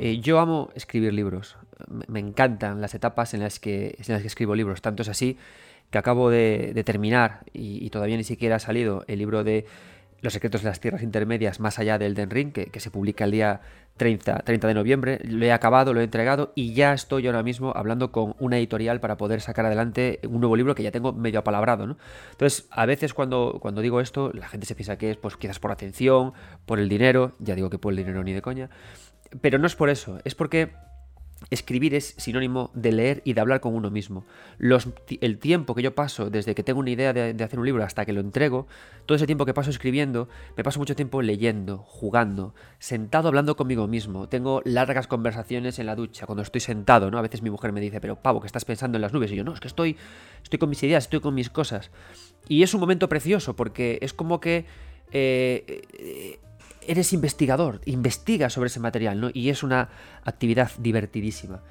Eh, yo amo escribir libros. Me, encantan las etapas en las, que, en las que escribo libros. Tanto es así que acabo de, terminar y, todavía ni siquiera ha salido el libro de Los secretos de las tierras intermedias más allá del Den Ring, que, se publica el día 30, 30 de noviembre. Lo he acabado, lo he entregado y ya estoy ahora mismo hablando con una editorial para poder sacar adelante un nuevo libro que ya tengo medio apalabrado. ¿no? Entonces, a veces cuando, cuando digo esto, la gente se piensa que es pues quizás por atención, por el dinero, ya digo que por el dinero ni de coña, pero no es por eso, es porque Escribir es sinónimo de leer y de hablar con uno mismo. el tiempo que yo paso desde que tengo una idea de, hacer un libro hasta que lo entrego, todo ese tiempo que paso escribiendo, me paso mucho tiempo leyendo, jugando, sentado hablando conmigo mismo. Tengo largas conversaciones en la ducha cuando estoy sentado, ¿no? A veces mi mujer me dice, pero pavo, que estás pensando en las nubes. Y yo, no, es que estoy, estoy con mis ideas, estoy con mis cosas. Y es un momento precioso porque es como que... Eh, eh, eres investigador, investigas sobre ese material, ¿no? Y es una actividad divertidísima.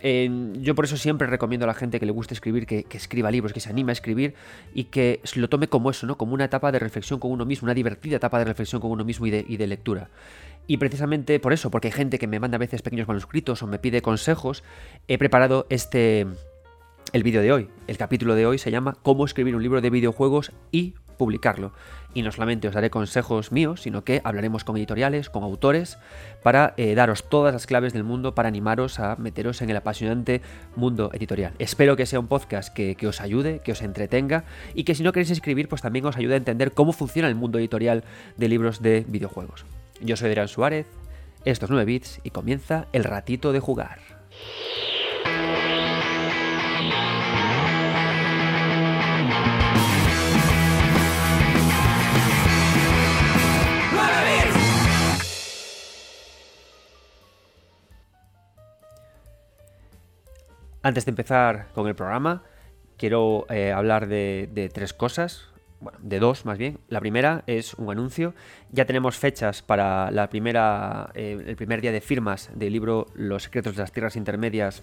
yo por eso siempre recomiendo a la gente que le guste escribir, que, escriba libros, que se anime a escribir y que lo tome como eso, ¿no? Como una etapa de reflexión con uno mismo, una divertida etapa de reflexión con uno mismo y de, y de lectura. Y precisamente por eso, porque hay gente que me manda a veces pequeños manuscritos o me pide consejos, he preparado este, el vídeo de hoy. El capítulo de hoy se llama Cómo escribir un libro de videojuegos y publicarlo. Y no solamente os daré consejos míos, sino que hablaremos con editoriales, con autores, para eh, daros todas las claves del mundo para animaros a meteros en el apasionante mundo editorial. Espero que sea un podcast que, que os ayude, que os entretenga y que si no queréis escribir, pues también os ayude a entender cómo funciona el mundo editorial de libros de videojuegos. Yo soy Adrián Suárez, esto es 9 bits y comienza el ratito de jugar. Antes de empezar con el programa, quiero eh, hablar de, tres cosas. Bueno, de dos más bien. La primera es un anuncio. Ya tenemos fechas para la primera, eh, el primer día de firmas del libro Los secretos de las tierras intermedias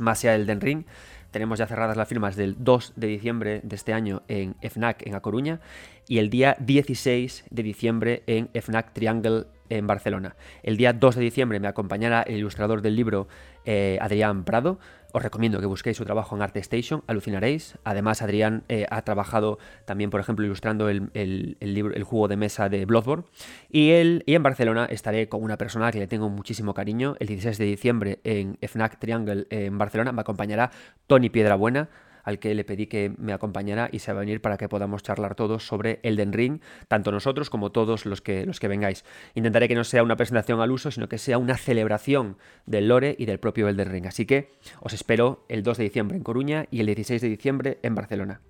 más allá del Den Ring. Tenemos ya cerradas las firmas del 2 de diciembre de este año en FNAC en A Coruña y el día 16 de diciembre en FNAC Triangle en Barcelona. El día 2 de diciembre me acompañará el ilustrador del libro eh, Adrián Prado os recomiendo que busquéis su trabajo en ArtStation, alucinaréis. Además, Adrián eh, ha trabajado también, por ejemplo, ilustrando el, libro, el juego de mesa de Bloodborne. Y, él, y en Barcelona estaré con una persona que le tengo muchísimo cariño. El 16 de diciembre en FNAC Triangle en Barcelona me acompañará Tony Piedrabuena al que le pedí que me acompañara y se va a venir para que podamos charlar todos sobre Elden Ring, tanto nosotros como todos los que, los que vengáis. Intentaré que no sea una presentación al uso, sino que sea una celebración del lore y del propio Elden Ring. Así que os espero el 2 de diciembre en Coruña y el 16 de diciembre en Barcelona.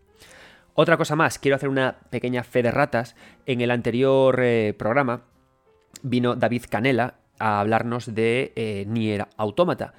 Otra cosa más, quiero hacer una pequeña fe de ratas. En el anterior eh, programa vino David Canela a hablarnos de eh, Nier Automata.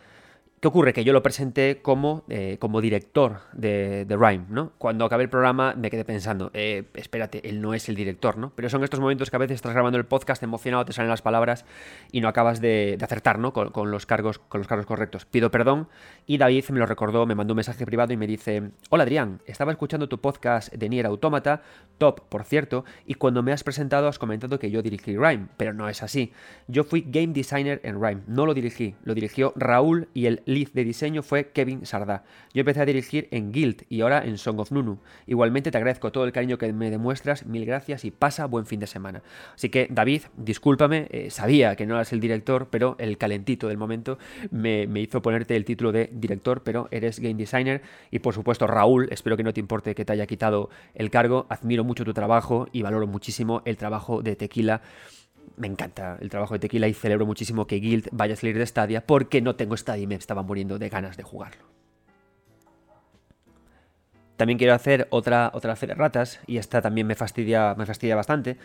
¿Qué ocurre? Que yo lo presenté como, eh, como director de, de, Rhyme, ¿no? Cuando acabé el programa me quedé pensando, eh, espérate, él no es el director, ¿no? Pero son estos momentos que a veces estás grabando el podcast emocionado, te salen las palabras y no acabas de, acertar, ¿no? Con, los cargos, con los cargos correctos. Pido perdón y David me lo recordó, me mandó un mensaje privado y me dice, hola Adrián, estaba escuchando tu podcast de Nier Automata, top, por cierto, y cuando me has presentado has comentado que yo dirigí Rhyme, pero no es así. Yo fui game designer en Rhyme, no lo dirigí, lo dirigió Raúl y el lead de diseño fue Kevin Sardá. Yo empecé a dirigir en Guild y ahora en Song of Nunu. Igualmente te agradezco todo el cariño que me demuestras, mil gracias y pasa buen fin de semana. Así que David, discúlpame, eh, sabía que no eras el director, pero el calentito del momento me, hizo ponerte el título de director, pero eres game designer y por supuesto Raúl, espero que no te importe que te haya quitado el cargo, admiro mucho tu trabajo y valoro muchísimo el trabajo de Tequila me encanta el trabajo de Tequila y celebro muchísimo que Guild vaya a salir de Stadia porque no tengo Stadia y me estaba muriendo de ganas de jugarlo. También quiero hacer otra, otra de ratas y esta también me fastidia, me fastidia bastante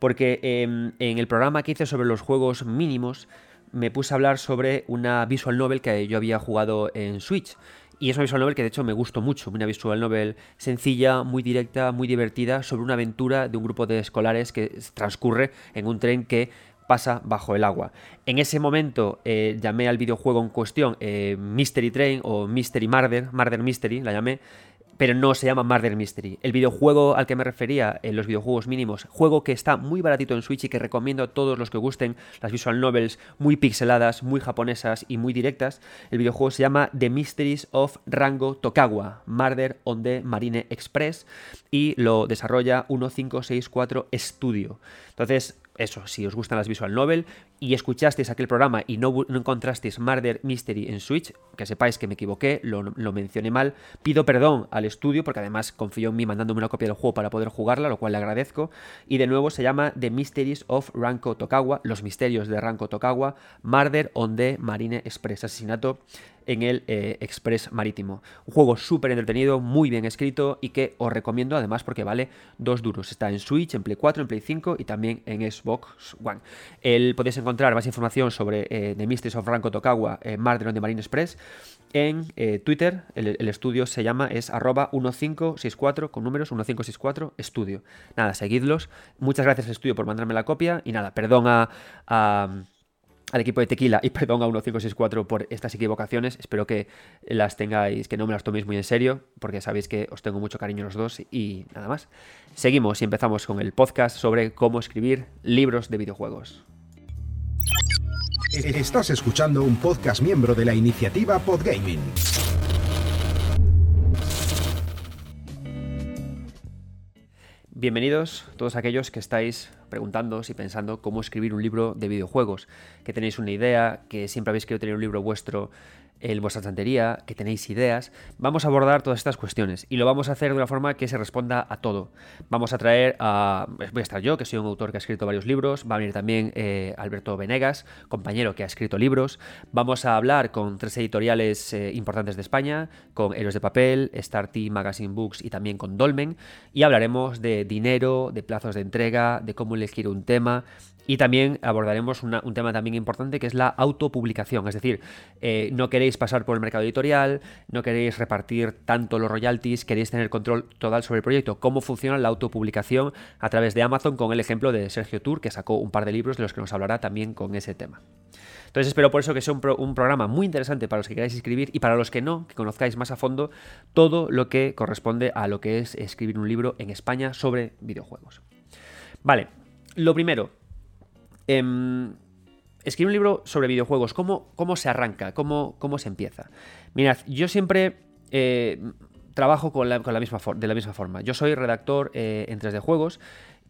porque em, en el programa que hice sobre los juegos mínimos me puse a hablar sobre una visual novel que yo había jugado en Switch y es una visual novel que de hecho me gustó mucho, una visual novel sencilla, muy directa, muy divertida, sobre una aventura de un grupo de escolares que transcurre en un tren que pasa bajo el agua. En ese momento eh, llamé al videojuego en cuestión eh, Mystery Train o Mystery Murder, Murder Mystery, la llamé, pero no se llama Murder Mystery. El videojuego al que me refería en los videojuegos mínimos, juego que está muy baratito en Switch y que recomiendo a todos los que gusten las visual novels muy pixeladas, muy japonesas y muy directas. El videojuego se llama The Mysteries of Rango Tokawa, Murder on the Marine Express y lo desarrolla 1564 Studio. Entonces, eso, si os gustan las visual novel y escuchasteis aquel programa y no, encontrasteis Murder Mystery en Switch, que sepáis que me equivoqué, lo, mencioné mal, pido perdón al estudio porque además confío en mí mandándome una copia del juego para poder jugarla, lo cual le agradezco. Y de nuevo se llama The Mysteries of Ranko Tokawa, los misterios de Ranko Tokawa, Murder on the Marine Express, asesinato en el eh, Express Marítimo. Un juego súper entretenido, muy bien escrito y que os recomiendo además porque vale dos duros. Está en Switch, en Play 4, en Play 5 y también en Xbox One. El, podéis encontrar más información sobre eh, The Mysteries of Ranko Tokawa, eh, Murder de Marine Express en Twitter. El, estudio se llama, es arroba 1564 con números 1564 estudio. Nada, seguidlos. Muchas gracias estudio por mandarme la copia y nada, perdón a al equipo de Tequila y perdón a 1564 por estas equivocaciones. Espero que las tengáis, que no me las toméis muy en serio, porque sabéis que os tengo mucho cariño los dos y nada más. Seguimos y empezamos con el podcast sobre cómo escribir libros de videojuegos. Estás escuchando un podcast miembro de la iniciativa Podgaming. Bienvenidos todos aquellos que estáis preguntándoos y pensando cómo escribir un libro de videojuegos, que tenéis una idea, que siempre habéis querido tener un libro vuestro en vuestra estantería, que tenéis ideas, vamos a abordar todas estas cuestiones y lo vamos a hacer de una forma que se responda a todo. Vamos a traer a... Voy a estar yo, que soy un autor que ha escrito varios libros, va a venir también eh, Alberto Venegas, compañero que ha escrito libros, vamos a hablar con tres editoriales eh, importantes de España, con Héroes de Papel, Star Magazine Books y también con Dolmen, y hablaremos de dinero, de plazos de entrega, de cómo elegir un tema, y también abordaremos un tema también importante que es la autopublicación, es decir, eh, no queréis pasar por el mercado editorial, no queréis repartir tanto los royalties, queréis tener control total sobre el proyecto, cómo funciona la autopublicación a través de Amazon con el ejemplo de Sergio Tour, que sacó un par de libros de los que nos hablará también con ese tema. Entonces espero por eso que sea un, programa muy interesante para los que queráis escribir y para los que no, que conozcáis más a fondo todo lo que corresponde a lo que es escribir un libro en España sobre videojuegos. Vale, lo primero, Em, escribir un libro sobre videojuegos, ¿cómo, cómo se arranca? ¿Cómo, ¿Cómo, se empieza? Mirad, yo siempre eh, trabajo con la, misma de la misma forma. Yo soy redactor eh, en 3D Juegos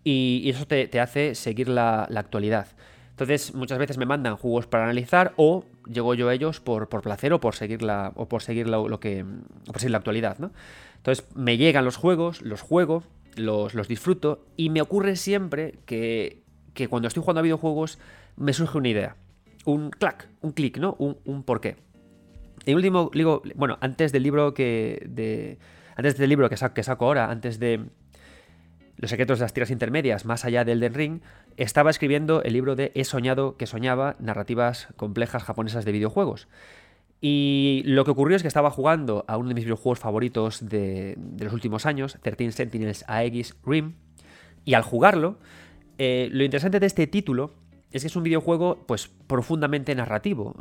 y, eso te, hace seguir la, actualidad. Entonces, muchas veces me mandan juegos para analizar o llego yo a ellos por, placer o por seguir la, o por seguir lo, que, por seguir la actualidad, ¿no? Entonces, me llegan los juegos, los juego, los, los disfruto y me ocurre siempre que que cuando estoy jugando a videojuegos me surge una idea. Un clac, un clic, ¿no? Un, porqué. El último, digo, bueno, antes del libro que. De, antes del libro que saco, ahora, antes de Los secretos de las tierras intermedias, más allá del Den Ring, estaba escribiendo el libro de He soñado que soñaba, narrativas complejas japonesas de videojuegos. Y lo que ocurrió es que estaba jugando a uno de mis videojuegos favoritos de, de los últimos años, 13 Sentinels Aegis Rim, y al jugarlo eh, lo interesante de este título es que es un videojuego pues profundamente narrativo.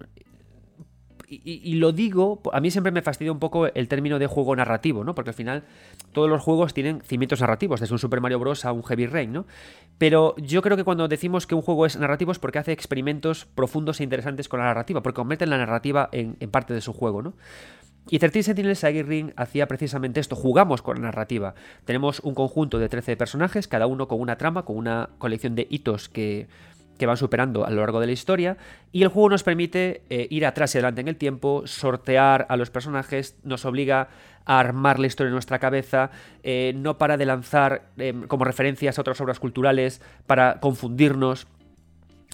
Y, lo digo, a mí siempre me fastidia un poco el término de juego narrativo, ¿no? Porque al final todos los juegos tienen cimientos narrativos, desde un Super Mario Bros. a un Heavy Rain, ¿no? Pero yo creo que cuando decimos que un juego es narrativo es porque hace experimentos profundos e interesantes con la narrativa, porque convierte la narrativa en, en parte de su juego, ¿no? Y 13 Sentinels Sagi Ring hacía precisamente esto, jugamos con la narrativa. Tenemos un conjunto de 13 personajes, cada uno con una trama, con una colección de hitos que, van superando a lo largo de la historia, y el juego nos permite eh, ir atrás y adelante en el tiempo, sortear a los personajes, nos obliga a armar la historia en nuestra cabeza, eh, no para de lanzar em, como referencias a otras obras culturales, para confundirnos.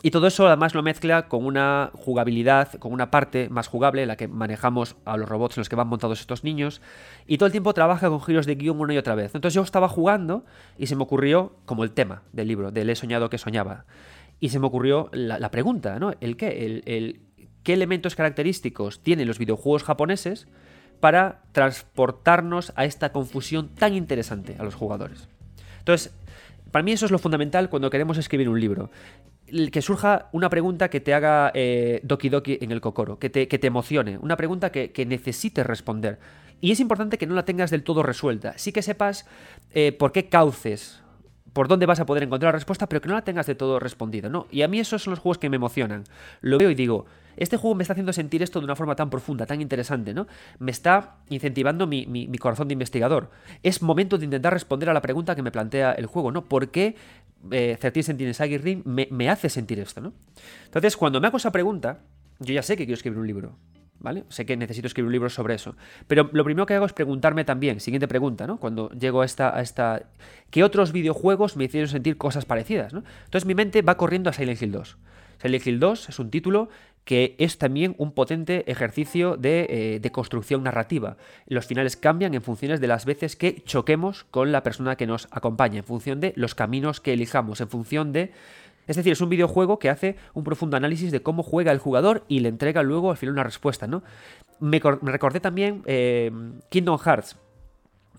Y todo eso además lo mezcla con una jugabilidad, con una parte más jugable, la que manejamos a los robots en los que van montados estos niños, y todo el tiempo trabaja con giros de guion una y otra vez. Entonces yo estaba jugando y se me ocurrió, como el tema del libro, del he soñado que soñaba, y se me ocurrió la, pregunta, ¿no? ¿El qué? El, ¿Qué elementos característicos tienen los videojuegos japoneses para transportarnos a esta confusión tan interesante a los jugadores? Entonces, para mí eso es lo fundamental cuando queremos escribir un libro que surja una pregunta que te haga eh, doki doki en el kokoro, que te, que te emocione, una pregunta que, necesites responder. Y es importante que no la tengas del todo resuelta. Sí que sepas eh, por qué cauces por dónde vas a poder encontrar la respuesta, pero que no la tengas de todo respondido, ¿no? Y a mí esos son los juegos que me emocionan. Lo veo y digo, este juego me está haciendo sentir esto de una forma tan profunda, tan interesante, ¿no? Me está incentivando mi, corazón de investigador. Es momento de intentar responder a la pregunta que me plantea el juego, ¿no? ¿Por qué eh, 13 Sentinels Ring me, me hace sentir esto, ¿no? Entonces, cuando me hago esa pregunta, yo ya sé que quiero escribir un libro. ¿vale? Sé que necesito escribir un libro sobre eso. Pero lo primero que hago es preguntarme también, siguiente pregunta, ¿no? Cuando llego a esta, a esta... ¿Qué otros videojuegos me hicieron sentir cosas parecidas, ¿no? Entonces mi mente va corriendo a Silent Hill 2. Silent Hill 2 es un título que es también un potente ejercicio de, eh, de, construcción narrativa. Los finales cambian en función de las veces que choquemos con la persona que nos acompaña, en función de los caminos que elijamos, en función de es decir, es un videojuego que hace un profundo análisis de cómo juega el jugador y le entrega luego al final una respuesta, ¿no? Me, recordé también eh, Kingdom Hearts,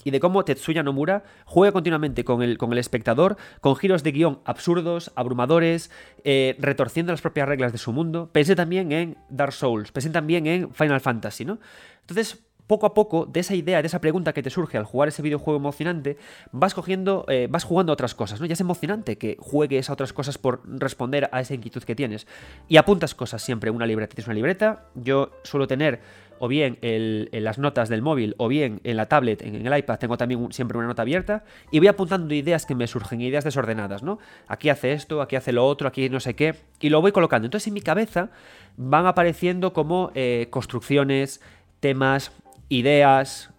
y de cómo Tetsuya Nomura juega continuamente con el, con el espectador, con giros de guion absurdos, abrumadores, eh, retorciendo las propias reglas de su mundo. Pensé también en Dark Souls, pensé también en Final Fantasy, ¿no? Entonces, poco a poco, de esa idea, de esa pregunta que te surge al jugar ese videojuego emocionante, vas cogiendo, eh, vas jugando a otras cosas, ¿no? Ya es emocionante que juegues a otras cosas por responder a esa inquietud que tienes. Y apuntas cosas siempre, una libreta. Tienes una libreta, yo suelo tener o bien en las notas del móvil o bien en la tablet, en, el iPad, tengo también siempre una nota abierta y voy apuntando ideas que me surgen, ideas desordenadas, ¿no? Aquí hace esto, aquí hace lo otro, aquí no sé qué, y lo voy colocando. Entonces en mi cabeza van apareciendo como eh, construcciones, temas, ideas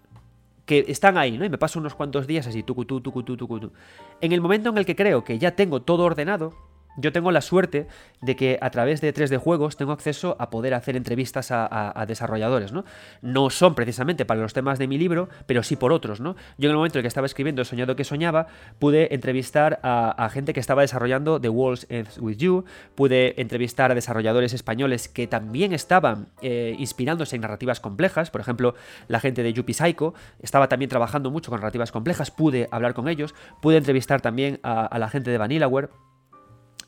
que están ahí, ¿no? Y me paso unos cuantos días así, tucu, tu, tucu, tu, tucu, tu. En el momento en el que creo que ya tengo todo ordenado, yo tengo la suerte de que a través de 3D Juegos tengo acceso a poder hacer entrevistas a, desarrolladores, ¿no? No son precisamente para los temas de mi libro, pero sí por otros, ¿no? Yo en el momento en que estaba escribiendo soñado que soñaba, pude entrevistar a, gente que estaba desarrollando The Walls Ends With You, pude entrevistar a desarrolladores españoles que también estaban eh, inspirándose en narrativas complejas, por ejemplo, la gente de Yuppie Psycho estaba también trabajando mucho con narrativas complejas, pude hablar con ellos, pude entrevistar también a la gente de Vanillaware,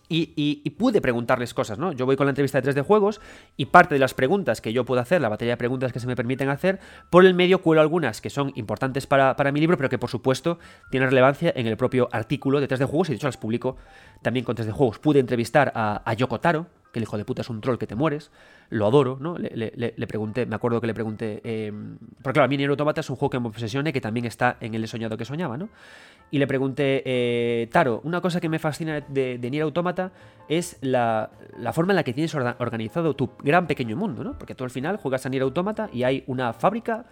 y, pude preguntarles cosas, ¿no? Yo voy con la entrevista de 3 de juegos y parte de las preguntas que yo puedo hacer, la batería de preguntas que se me permiten hacer, por el medio cuelo algunas que son importantes para, mi libro, pero que por supuesto tienen relevancia en el propio artículo de 3 de juegos y de hecho las publico también con 3 de juegos. Pude entrevistar a, a Yoko Taro, que el hijo de puta es un troll que te mueres, lo adoro, ¿no? Le, pregunté, me acuerdo que le pregunté, eh, porque claro, a mí Nier Automata es un juego que me obsesiona y que también está en el soñado que soñaba, ¿no? Y le pregunté, eh, Taro, una cosa que me fascina de, de Nier Automata es la, forma en la que tienes organizado tu gran pequeño mundo, ¿no? Porque tú al final juegas a Nier Automata y hay una fábrica,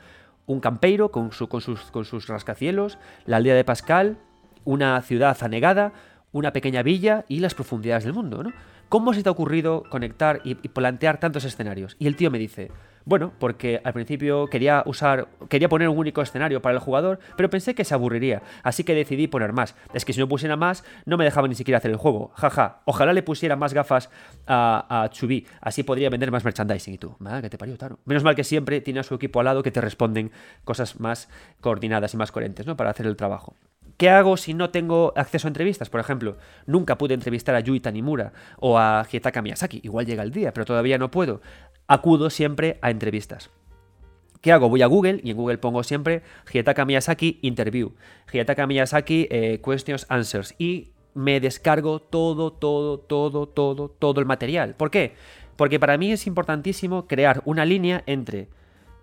un campeiro con, su, con, sus, con sus rascacielos, la aldea de Pascal, una ciudad anegada, una pequeña villa y las profundidades del mundo, ¿no? ¿Cómo se te ha ocurrido conectar y, plantear tantos escenarios? Y el tío me dice, bueno, porque al principio quería usar, quería poner un único escenario para el jugador, pero pensé que se aburriría, así que decidí poner más. Es que si no pusiera más, no me dejaba ni siquiera hacer el juego. Jaja, ojalá le pusiera más gafas a, a Chubi, así podría vender más merchandising. Y tú, madre que te parió, Taro. Menos mal que siempre tiene a su equipo al lado que te responden cosas más coordinadas y más coherentes, ¿no? Para hacer el trabajo. ¿Qué hago si no tengo acceso a entrevistas? Por ejemplo, nunca pude entrevistar a Yui Tanimura o a Hietaka Miyazaki. Igual llega el día, pero todavía no puedo. Acudo siempre a entrevistas. ¿Qué hago? Voy a Google y en Google pongo siempre Hietaka Miyazaki Interview. Hietaka Miyazaki eh, Questions Answers. Y me descargo todo, todo, todo, todo, todo el material. ¿Por qué? Porque para mí es importantísimo crear una línea entre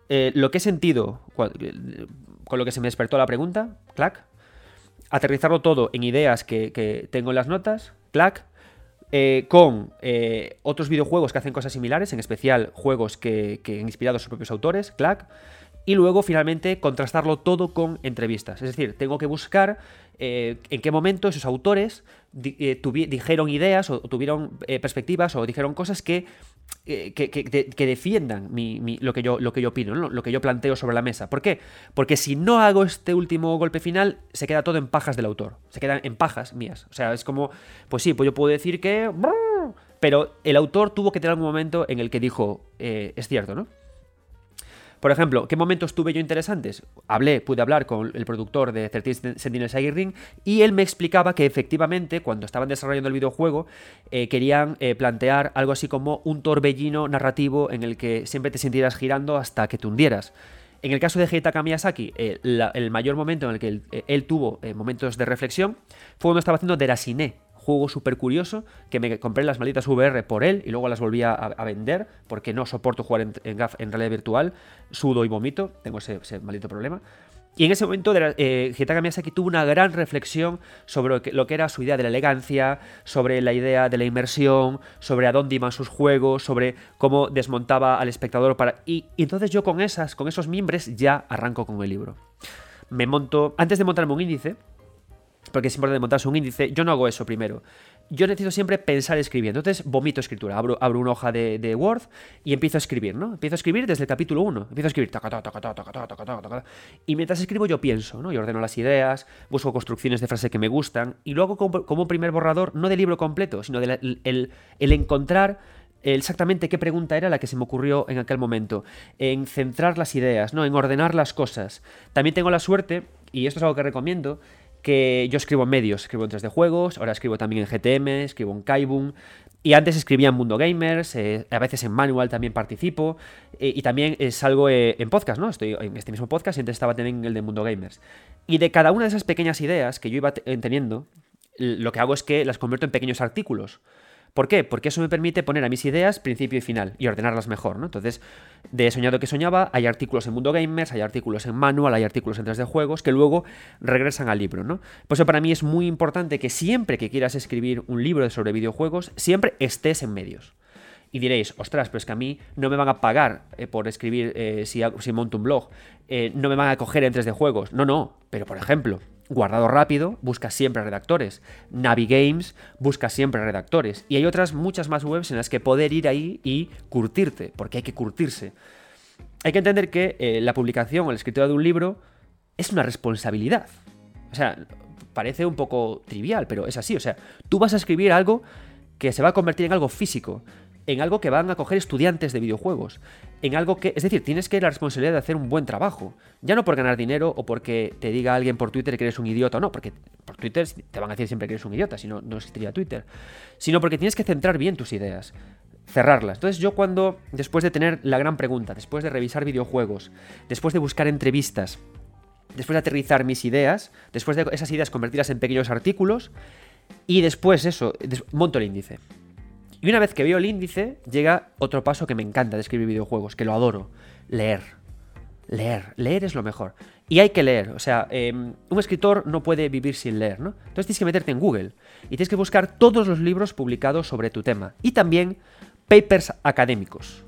eh, lo que he sentido con lo que se me despertó la pregunta, clac, aterrizarlo todo en ideas que, tengo en las notas, clac, eh, con eh, otros videojuegos que hacen cosas similares, en especial juegos que, que han inspirado a sus propios autores, clac, y luego finalmente contrastarlo todo con entrevistas. Es decir, tengo que buscar eh, en qué momento esos autores dijeron ideas o, tuvieron perspectivas o dijeron cosas que eh, que, defiendan lo, que yo, lo que yo opino, lo que yo planteo sobre la mesa. ¿Por qué? Porque si no hago este último golpe final, se queda todo en pajas del autor. Se quedan en pajas mías. O sea, es como, pues sí, pues yo puedo decir que... Pero el autor tuvo que tener algún momento en el que dijo, eh, es cierto, ¿no? Por ejemplo, ¿qué momentos tuve yo interesantes? Hablé, pude hablar con el productor de 13 Sentinels Ring y él me explicaba que efectivamente cuando estaban desarrollando el videojuego eh, querían eh, plantear algo así como un torbellino narrativo en el que siempre te sintieras girando hasta que te hundieras. En el caso de Heitaka Miyazaki, eh, el mayor momento en el que él, eh, tuvo momentos de reflexión fue cuando estaba haciendo Derasine, juego súper curioso, que me compré las malditas VR por él y luego las volví a, vender porque no soporto jugar en, en, realidad virtual, sudo y vomito, tengo ese, ese maldito problema. Y en ese momento eh, Hitaka Miyazaki tuvo una gran reflexión sobre lo que, era su idea de la elegancia, sobre la idea de la inmersión, sobre a dónde iban sus juegos, sobre cómo desmontaba al espectador para... Y, y entonces yo con esas, con esos mimbres ya arranco con el libro. Me monto... Antes de montarme un índice, porque es importante montarse un índice, yo no hago eso primero yo necesito siempre pensar escribiendo. Entonces vomito escritura. Abro, una hoja de, Word y empiezo a escribir, ¿no? Empiezo a escribir desde el capítulo 1. Empiezo a escribir. y mientras escribo yo pienso, ¿no? Y ordeno las ideas, busco construcciones de frase que me gustan. Y luego como, primer borrador, no del libro completo, sino del el, el encontrar exactamente qué pregunta era la que se me ocurrió en aquel momento, en centrar las ideas, ¿no? en ordenar las cosas. También tengo la suerte, y esto es algo que recomiendo, que yo escribo en medios, escribo en 3D Juegos, ahora escribo también en GTM, escribo en Kaibun, y antes escribía en Mundo Gamers, eh, a veces en Manual también participo, eh, y también salgo eh, en podcast, ¿no? Estoy en este mismo podcast y antes estaba también en el de Mundo Gamers. Y de cada una de esas pequeñas ideas que yo iba teniendo, lo que hago es que las convierto en pequeños artículos. ¿Por qué? Porque eso me permite poner a mis ideas principio y final y ordenarlas mejor, ¿no? Entonces, de Soñado que Soñaba, hay artículos en Mundo Gamers, hay artículos en Manual, hay artículos en 3D Juegos que luego regresan al libro, ¿no? Por eso para mí es muy importante que siempre que quieras escribir un libro sobre videojuegos, siempre estés en medios. Y diréis, ostras, pero es que a mí no me van a pagar eh, por escribir eh, si, si, monto un blog, eh, no me van a coger en 3D Juegos. No, no, pero por ejemplo, Guardado Rápido busca siempre redactores. Navigames busca siempre redactores. Y hay otras muchas más webs en las que poder ir ahí y curtirte, porque hay que curtirse. Hay que entender que eh, la publicación o la escritura de un libro es una responsabilidad. O sea, parece un poco trivial, pero es así. O sea, tú vas a escribir algo que se va a convertir en algo físico en algo que van a coger estudiantes de videojuegos, en algo que, es decir, tienes que la responsabilidad de hacer un buen trabajo, ya no por ganar dinero o porque te diga alguien por Twitter que eres un idiota no, porque por Twitter te van a decir siempre que eres un idiota, si no, no existiría Twitter, sino porque tienes que centrar bien tus ideas, cerrarlas. Entonces yo cuando, después de tener la gran pregunta, después de revisar videojuegos, después de buscar entrevistas, después de aterrizar mis ideas, después de esas ideas convertirlas en pequeños artículos, y después eso, monto el índice. Y una vez que veo el índice, llega otro paso que me encanta de escribir videojuegos, que lo adoro. Leer. Leer. Leer es lo mejor. Y hay que leer. O sea, em, un escritor no puede vivir sin leer, ¿no? Entonces tienes que meterte en Google y tienes que buscar todos los libros publicados sobre tu tema. Y también papers académicos.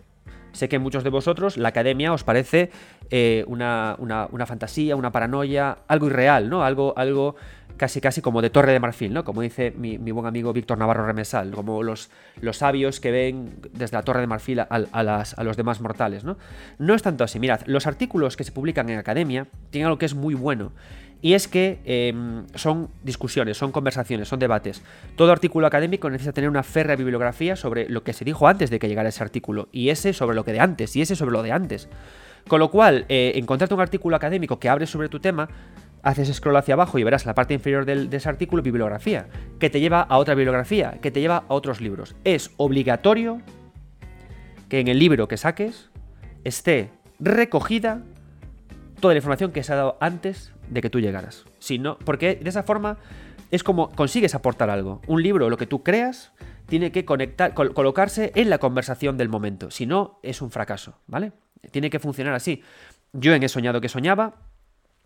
Sé que muchos de vosotros la academia os parece eh, una, una, fantasía, una paranoia, algo irreal, ¿no? Algo, algo casi casi como de torre de marfil, ¿no? Como dice mi, buen amigo Víctor Navarro Remesal, como los, los sabios que ven desde la torre de marfil a, las, a, los demás mortales, ¿no? No es tanto así. Mirad, los artículos que se publican en academia tienen algo que es muy bueno. Y es que em, son discusiones, son conversaciones, son debates. Todo artículo académico necesita tener una férrea bibliografía sobre lo que se dijo antes de que llegara ese artículo, y ese sobre lo que de antes, y ese sobre lo de antes. Con lo cual, eh, encontrarte un artículo académico que abre sobre tu tema haces scroll hacia abajo y verás la parte inferior del, de ese artículo bibliografía, que te lleva a otra bibliografía, que te lleva a otros libros. Es obligatorio que en el libro que saques esté recogida toda la información que se ha dado antes de que tú llegaras. Si no, porque de esa forma es como consigues aportar algo. Un libro, lo que tú creas, tiene que conectar, colocarse en la conversación del momento. Si no, es un fracaso, ¿vale? Tiene que funcionar así. Yo en He soñado que soñaba,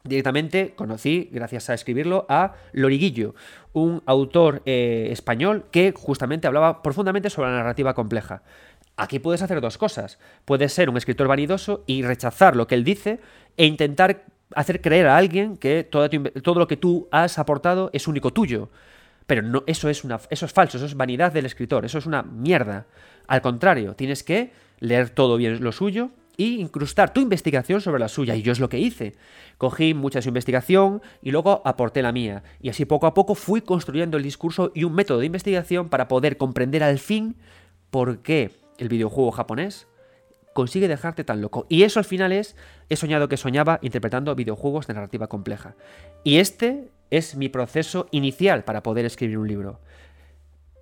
Directamente conocí, gracias a escribirlo, a Loriguillo, un autor eh, español que justamente hablaba profundamente sobre la narrativa compleja. Aquí puedes hacer dos cosas. Puedes ser un escritor vanidoso y rechazar lo que él dice e intentar hacer creer a alguien que todo, todo lo que tú has aportado es único tuyo. Pero no, eso es, una, eso es falso, eso es vanidad del escritor, eso es una mierda. Al contrario, tienes que leer todo bien lo suyo, y incrustar tu investigación sobre la suya. Y yo es lo que hice. Cogí mucha su investigación y luego aporté la mía. Y así poco a poco fui construyendo el discurso y un método de investigación para poder comprender al fin por qué el videojuego japonés consigue dejarte tan loco. Y eso al final es, he soñado que soñaba interpretando videojuegos de narrativa compleja. Y este es mi proceso inicial para poder escribir un libro.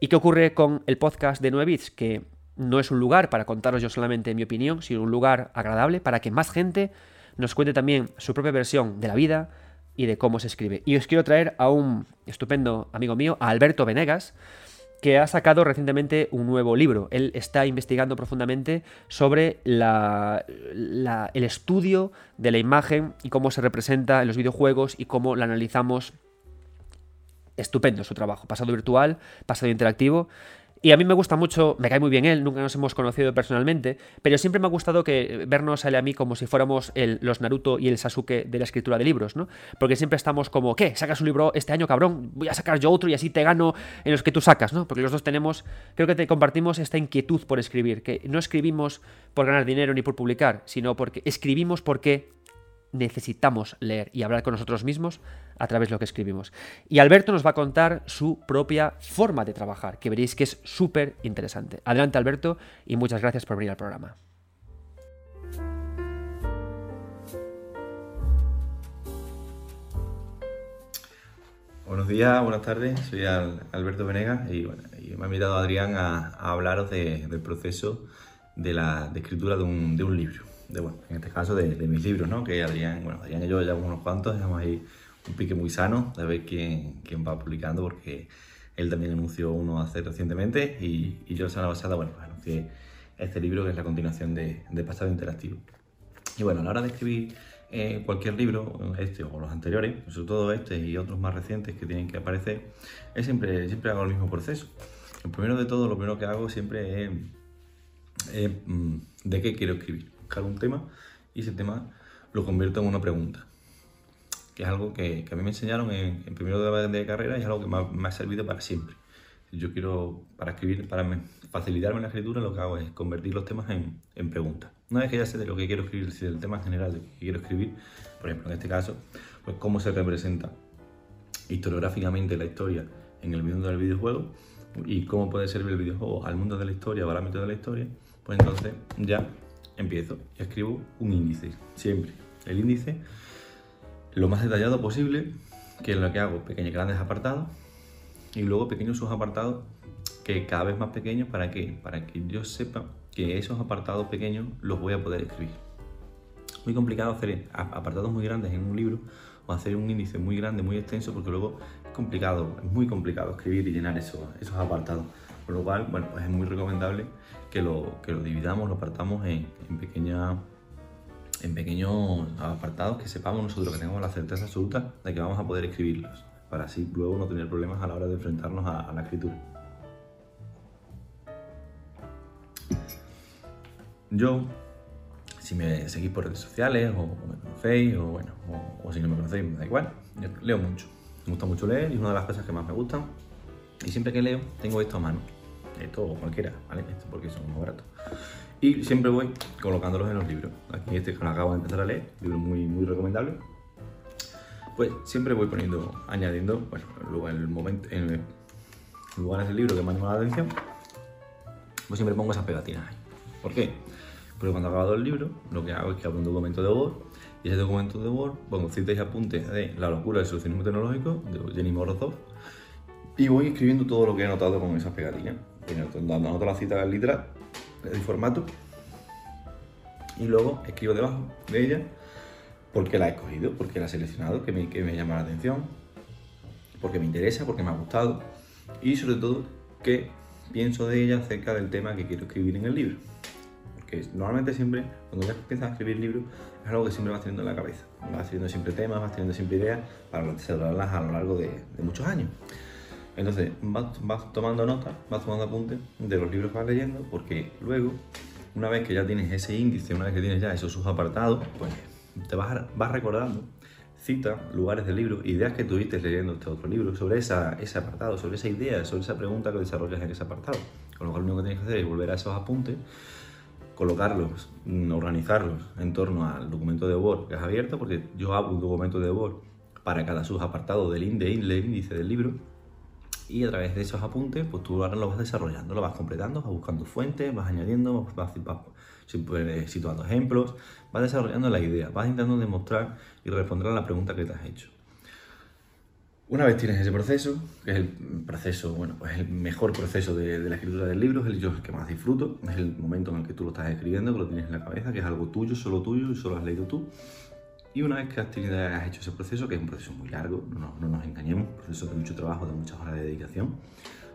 ¿Y qué ocurre con el podcast de 9 bits? Que no es un lugar para contaros yo solamente mi opinión, sino un lugar agradable para que más gente nos cuente también su propia versión de la vida y de cómo se escribe. Y os quiero traer a un estupendo amigo mío, a Alberto Venegas, que ha sacado recientemente un nuevo libro. Él está investigando profundamente sobre el estudio de la imagen y cómo se representa en los videojuegos y cómo la analizamos. Estupendo su trabajo, pasado virtual, pasado interactivo. Y a mí me gusta mucho, me cae muy bien él, nunca nos hemos conocido personalmente, pero siempre me ha gustado que vernos a él a mí como si fuéramos los Naruto y el Sasuke de la escritura de libros, ¿no? Porque siempre estamos como, ¿qué? ¿Sacas un libro este año, cabrón? Voy a sacar yo otro y así te gano en los que tú sacas, ¿no? Porque los dos tenemos, creo que te compartimos esta inquietud por escribir, que no escribimos por ganar dinero ni por publicar, sino porque escribimos porque necesitamos leer y hablar con nosotros mismos a través de lo que escribimos. Y Alberto nos va a contar su propia forma de trabajar, que veréis que es súper interesante. Adelante Alberto y muchas gracias por venir al programa. Buenos días, buenas tardes, soy Alberto Venegas y, me ha invitado Adrián a, hablaros del proceso de la escritura de un libro de, bueno, en este caso de, mis libros, ¿no? Que Adrián, bueno, Adrián y yo llevamos unos cuantos, llevamos ahí un pique muy sano de ver quién, quién va publicando, porque él también anunció uno hace recientemente y, y yo la semana pasada, bueno, pues anuncié este libro que es la continuación de, de Pasado Interactivo. Y bueno, a la hora de escribir eh, cualquier libro, este o los anteriores, sobre todo este y otros más recientes que tienen que aparecer, es siempre, siempre hago el mismo proceso. Lo primero de todo, lo primero que hago siempre es mm, de qué quiero escribir buscar un tema y ese tema lo convierto en una pregunta. Que es algo que, que a mí me enseñaron en, en primero de, de, carrera y es algo que me ha, servido para siempre. Yo quiero, para escribir, para facilitarme la escritura, lo que hago es convertir los temas en, en preguntas. Una vez que ya sé de lo que quiero escribir, si del tema general de lo que quiero escribir, por ejemplo, en este caso, pues cómo se representa historiográficamente la historia en el mundo del videojuego y cómo puede servir el videojuego al mundo de la historia al ámbito de la historia, pues entonces ya empiezo y escribo un índice, siempre. El índice lo más detallado posible, que es lo que hago, pequeños grandes apartados, y luego pequeños subapartados que cada vez más pequeños, ¿para qué? Para que yo sepa que esos apartados pequeños los voy a poder escribir. Muy complicado hacer apartados muy grandes en un libro o hacer un índice muy grande, muy extenso, porque luego es complicado, es muy complicado escribir y llenar esos, esos apartados. Por lo cual, bueno, pues es muy recomendable que lo, que lo dividamos, lo apartamos en, en, en pequeños apartados que sepamos nosotros, que tengamos la certeza absoluta de que vamos a poder escribirlos, para así luego no tener problemas a la hora de enfrentarnos a, la escritura. Yo, si me seguís por redes sociales o, me conocéis o, bueno, o, si no me conocéis, me da igual, yo leo mucho. Me gusta mucho leer y es una de las cosas que más me gustan. Y siempre que leo, tengo esto a mano esto o cualquiera, ¿vale? Esto porque son muy baratos. Y siempre voy colocándolos en los libros. Aquí este que acabo de empezar a leer, libro muy, muy recomendable. Pues siempre voy poniendo, añadiendo, bueno, luego en el momento, en lugares del libro que me han llamado la atención, pues siempre pongo esas pegatinas ahí. ¿Por qué? Porque cuando acabado el libro, lo que hago es que abro un documento de Word y ese documento de Word pongo citas y apuntes de La locura del solucionismo tecnológico de Jenny Morozov y voy escribiendo todo lo que he anotado con esas pegatinas anoto la cita literal, doy formato y luego escribo debajo de ella porque la he escogido, porque la he seleccionado, que me, que me llama la atención, porque me interesa, porque me ha gustado y sobre todo que pienso de ella acerca del tema que quiero escribir en el libro. Porque normalmente siempre, cuando ya empiezas a escribir libros, es algo que siempre vas teniendo en la cabeza. Vas teniendo siempre temas, vas teniendo siempre ideas para celebrarlas a lo largo de muchos años. Entonces vas, tomando notas, vas tomando apuntes de los libros que vas leyendo, porque luego, una vez que ya tienes ese índice, una vez que tienes ya esos subapartados, pues te vas, vas recordando citas, lugares del libro, ideas que tuviste leyendo este otro libro, sobre esa, ese apartado, sobre esa idea, sobre esa pregunta que desarrollas en ese apartado. Con lo cual lo único que tienes que hacer es volver a esos apuntes, colocarlos, mm, organizarlos en torno al documento de Word que es abierto, porque yo hago un documento de Word para cada subapartado del índice del libro, y a través de esos apuntes, pues tú ahora lo vas desarrollando, lo vas completando, vas buscando fuentes, vas añadiendo, vas, situando ejemplos, vas desarrollando la idea, vas intentando demostrar y responder a la pregunta que te has hecho. Una vez tienes ese proceso, que es el proceso, bueno, pues el mejor proceso de, la escritura del libro, es el yo que más disfruto, es el momento en el que tú lo estás escribiendo, que lo tienes en la cabeza, que es algo tuyo, solo tuyo y solo has leído tú, Y una vez que has, tenido, has hecho ese proceso, que es un proceso muy largo, no, no nos engañemos, un proceso de mucho trabajo, de muchas horas de dedicación,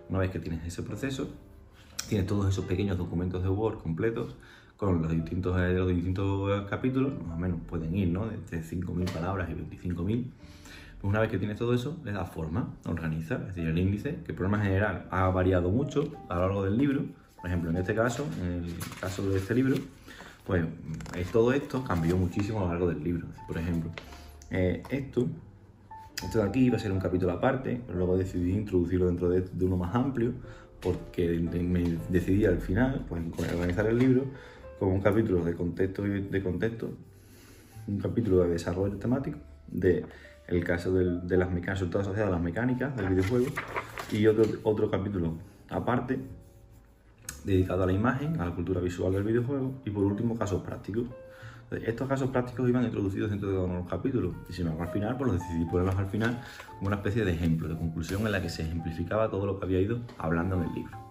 una vez que tienes ese proceso, tienes todos esos pequeños documentos de Word completos con los distintos, eh, los distintos capítulos, más o menos pueden ir, ¿no? Desde 5.000 palabras y 25.000. Pues una vez que tienes todo eso, le das forma, organiza, es decir, el índice, que el problema general ha variado mucho a lo largo del libro. Por ejemplo, en este caso, en el caso de este libro, pues todo esto cambió muchísimo a lo largo del libro. Por ejemplo, eh, esto, esto de aquí iba a ser un capítulo aparte, pero luego decidí introducirlo dentro de, uno más amplio, porque me decidí al final pues, organizar el libro como un capítulo de contexto y de contexto, un capítulo de desarrollo temático, de el caso de las mecánicas, resultados asociados a las mecánicas del videojuego, y otro, otro capítulo aparte dedicado a la imagen, a la cultura visual del videojuego y por último casos prácticos. Estos casos prácticos iban introducidos dentro de los capítulos y sin embargo al final pues los decidí ponerlos al final como una especie de ejemplo, de conclusión en la que se ejemplificaba todo lo que había ido hablando en el libro.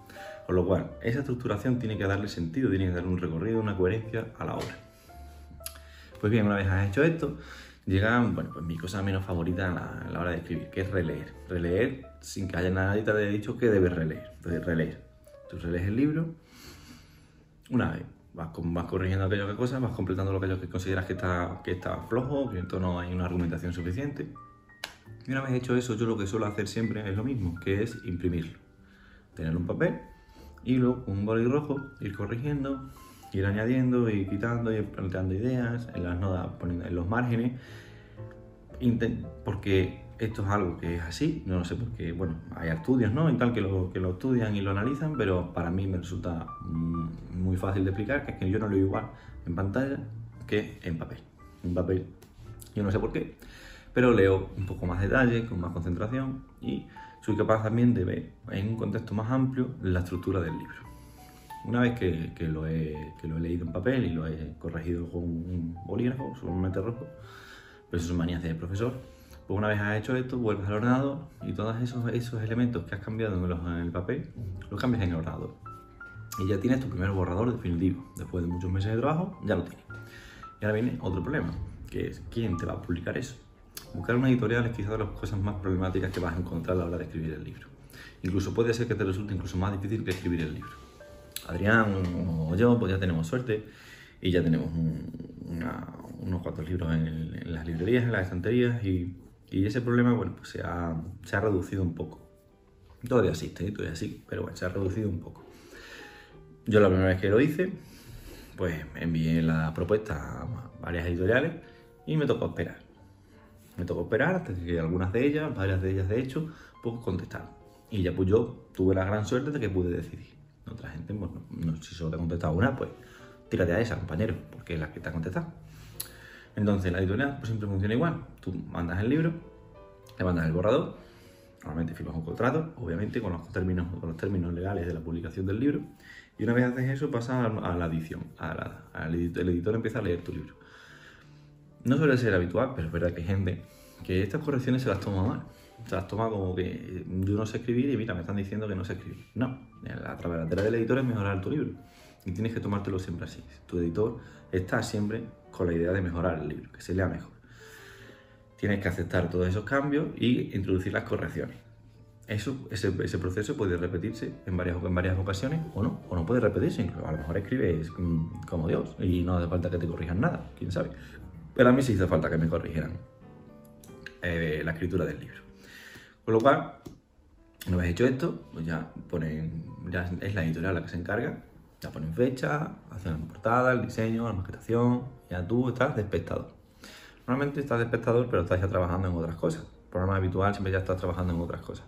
Con lo cual, esa estructuración tiene que darle sentido, tiene que darle un recorrido, una coherencia a la obra. Pues bien, una vez has hecho esto, llega bueno, pues mi cosa menos favorita a la, hora de escribir, que es releer. Releer sin que haya nadie te haya dicho que debes releer. Entonces, releer. Tú relees el libro, una vez vas, vas corrigiendo aquellas cosas, vas completando lo que consideras que está, que está flojo, que entonces no hay una argumentación suficiente. Y una vez hecho eso, yo lo que suelo hacer siempre es lo mismo, que es imprimirlo. Tener un papel y luego un boli rojo, ir corrigiendo, ir añadiendo, ir quitando, ir planteando ideas, en las notas, poniendo en los márgenes, porque esto es algo que es así, no lo sé porque, bueno, hay estudios, ¿no? Y tal que lo, que lo estudian y lo analizan, pero para mí me resulta mm, muy fácil de explicar, que es que yo no leo igual en pantalla que en papel. En papel, yo no sé por qué, pero leo un poco más detalle, con más concentración y soy capaz también de ver en un contexto más amplio la estructura del libro. Una vez que, que, lo, he, que lo he leído en papel y lo he corregido con un bolígrafo, solamente rojo, pues eso son manías de profesor, pues una vez has hecho esto, vuelves al ordenador y todos esos, esos elementos que has cambiado en, el papel, los cambias en el ordenador. Y ya tienes tu primer borrador definitivo. Después de muchos meses de trabajo, ya lo tienes. Y ahora viene otro problema, que es quién te va a publicar eso. Buscar una editorial es quizás de las cosas más problemáticas que vas a encontrar a la hora de escribir el libro. Incluso puede ser que te resulte incluso más difícil que escribir el libro. Adrián o yo, pues ya tenemos suerte y ya tenemos unos cuantos libros en, en, las librerías, en las estanterías y y ese problema, bueno, pues se ha, se ha reducido un poco. Todavía existe, ¿eh? todavía sí, pero bueno, se ha reducido un poco. Yo la primera vez que lo hice, pues envié la propuesta a varias editoriales y me tocó esperar. Me tocó esperar hasta que algunas de ellas, varias de ellas de hecho, pues contestaron. Y ya pues yo tuve la gran suerte de que pude decidir. Otra gente, bueno, no, si solo te ha contestado una, pues tírate a esa, compañero, porque es la que te ha contestado. Entonces, la editorial pues, siempre funciona igual. Tú mandas el libro, le mandas el borrador, normalmente firmas un contrato, obviamente con los términos, con los términos legales de la publicación del libro, y una vez haces eso pasas a la edición, el editor empieza a leer tu libro. No suele ser habitual, pero es verdad que hay gente que estas correcciones se las toma mal. Se las toma como que yo no sé escribir y mira, me están diciendo que no sé escribir. No, la través del editor es mejorar tu libro. Y tienes que tomártelo siempre así. Tu editor está siempre con la idea de mejorar el libro, que se lea mejor. Tienes que aceptar todos esos cambios y introducir las correcciones. Eso, ese, ese, proceso puede repetirse en varias, en varias ocasiones o no, o no puede repetirse. Incluso a lo mejor escribes como Dios y no hace falta que te corrijan nada, quién sabe. Pero a mí sí hizo falta que me corrigieran eh, la escritura del libro. Con lo cual, una vez hecho esto, pues ya ponen, ya es la editorial la que se encarga ya ponen fecha, hacen la portada, el diseño, la maquetación, ya tú estás de. Normalmente estás de pero estás ya trabajando en otras cosas. El programa habitual siempre ya estás trabajando en otras cosas.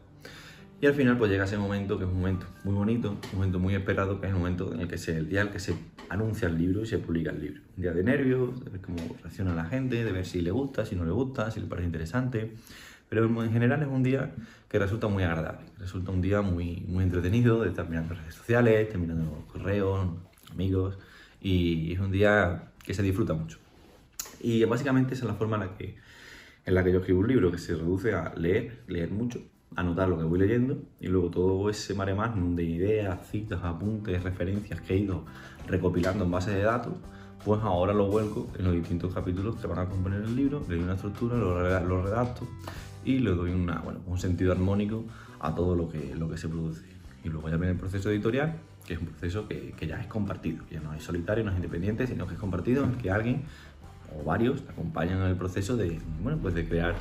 Y al final pues llega ese momento que es un momento muy bonito, un momento muy esperado, que es el momento en el que se, el día en el que se anuncia el libro y se publica el libro. Un día de nervios, de ver cómo reacciona la gente, de ver si le gusta, si no le gusta, si le parece interesante. Pero en general es un día que resulta muy agradable, resulta un día muy, muy entretenido de estar mirando redes sociales, estar mirando correos, amigos, y es un día que se disfruta mucho. Y básicamente esa es la forma en la que, en la que yo escribo un libro, que se reduce a leer, leer mucho, anotar lo que voy leyendo y luego todo ese mare magnum de ideas, citas, apuntes, referencias que he ido recopilando en base de datos, pues ahora lo vuelco en los distintos capítulos que van a componer el libro, le doy una estructura, lo redacto y le doy una, bueno, un sentido armónico a todo lo que, lo que se produce. Y luego ya viene el proceso editorial, que es un proceso que, que ya es compartido, ya no es solitario, no es independiente, sino que es compartido, en que alguien o varios acompañan en el proceso de, bueno, pues de crear,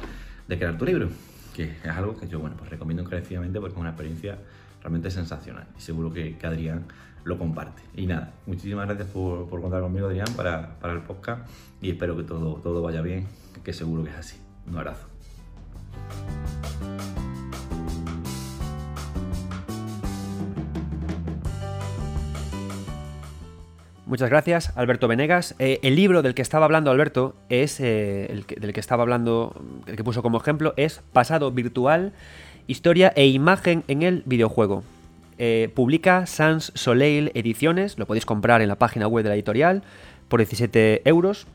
de crear tu libro, que es algo que yo bueno, pues recomiendo encarecidamente porque es una experiencia realmente sensacional y seguro que, que Adrián lo comparte. Y nada, muchísimas gracias por, por contar conmigo, Adrián, para, para, el podcast y espero que todo, todo vaya bien, que seguro que es así. Un abrazo. Muchas gracias, Alberto Venegas. Eh, el libro del que estaba hablando Alberto es eh, el que, del que estaba hablando, el que puso como ejemplo, es Pasado Virtual, Historia e Imagen en el videojuego. Eh, publica Sans Soleil Ediciones, lo podéis comprar en la página web de la editorial por 17 euros.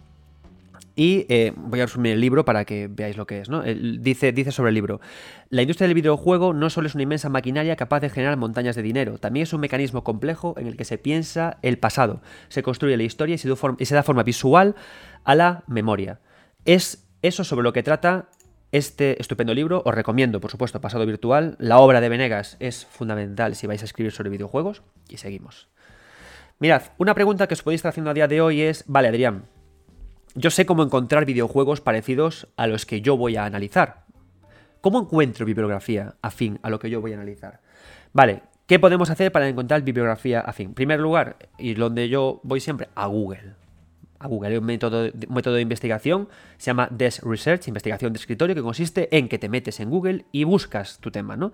Y eh, voy a resumir el libro para que veáis lo que es. ¿no? dice, dice sobre el libro, la industria del videojuego no solo es una inmensa maquinaria capaz de generar montañas de dinero, también es un mecanismo complejo en el que se piensa el pasado, se construye la historia se, y se da forma visual a la memoria. Es eso sobre lo que trata este estupendo libro. Os recomiendo, por supuesto, Pasado Virtual. La obra de Venegas es fundamental si vais a escribir sobre videojuegos. Y seguimos. Mirad, una pregunta que os podéis estar haciendo a día de hoy es, vale, Adrián, yo sé cómo encontrar videojuegos parecidos a los que yo voy a analizar. ¿Cómo encuentro bibliografía afín a lo que yo voy a analizar? Vale, ¿qué podemos hacer para encontrar bibliografía afín? En primer lugar, y donde yo voy siempre, a Google. A Google hay un método, de investigación, se llama Desk Research, investigación de escritorio, que consiste en que te metes en Google y buscas tu tema, ¿no?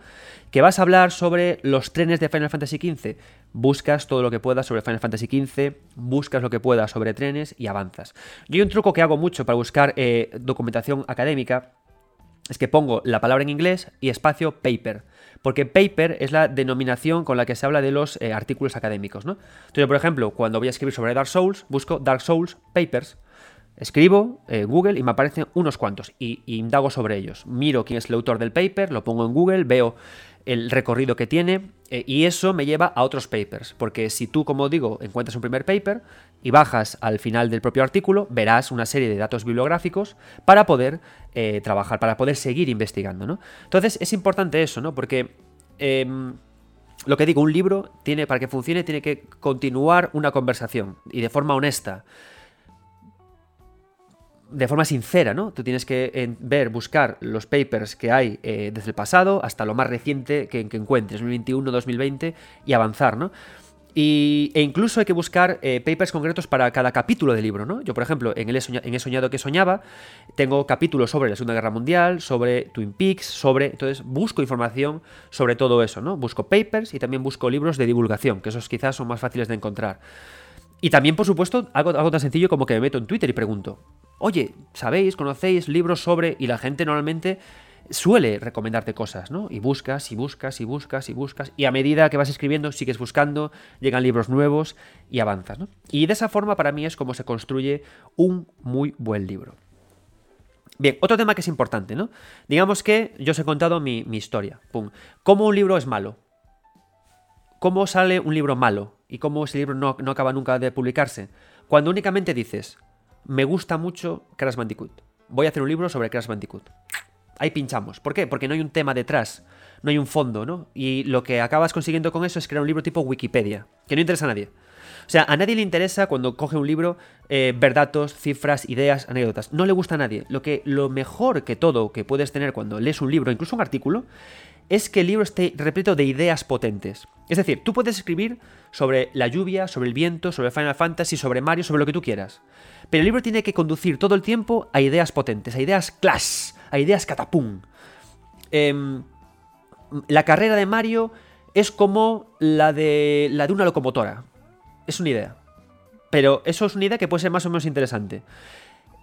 Que vas a hablar sobre los trenes de Final Fantasy XV, buscas todo lo que puedas sobre Final Fantasy XV, buscas lo que puedas sobre trenes y avanzas. Yo hay un truco que hago mucho para buscar eh, documentación académica, es que pongo la palabra en inglés y espacio paper porque paper es la denominación con la que se habla de los eh, artículos académicos, ¿no? Entonces, por ejemplo, cuando voy a escribir sobre Dark Souls, busco Dark Souls Papers, escribo en eh, Google y me aparecen unos cuantos y indago sobre ellos. Miro quién es el autor del paper, lo pongo en Google, veo el recorrido que tiene eh, y eso me lleva a otros papers, porque si tú, como digo, encuentras un primer paper y bajas al final del propio artículo, verás una serie de datos bibliográficos para poder eh, trabajar, para poder seguir investigando, ¿no? Entonces es importante eso, ¿no? Porque... Em, lo que digo, un libro tiene, para que funcione, tiene que continuar una conversación y de forma honesta de forma sincera, ¿no? Tú tienes que ver, buscar los papers que hay eh, desde el pasado hasta lo más reciente que, encuentres, 2021, 2020, y avanzar, ¿no? Y, e incluso hay que buscar eh, papers concretos para cada capítulo del libro, ¿no? Yo, por ejemplo, en, el he, soñado, que soñaba, tengo capítulos sobre la Segunda Guerra Mundial, sobre Twin Peaks, sobre... Entonces, busco información sobre todo eso, ¿no? Busco papers y también busco libros de divulgación, que esos quizás son más fáciles de encontrar. Y también, por supuesto, algo, algo tan sencillo como que me meto en Twitter y pregunto, oye, ¿sabéis, conocéis libros sobre... Y la gente normalmente suele recomendarte cosas, ¿no? Y buscas, y buscas, y buscas, y buscas, y a medida que vas escribiendo, sigues buscando, llegan libros nuevos y avanzas, ¿no? Y de esa forma para mí es como se construye un muy buen libro. Bien, otro tema que es importante, ¿no? Digamos que yo os he contado mi, historia. Pum. ¿Cómo un libro es malo? ¿Cómo sale un libro malo? ¿Y cómo ese libro no, no acaba nunca de publicarse? Cuando únicamente dices, me gusta mucho Crash Bandicoot. Voy a hacer un libro sobre Crash Bandicoot. Ahí pinchamos. ¿Por qué? Porque no hay un tema detrás, no hay un fondo, ¿no? Y lo que acabas consiguiendo con eso es crear un libro tipo Wikipedia, que no interesa a nadie. O sea, a nadie le interesa cuando coge un libro eh, ver datos, cifras, ideas, anécdotas. No le gusta a nadie. Lo, que, lo mejor que todo que puedes tener cuando lees un libro, incluso un artículo, es que el libro esté repleto de ideas potentes. Es decir, tú puedes escribir sobre la lluvia, sobre el viento, sobre Final Fantasy, sobre Mario, sobre lo que tú quieras. Pero el libro tiene que conducir todo el tiempo a ideas potentes, a ideas clash, a ideas catapum. Em, la carrera de Mario es como la de, la de una locomotora. Es una idea. Pero eso es una idea que puede ser más o menos interesante.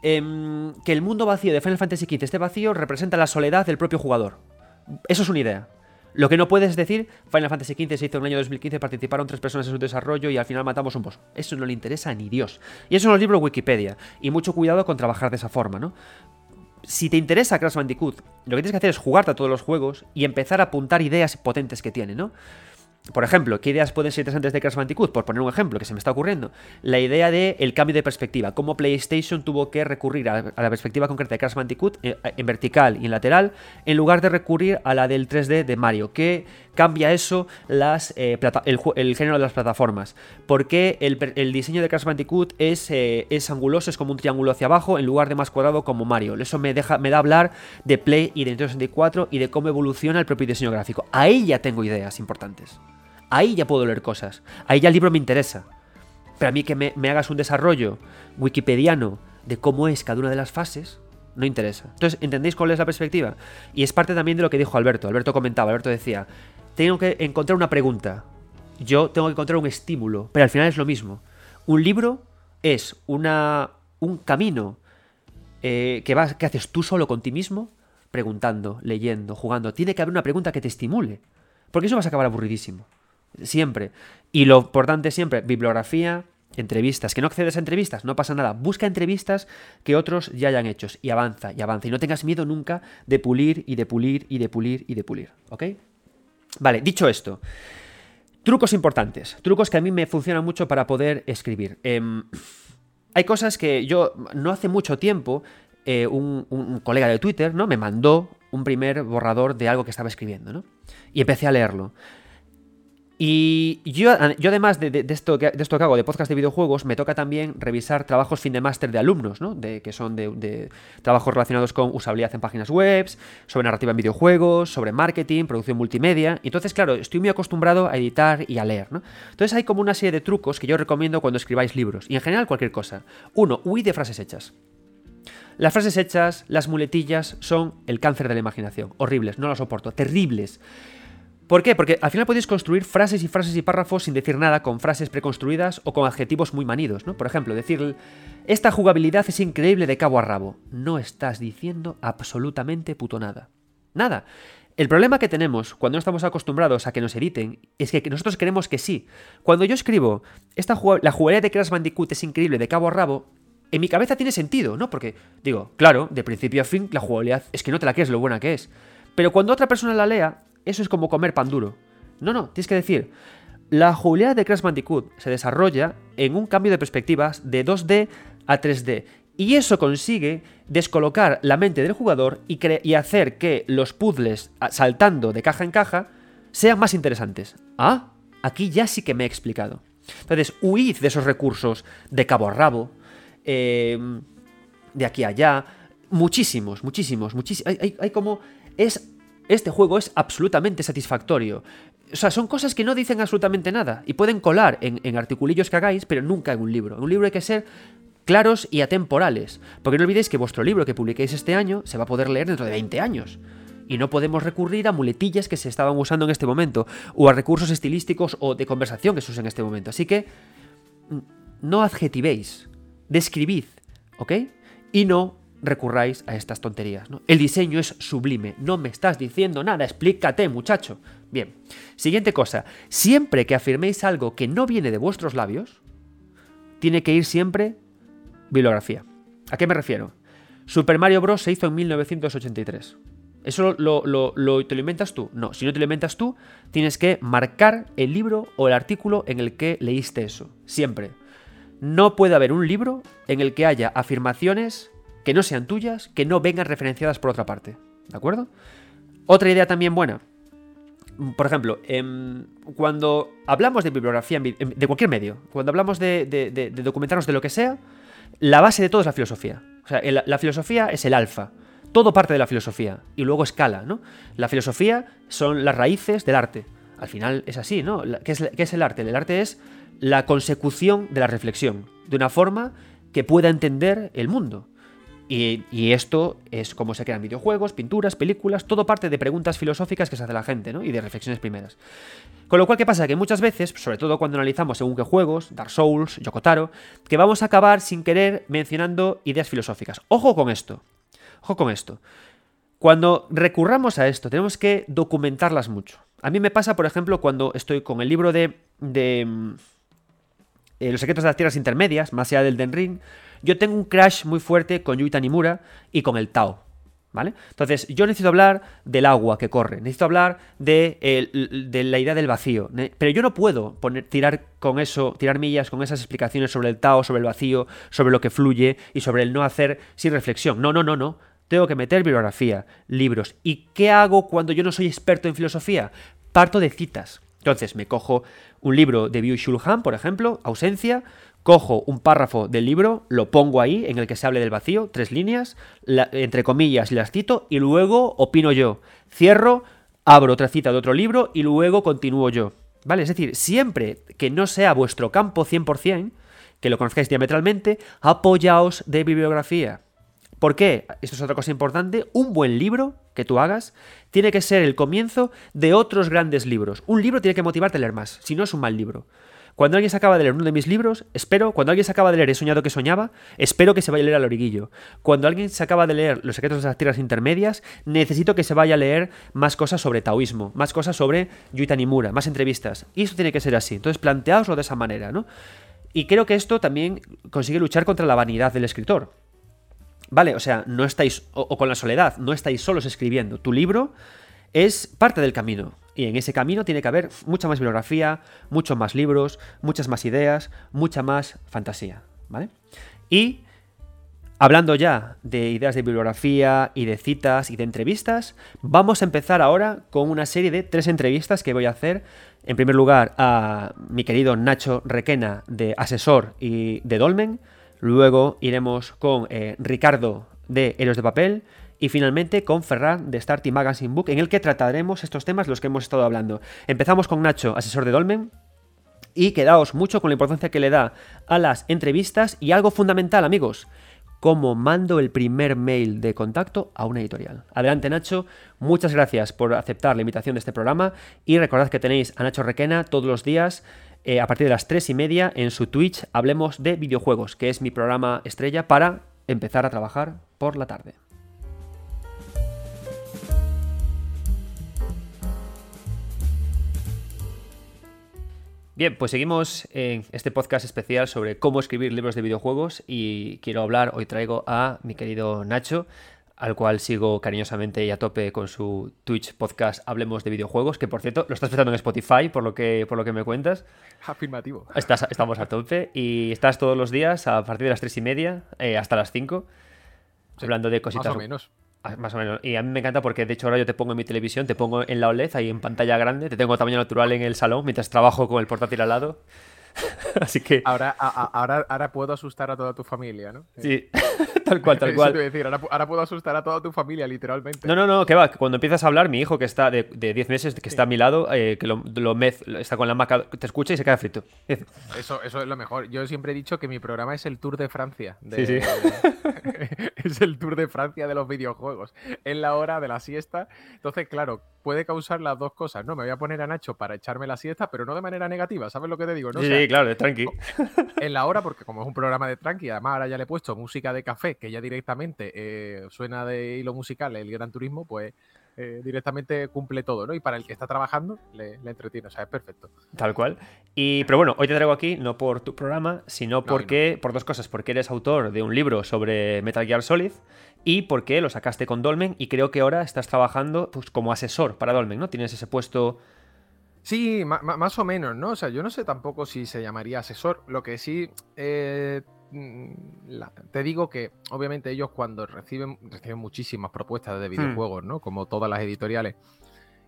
Em, que el mundo vacío de Final Fantasy XV esté vacío representa la soledad del propio jugador. Eso es una idea. Lo que no puedes decir, Final Fantasy XV se hizo en el año 2015, participaron tres personas en su desarrollo y al final matamos un boss. Eso no le interesa ni Dios. Y eso en los Wikipedia. Y mucho cuidado con trabajar de esa forma, ¿no? Si te interesa Crash Bandicoot, lo que tienes que hacer es jugarte a todos los juegos y empezar a apuntar ideas potentes que tiene, ¿no? Por ejemplo, ¿qué ideas pueden ser interesantes de Crash Bandicoot? Por poner un ejemplo que se me está ocurriendo. La idea del el cambio de perspectiva. Cómo PlayStation tuvo que recurrir a, la perspectiva concreta de Crash Bandicoot en, eh, en, vertical y en lateral, en lugar de recurrir a la del 3D de Mario. ¿Qué cambia eso las, eh, el, género de las plataformas? ¿Por qué el, diseño de Crash Bandicoot es, eh, es anguloso, es como un triángulo hacia abajo, en lugar de más cuadrado como Mario? Eso me, deja, me da hablar de Play y de Nintendo 64 y de cómo evoluciona el propio diseño gráfico. Ahí ya tengo ideas importantes. Ahí ya puedo leer cosas. Ahí ya el libro me interesa. Pero a mí que me, hagas un desarrollo wikipediano de cómo es cada una de las fases, no interesa. Entonces, ¿entendéis cuál es la perspectiva? Y es parte también de lo que dijo Alberto. Alberto comentaba, Alberto decía, tengo que encontrar una pregunta. Yo tengo que encontrar un estímulo, pero al final es lo mismo. Un libro es una, un camino eh, que, vas, que haces tú solo con ti mismo, preguntando, leyendo, jugando. Tiene que haber una pregunta que te estimule, porque eso vas a acabar aburridísimo. Siempre. Y lo importante siempre, bibliografía, entrevistas. Que no accedes a entrevistas, no pasa nada. Busca entrevistas que otros ya hayan hecho y avanza y avanza. Y no tengas miedo nunca de pulir y de pulir y de pulir y de pulir. ¿Ok? Vale, dicho esto. Trucos importantes. Trucos que a mí me funcionan mucho para poder escribir. Em, hay cosas que yo, no hace mucho tiempo, eh, un, un, colega de Twitter, ¿no? Me mandó un primer borrador de algo que estaba escribiendo, ¿no? Y empecé a leerlo. Y yo, yo además de, esto que, de esto que hago, de podcast de videojuegos, me toca también revisar trabajos fin de máster de alumnos, ¿no? De, que son de, trabajos relacionados con usabilidad en páginas web, sobre narrativa en videojuegos, sobre marketing, producción multimedia. Entonces, claro, estoy muy acostumbrado a editar y a leer, ¿no? Entonces hay como una serie de trucos que yo recomiendo cuando escribáis libros, y en general cualquier cosa. Uno, huid de frases hechas. Las frases hechas, las muletillas, son el cáncer de la imaginación. Horribles, no las soporto, terribles. ¿Por qué? Porque al final podéis construir frases y frases y párrafos sin decir nada con frases preconstruidas o con adjetivos muy manidos, ¿no? Por ejemplo, decir, esta jugabilidad es increíble de cabo a rabo. No estás diciendo absolutamente puto nada. Nada. El problema que tenemos cuando no estamos acostumbrados a que nos editen es que nosotros queremos que sí. Cuando yo escribo, esta la jugabilidad de Crash Bandicoot es increíble de cabo a rabo, en mi cabeza tiene sentido, ¿no? Porque digo, claro, de principio a fin la jugabilidad es que no te la crees lo buena que es. Pero cuando otra persona la lea, eso es como comer pan duro. No, no, tienes que decir, la jugabilidad de Crash Bandicoot se desarrolla en un cambio de perspectivas de 2D a 3D. Y eso consigue descolocar la mente del jugador y, hacer que los puzzles saltando de caja en caja sean más interesantes. Ah, aquí ya sí que me he explicado. Entonces, huid de esos recursos de cabo a rabo, em, de aquí a allá, muchísimos, muchísimos, muchísimos. Hay, hay como... Es este juego es absolutamente satisfactorio. O sea, son cosas que no dicen absolutamente nada y pueden colar en, articulillos que hagáis, pero nunca en un libro. En un libro hay que ser claros y atemporales. Porque no olvidéis que vuestro libro que publiquéis este año se va a poder leer dentro de 20 años. Y no podemos recurrir a muletillas que se estaban usando en este momento, o a recursos estilísticos o de conversación que se usan en este momento. Así que mm, no adjetivéis, describid, ¿ok? Y no recurráis a estas tonterías. El diseño es sublime, no me estás diciendo nada, explícate muchacho. Bien, siguiente cosa, siempre que afirméis algo que no viene de vuestros labios, tiene que ir siempre bibliografía. ¿A qué me refiero? Super Mario Bros. se hizo en 1983. ¿Eso lo, lo, te lo inventas tú? No, si no te lo inventas tú, tienes que marcar el libro o el artículo en el que leíste eso. Siempre. No puede haber un libro en el que haya afirmaciones que no sean tuyas, que no vengan referenciadas por otra parte. ¿De acuerdo? Otra idea también buena. Por ejemplo, em, cuando hablamos de bibliografía de cualquier medio, cuando hablamos de, documentarnos de lo que sea, la base de todo es la filosofía. O sea, la filosofía es el alfa. Todo parte de la filosofía y luego escala, ¿no? La filosofía son las raíces del arte. Al final es así, ¿no? ¿Qué es, qué es el arte? El arte es la consecución de la reflexión, de una forma que pueda entender el mundo. Y, esto es como se crean videojuegos, pinturas, películas, todo parte de preguntas filosóficas que se hace la gente, ¿no? Y de reflexiones primeras. Con lo cual, ¿qué pasa? Que muchas veces, sobre todo cuando analizamos según qué juegos, Dark Souls, Yokotaro, que vamos a acabar sin querer mencionando ideas filosóficas. Ojo con esto. Ojo con esto. Cuando recurramos a esto, tenemos que documentarlas mucho. A mí me pasa, por ejemplo, cuando estoy con el libro de, de mm, eh, Los secretos de las tierras intermedias, más allá del Den Ring, yo tengo un crash muy fuerte con Yui Tanimura y con el Tao. ¿Vale? Entonces, yo necesito hablar del agua que corre, necesito hablar de, la idea del vacío, pero yo no puedo poner, tirar con eso, tirar millas con esas explicaciones sobre el Tao, sobre el vacío, sobre lo que fluye y sobre el no hacer sin reflexión. No, no, no, no. Tengo que meter bibliografía, libros. ¿Y qué hago cuando yo no soy experto en filosofía? Parto de citas. Entonces, me cojo un libro de Biu Shulhan, por ejemplo, Ausencia, cojo un párrafo del libro, lo pongo ahí en el que se hable del vacío, tres líneas, entre comillas las cito y luego opino yo. Cierro, abro otra cita de otro libro y luego continúo yo. ¿Vale? Es decir, siempre que no sea vuestro campo 100%, que lo conozcáis diametralmente, apoyaos de bibliografía. ¿Por qué? Esto es otra cosa importante. Un buen libro que tú hagas tiene que ser el comienzo de otros grandes libros. Un libro tiene que motivarte a leer más, si no es un mal libro. Cuando alguien se acaba de leer uno de mis libros, espero, cuando alguien se acaba de leer He soñado que soñaba, espero que se vaya a leer al origuillo. Cuando alguien se acaba de leer Los secretos de las tierras intermedias, necesito que se vaya a leer más cosas sobre taoísmo, más cosas sobre Yuita Nimura, más entrevistas. Y eso tiene que ser así. Entonces, planteaoslo de esa manera, ¿no? Y creo que esto también consigue luchar contra la vanidad del escritor. Vale, o sea, no estáis, o con la soledad, no estáis solos escribiendo. Tu libro es parte del camino. Y en ese camino tiene que haber mucha más bibliografía, muchos más libros, muchas más ideas, mucha más fantasía, ¿vale? Y hablando ya de ideas de bibliografía y de citas y de entrevistas, vamos a empezar ahora con una serie de tres entrevistas que voy a hacer. En primer lugar a mi querido Nacho Requena de Asesor y de Dolmen. Luego iremos con eh, Ricardo de Héroes de Papel y finalmente con Ferran de Starty Magazine Book, en el que trataremos estos temas los que hemos estado hablando. Empezamos con Nacho, asesor de Dolmen, y quedaos mucho con la importancia que le da a las entrevistas y algo fundamental, amigos, cómo mando el primer mail de contacto a una editorial. Adelante Nacho, muchas gracias por aceptar la invitación de este programa y recordad que tenéis a Nacho Requena todos los días eh, a partir de las 3 y media en su Twitch Hablemos de videojuegos, que es mi programa estrella para empezar a trabajar por la tarde. Bien, pues seguimos en este podcast especial sobre cómo escribir libros de videojuegos y quiero hablar, hoy traigo a mi querido Nacho, al cual sigo cariñosamente y a tope con su Twitch podcast Hablemos de videojuegos, que por cierto lo estás pensando en Spotify por lo que, por lo que me cuentas. Afirmativo. Estás, estamos a tope y estás todos los días a partir de las tres y media eh, hasta las 5 hablando de cositas. Más o menos. Ah, más o menos. Y a mí me encanta porque de hecho ahora yo te pongo en mi televisión, te pongo en la OLED ahí en pantalla grande, te tengo tamaño natural en el salón mientras trabajo con el portátil al lado. Así que. Ahora, ahora, ahora puedo asustar a toda tu familia, ¿no? Sí, tal cual, tal cual. decir, ahora, puedo asustar a toda tu familia, literalmente. No, no, no, que va. Cuando empiezas a hablar, mi hijo que está de, 10 meses, que está a mi lado, eh, que lo, lo está con la maca, te escucha y se queda frito. Eso, eso es lo mejor. Yo siempre he dicho que mi programa es el Tour de Francia. sí, sí. es el Tour de Francia de los videojuegos. Es la hora de la siesta. Entonces, claro, puede causar las dos cosas, ¿no? Me voy a poner a Nacho para echarme la siesta, pero no de manera negativa, ¿sabes lo que te digo? ¿no? Sí, claro, de tranqui. En la hora, porque como es un programa de tranqui, además ahora ya le he puesto música de café, que ya directamente eh, suena de hilo musical el Gran Turismo, pues eh, directamente cumple todo, ¿no? Y para el que está trabajando, le, entretiene, o sea, es perfecto. Tal cual. Y, pero bueno, hoy te traigo aquí no por tu programa, sino porque, por dos cosas, porque eres autor de un libro sobre Metal Gear Solid y porque lo sacaste con Dolmen y creo que ahora estás trabajando pues, como asesor para Dolmen, ¿no? Tienes ese puesto... Sí, más o menos, ¿no? O sea, yo no sé tampoco si se llamaría asesor. Lo que sí eh, mm, te digo que, obviamente, ellos cuando reciben, reciben muchísimas propuestas de hmm. videojuegos, ¿no? Como todas las editoriales.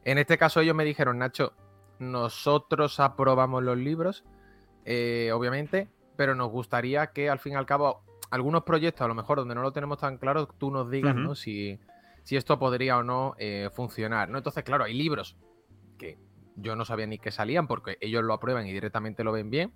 En este caso, ellos me dijeron, Nacho, nosotros aprobamos los libros, eh, obviamente, pero nos gustaría que al fin y al cabo algunos proyectos, a lo mejor donde no lo tenemos tan claro, tú nos digas, ¿no? Si, si, esto podría o no eh, funcionar, ¿no? Entonces, claro, hay libros que yo no sabía ni que salían porque ellos lo aprueban y directamente lo ven bien.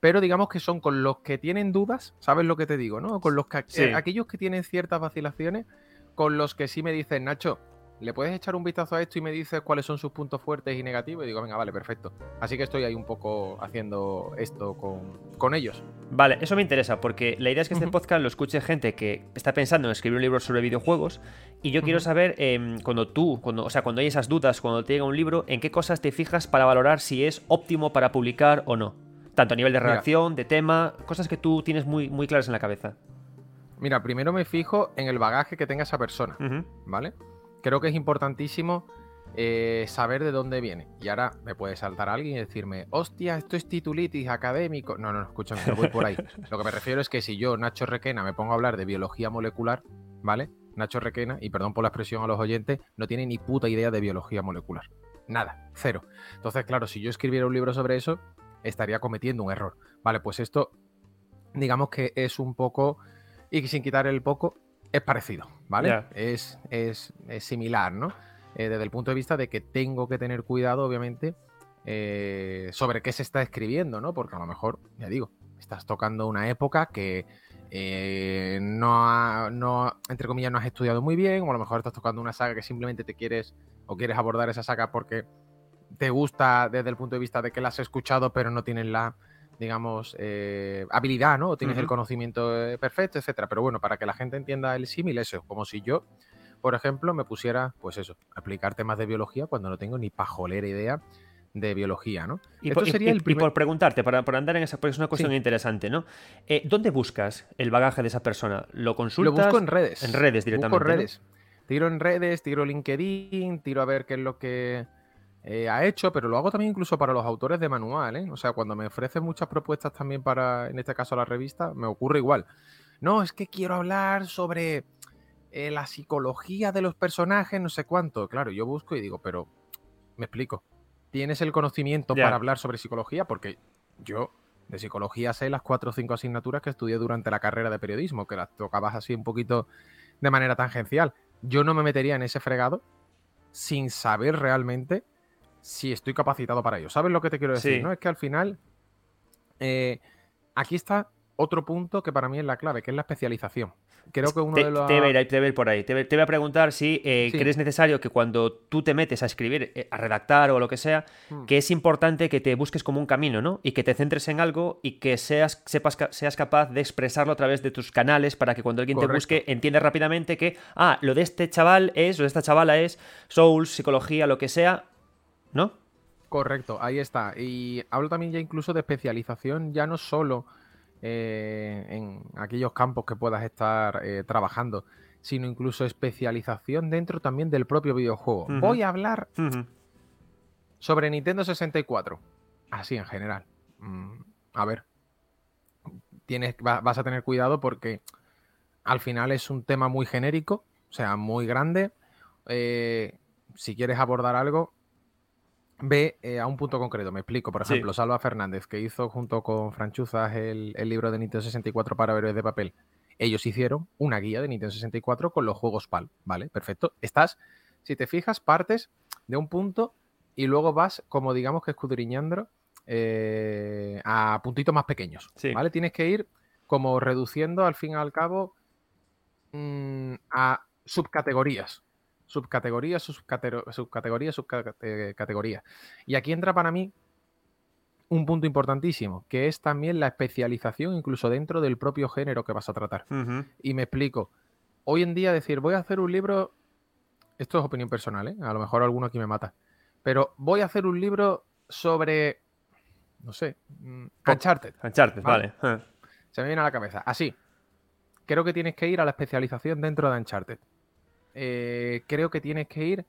Pero digamos que son con los que tienen dudas, ¿sabes lo que te digo, no? Con los que, eh, aquellos que tienen ciertas vacilaciones, con los que sí me dicen, Nacho, ¿le puedes echar un vistazo a esto y me dices cuáles son sus puntos fuertes y negativos? Y digo, venga, vale, perfecto. Así que estoy ahí un poco haciendo esto con, ellos. Vale, eso me interesa, porque la idea es que este podcast lo escuche gente que está pensando en escribir un libro sobre videojuegos. Y yo quiero saber, em, cuando tú, cuando, o sea, cuando hay esas dudas, cuando te llega un libro, en qué cosas te fijas para valorar si es óptimo para publicar o no. Tanto a nivel de redacción, de tema, cosas que tú tienes muy, muy claras en la cabeza. Mira, primero me fijo en el bagaje que tenga esa persona. ¿vale? Creo que es importantísimo eh, saber de dónde viene. Y ahora me puede saltar alguien y decirme, hostia, esto es titulitis académico. No, no, escúchame, no voy por ahí. Lo que me refiero es que si yo, Nacho Requena, me pongo a hablar de biología molecular, ¿vale? Nacho Requena, y perdón por la expresión a los oyentes, no tiene ni puta idea de biología molecular. Nada, cero. Entonces, claro, si yo escribiera un libro sobre eso, estaría cometiendo un error. Vale, pues esto, digamos que es un poco, y sin quitar el poco, es parecido, ¿vale? Es- es similar, ¿no? Eh, desde el punto de vista de que tengo que tener cuidado, obviamente, eh, sobre qué se está escribiendo, ¿no? Porque a lo mejor, ya digo, estás tocando una época que eh, no, ha- no, entre comillas, no has estudiado muy bien, o a lo mejor estás tocando una saga que simplemente te quieres o quieres abordar esa saga porque te gusta desde el punto de vista de que la has escuchado, pero no tienes la, digamos, eh, habilidad, ¿no? O tienes el conocimiento eh, perfecto, etcétera. Pero bueno, para que la gente entienda el símil, eso, como si yo, por ejemplo, me pusiera, pues eso, a explicar temas de biología cuando no tengo ni pajolera idea de biología, ¿no? Y, Esto por, sería y- el y primer- por preguntarte, para, por andar en esa, porque es una cuestión Sí. interesante, ¿no? Eh, ¿Dónde buscas el bagaje de esa persona? ¿Lo Lo consultas? busco en redes. En redes directamente. Busco ¿no? redes. Tiro en redes, tiro LinkedIn, tiro a ver qué es lo que eh, ha hecho, pero lo hago también incluso para los autores de manual, ¿eh? O sea, cuando me ofrecen muchas propuestas también para, en este caso, la revista, me ocurre igual. No, es que quiero hablar sobre eh, la psicología de los personajes, no sé cuánto. Claro, yo busco y digo, pero me explico. ¿Tienes el conocimiento para hablar sobre psicología? Porque yo de psicología sé las cuatro o cinco asignaturas que estudié durante la carrera de periodismo, que las tocabas así un poquito de manera tangencial. Yo no me metería en ese fregado sin saber realmente si estoy capacitado para ello. ¿Sabes lo que te quiero decir? Sí. No es que al final eh, aquí está otro punto que para mí es la clave, que es la especialización. Creo que uno Te, de los te voy a ir, te voy a ir por ahí. Te, voy- te voy a preguntar si eh, Sí. crees necesario que cuando tú te metes a escribir, eh, a redactar o lo que sea, Hmm. que es importante que te busques como un camino, ¿no? Y que te centres en algo y que seas, sepas, seas capaz de expresarlo a través de tus canales para que cuando alguien te busque entiendas rápidamente que, ah, lo de este chaval es, o de esta chavala es Souls, psicología, lo que sea, ¿no? Correcto, ahí está. Y hablo también ya incluso de especialización, ya no solo eh, en aquellos campos que puedas estar eh, trabajando, sino incluso especialización dentro también del propio videojuego. Voy a hablar sobre Nintendo 64, así en general. Mm, a ver, tienes, va- vas a tener cuidado porque al final es un tema muy genérico, o sea, muy grande. Eh, si quieres abordar algo, ve eh, a un punto concreto. Me explico. Por Sí. ejemplo, Salva Fernández, que hizo junto con Franchuzas el, el libro de Nintendo 64 para héroes de papel. Ellos hicieron una guía de Nintendo 64 con los juegos PAL. ¿Vale? Perfecto. Estás, si te fijas, partes de un punto y luego vas, como digamos que escudriñando, eh, a puntitos más pequeños. Sí. ¿Vale? Tienes que ir como reduciendo al fin y al cabo mm, a subcategorías. Subcategorías, subcatero- subcategorías, subcategorías. Y aquí entra para mí un punto importantísimo, que es también la especialización incluso dentro del propio género que vas a tratar. Y me explico. Hoy en día decir, voy a hacer un libro, esto es opinión personal, ¿eh? a lo mejor alguno aquí me mata, pero voy a hacer un libro sobre, no sé, mm, Uncharted. Uncharted, Vale. vale. Ah. Se me viene a la cabeza. Así. Creo que tienes que ir a la especialización dentro de Uncharted. Eh, creo que tienes que ir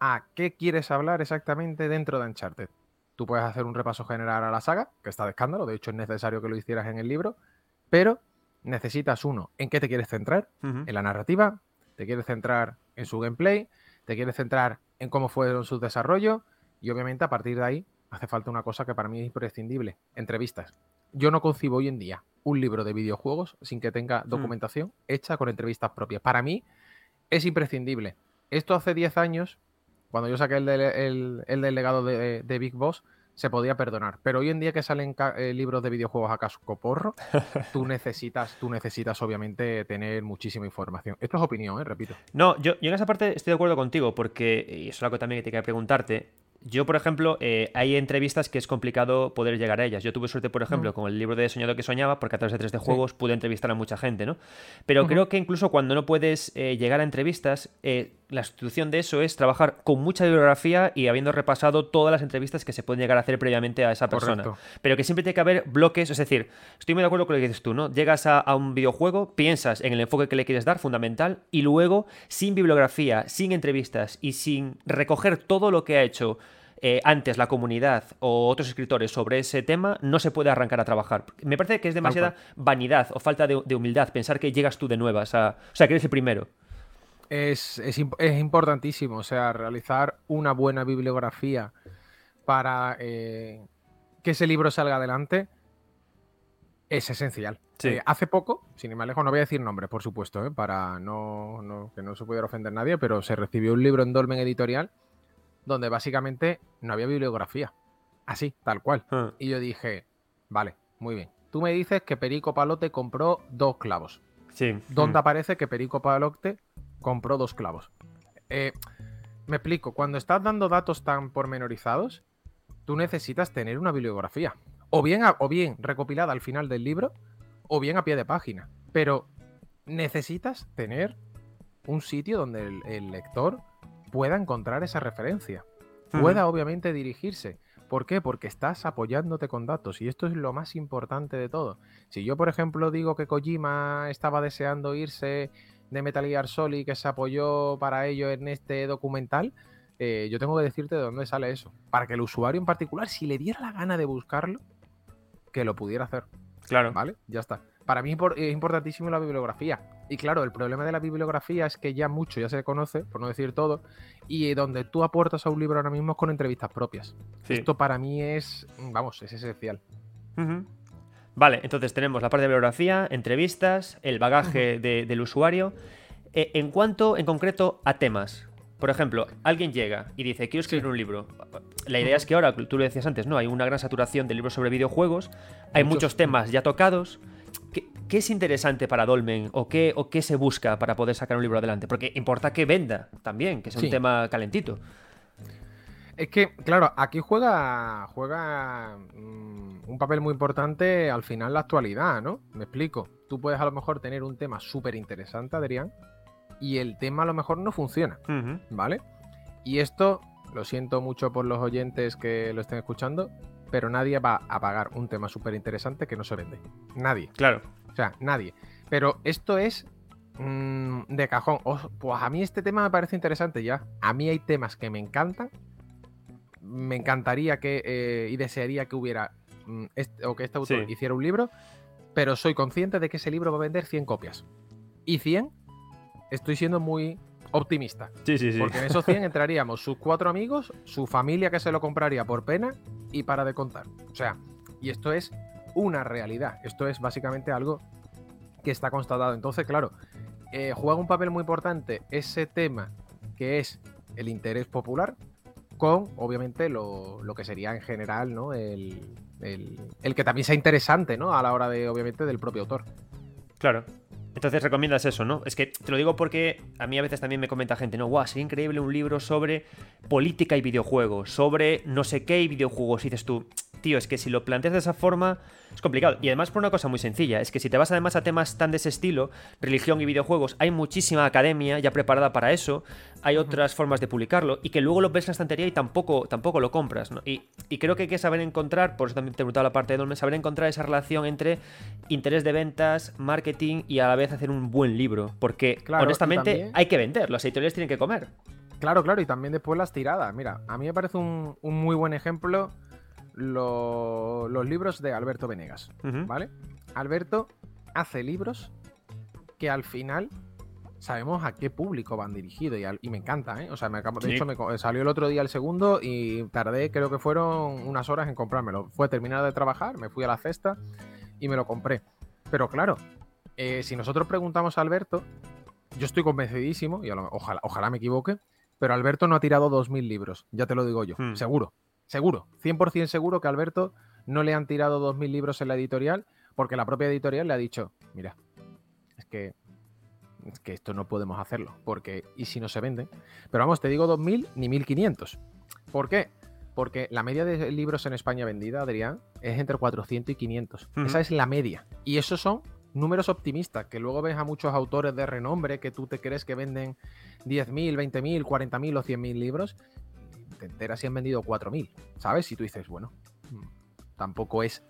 a qué quieres hablar exactamente dentro de Uncharted. Tú puedes hacer un repaso general a la saga, que está de escándalo, de hecho es necesario que lo hicieras en el libro, pero necesitas uno, ¿en qué te quieres centrar? En la narrativa, te quieres centrar en su gameplay, te quieres centrar en cómo fueron sus desarrollos y obviamente a partir de ahí hace falta una cosa que para mí es imprescindible, entrevistas. Yo no concibo hoy en día un libro de videojuegos sin que tenga documentación hecha con entrevistas propias. Para mí es imprescindible. Esto hace 10 años, cuando yo saqué el, del- el- el del legado de, de Big Boss, se podía perdonar. Pero hoy en día que salen eh, libros de videojuegos a cascoporro, tú necesitas, tú necesitas obviamente tener muchísima información. Esto es opinión, ¿eh? repito. No, yo, yo en esa parte estoy de acuerdo contigo, porque, y eso es algo también que te quería preguntarte. Yo, por ejemplo, eh, hay entrevistas que es complicado poder llegar a ellas. Yo tuve suerte, por ejemplo, Mm. con el libro de Soñado que soñaba, porque a través de 3D Sí. Juegos pude entrevistar a mucha gente, ¿no? Pero creo que incluso cuando no puedes eh, llegar a entrevistas, eh, la sustitución de eso es trabajar con mucha bibliografía y habiendo repasado todas las entrevistas que se pueden llegar a hacer previamente a esa persona. Correcto. Pero que siempre tiene que haber bloques, es decir, estoy muy de acuerdo con lo que dices tú, ¿no? Llegas a, a un videojuego, piensas en el enfoque que le quieres dar, fundamental, y luego, sin bibliografía, sin entrevistas y sin recoger todo lo que ha hecho eh, antes la comunidad o otros escritores sobre ese tema, no se puede arrancar a trabajar. Me parece que es demasiada vanidad o falta de, de humildad pensar que llegas tú de nuevas a... O sea, que eres el primero. Es, es es importantísimo, o sea, realizar una buena bibliografía para eh, que ese libro salga adelante es esencial. Sí. Eh, hace poco, sin ir más lejos, no voy a decir nombres, por supuesto, eh, para no, no- que no se pudiera ofender nadie, pero se recibió un libro en Dolmen Editorial donde básicamente no había bibliografía. Así, tal cual. Ah, Y yo dije, vale, muy bien. Tú me dices que Perico Palote compró dos clavos. Sí. ¿Dónde Mm. aparece que Perico Palote compró dos clavos? Eh, me explico, cuando estás dando datos tan pormenorizados, tú necesitas tener una bibliografía. O bien, a- o bien recopilada al final del libro, o bien a pie de página. Pero necesitas tener un sitio donde el, el lector pueda encontrar esa referencia. Pueda obviamente dirigirse. ¿Por qué? Porque estás apoyándote con datos y esto es lo más importante de todo. Si yo, por ejemplo, digo que Kojima estaba deseando irse de Metal Gear Solid y que se apoyó para ello en este documental, eh, yo tengo que decirte de dónde sale eso. Para que el usuario en particular, si le diera la gana de buscarlo, que lo pudiera hacer. Claro. ¿Vale? Ya está. Para mí es impor- es importantísimo la bibliografía. Y claro, el problema de la bibliografía es que ya mucho ya se conoce, por no decir todo, y donde tú aportas a un libro ahora mismo es con entrevistas propias. Sí. Esto para mí es, vamos, es esencial. Ujú. Vale, entonces tenemos la parte de bibliografía, entrevistas, el bagaje de- del usuario. Eh, en cuanto, en concreto, a temas. Por ejemplo, alguien llega y dice, quiero escribir un libro. La idea es que ahora, tú lo decías antes, ¿no? Hay una gran saturación de libros sobre videojuegos, hay Muchos. muchos temas ya tocados. ¿Qué, qué es interesante para Dolmen o qué, o qué se busca para poder sacar un libro adelante? Porque importa que venda también, que sea Sí. un tema calentito. Es que, claro, aquí juega, juega mm, un papel muy importante al final la actualidad, ¿no? Me explico. Tú puedes a lo mejor tener un tema súper interesante, Adrián, y el tema a lo mejor no funciona. ¿vale? Y esto, lo siento mucho por los oyentes que lo estén escuchando, pero nadie va a pagar un tema súper interesante que no se vende. Nadie. Claro. O sea, nadie. Pero esto es mm, de cajón. Pues a mí este tema me parece interesante ya. A mí hay temas que me encantan. Me encantaría que eh, y desearía que hubiera mm, este- o que este autor Sí. hiciera un libro, pero soy consciente de que ese libro va a vender 100 copias. Y 100, estoy siendo muy optimista. Sí, sí, sí. Porque en esos 100 entraríamos sus cuatro amigos, su familia que se lo compraría por pena y para de contar. O sea, y esto es una realidad. Esto es básicamente algo que está constatado. Entonces, claro, eh, juega un papel muy importante ese tema que es el interés popular con, obviamente, lo, lo que sería en general, ¿no? El, el- el que también sea interesante, ¿no? A la hora de, obviamente, del propio autor. Claro. Entonces recomiendas eso, ¿no? Es que te lo digo porque a mí a veces también me comenta gente, no, guau, sería increíble un libro sobre política y videojuegos, sobre no sé qué y videojuegos. Y dices tú, tío, es que si lo planteas de esa forma es complicado. Y además por una cosa muy sencilla, es que si te vas además a temas tan de ese estilo, religión y videojuegos, hay muchísima academia ya preparada para eso, hay otras formas de publicarlo y que luego lo ves en la estantería y tampoco, tampoco lo compras, ¿no? Y, y creo que hay que saber encontrar, por eso también te he preguntado la parte de Dolmen, saber encontrar esa relación entre interés de ventas, marketing y a la vez hacer un buen libro. Porque Claro, honestamente también- hay que vender, los editoriales tienen que comer. Claro, claro, y también después las tiradas. Mira, a mí me parece un, un muy buen ejemplo lo- los libros de Alberto Venegas. ¿vale? Alberto hace libros que al final sabemos a qué público van dirigidos y, al- y me encanta, ¿eh? O sea, me acabo- de Sí. hecho me salió el otro día el segundo y tardé, creo que fueron unas horas en comprármelo. Fue terminar de trabajar, me fui a la cesta y me lo compré. Pero claro, eh, si nosotros preguntamos a Alberto, yo estoy convencidísimo, y ojalá, ojalá me equivoque, pero Alberto no ha tirado 2.000 libros, ya te lo digo yo, Hmm. seguro, seguro, 100% seguro que a Alberto no le han tirado 2.000 libros en la editorial, porque la propia editorial le ha dicho, mira, es que, es que esto no podemos hacerlo, porque, ¿y si no se venden? Pero vamos, te digo 2.000 ni 1.500. ¿Por qué? Porque la media de libros en España vendida, Adrián, es entre 400 y 500. Ujú. Esa es la media. Y esos son números optimistas, que luego ves a muchos autores de renombre que tú te crees que venden 10.000, 20.000, 40.000 o 100.000 libros, te enteras si han vendido 4.000, ¿sabes? Y tú dices, bueno, mm, tampoco es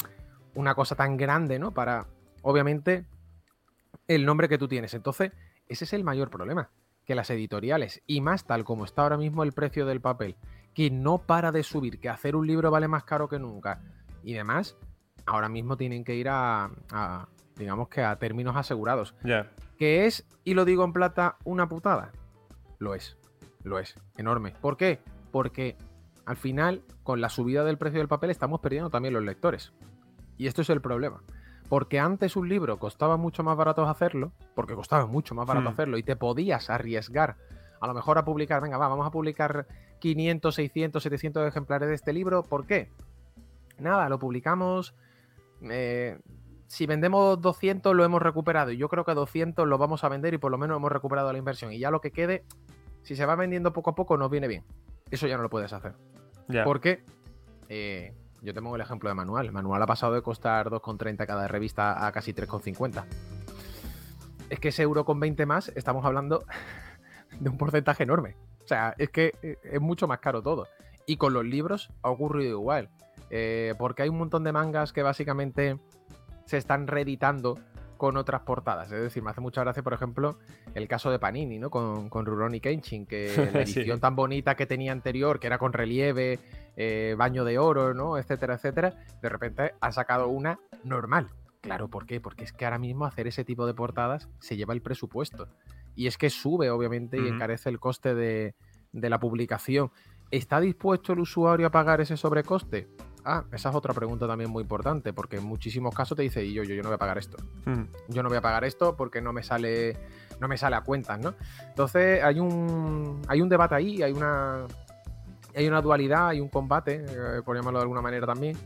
una cosa tan grande, ¿no? Para, obviamente, el nombre que tú tienes. Entonces, ese es el mayor problema, que las editoriales, y más tal como está ahora mismo el precio del papel, que no para de subir, que hacer un libro vale más caro que nunca, y demás, ahora mismo tienen que ir a, a digamos que a términos asegurados. Ya. ¿Que es, y lo digo en plata, una putada? Lo es, lo es, enorme. ¿Por qué? Porque al final, con la subida del precio del papel, estamos perdiendo también los lectores. Y esto es el problema. Porque antes un libro costaba mucho más barato hacerlo, porque costaba mucho más barato Hmm. hacerlo y te podías arriesgar a lo mejor a publicar, venga, va, vamos a publicar 500, 600, 700 ejemplares de este libro. ¿Por qué? Nada, lo publicamos. eh, si vendemos 200 lo hemos recuperado y yo creo que 200 lo vamos a vender y por lo menos hemos recuperado la inversión. Y ya lo que quede, si se va vendiendo poco a poco, nos viene bien. Eso ya no lo puedes hacer. Porque eh, yo te pongo el ejemplo de Manual. El Manual ha pasado de costar 2,30 cada revista a casi 3,50. Es que ese euro con 20 más, estamos hablando de un porcentaje enorme. O sea, es que eh, es mucho más caro todo. Y con los libros ha ocurrido igual. Eh, porque hay un montón de mangas que básicamente se están reeditando con otras portadas. Es decir, me hace mucha gracia, por ejemplo, el caso de Panini, ¿no? Con, con Rurouni Kenshin, que la Sí. edición tan bonita que tenía anterior, que era con relieve, eh, baño de oro, ¿no? Etcétera, etcétera, de repente ha sacado una normal. Claro, ¿por qué? Porque es que ahora mismo hacer ese tipo de portadas se lleva el presupuesto. Y es que sube, obviamente, y encarece el coste de, de la publicación. ¿Está dispuesto el usuario a pagar ese sobrecoste? Ah, esa es otra pregunta también muy importante, porque en muchísimos casos te dice, y yo, yo, yo no voy a pagar esto Mm. yo no voy a pagar esto porque no me sale no me sale a cuentas, ¿no? Entonces hay un hay un debate ahí, hay una hay una dualidad, hay un combate, eh, por llamarlo de alguna manera también,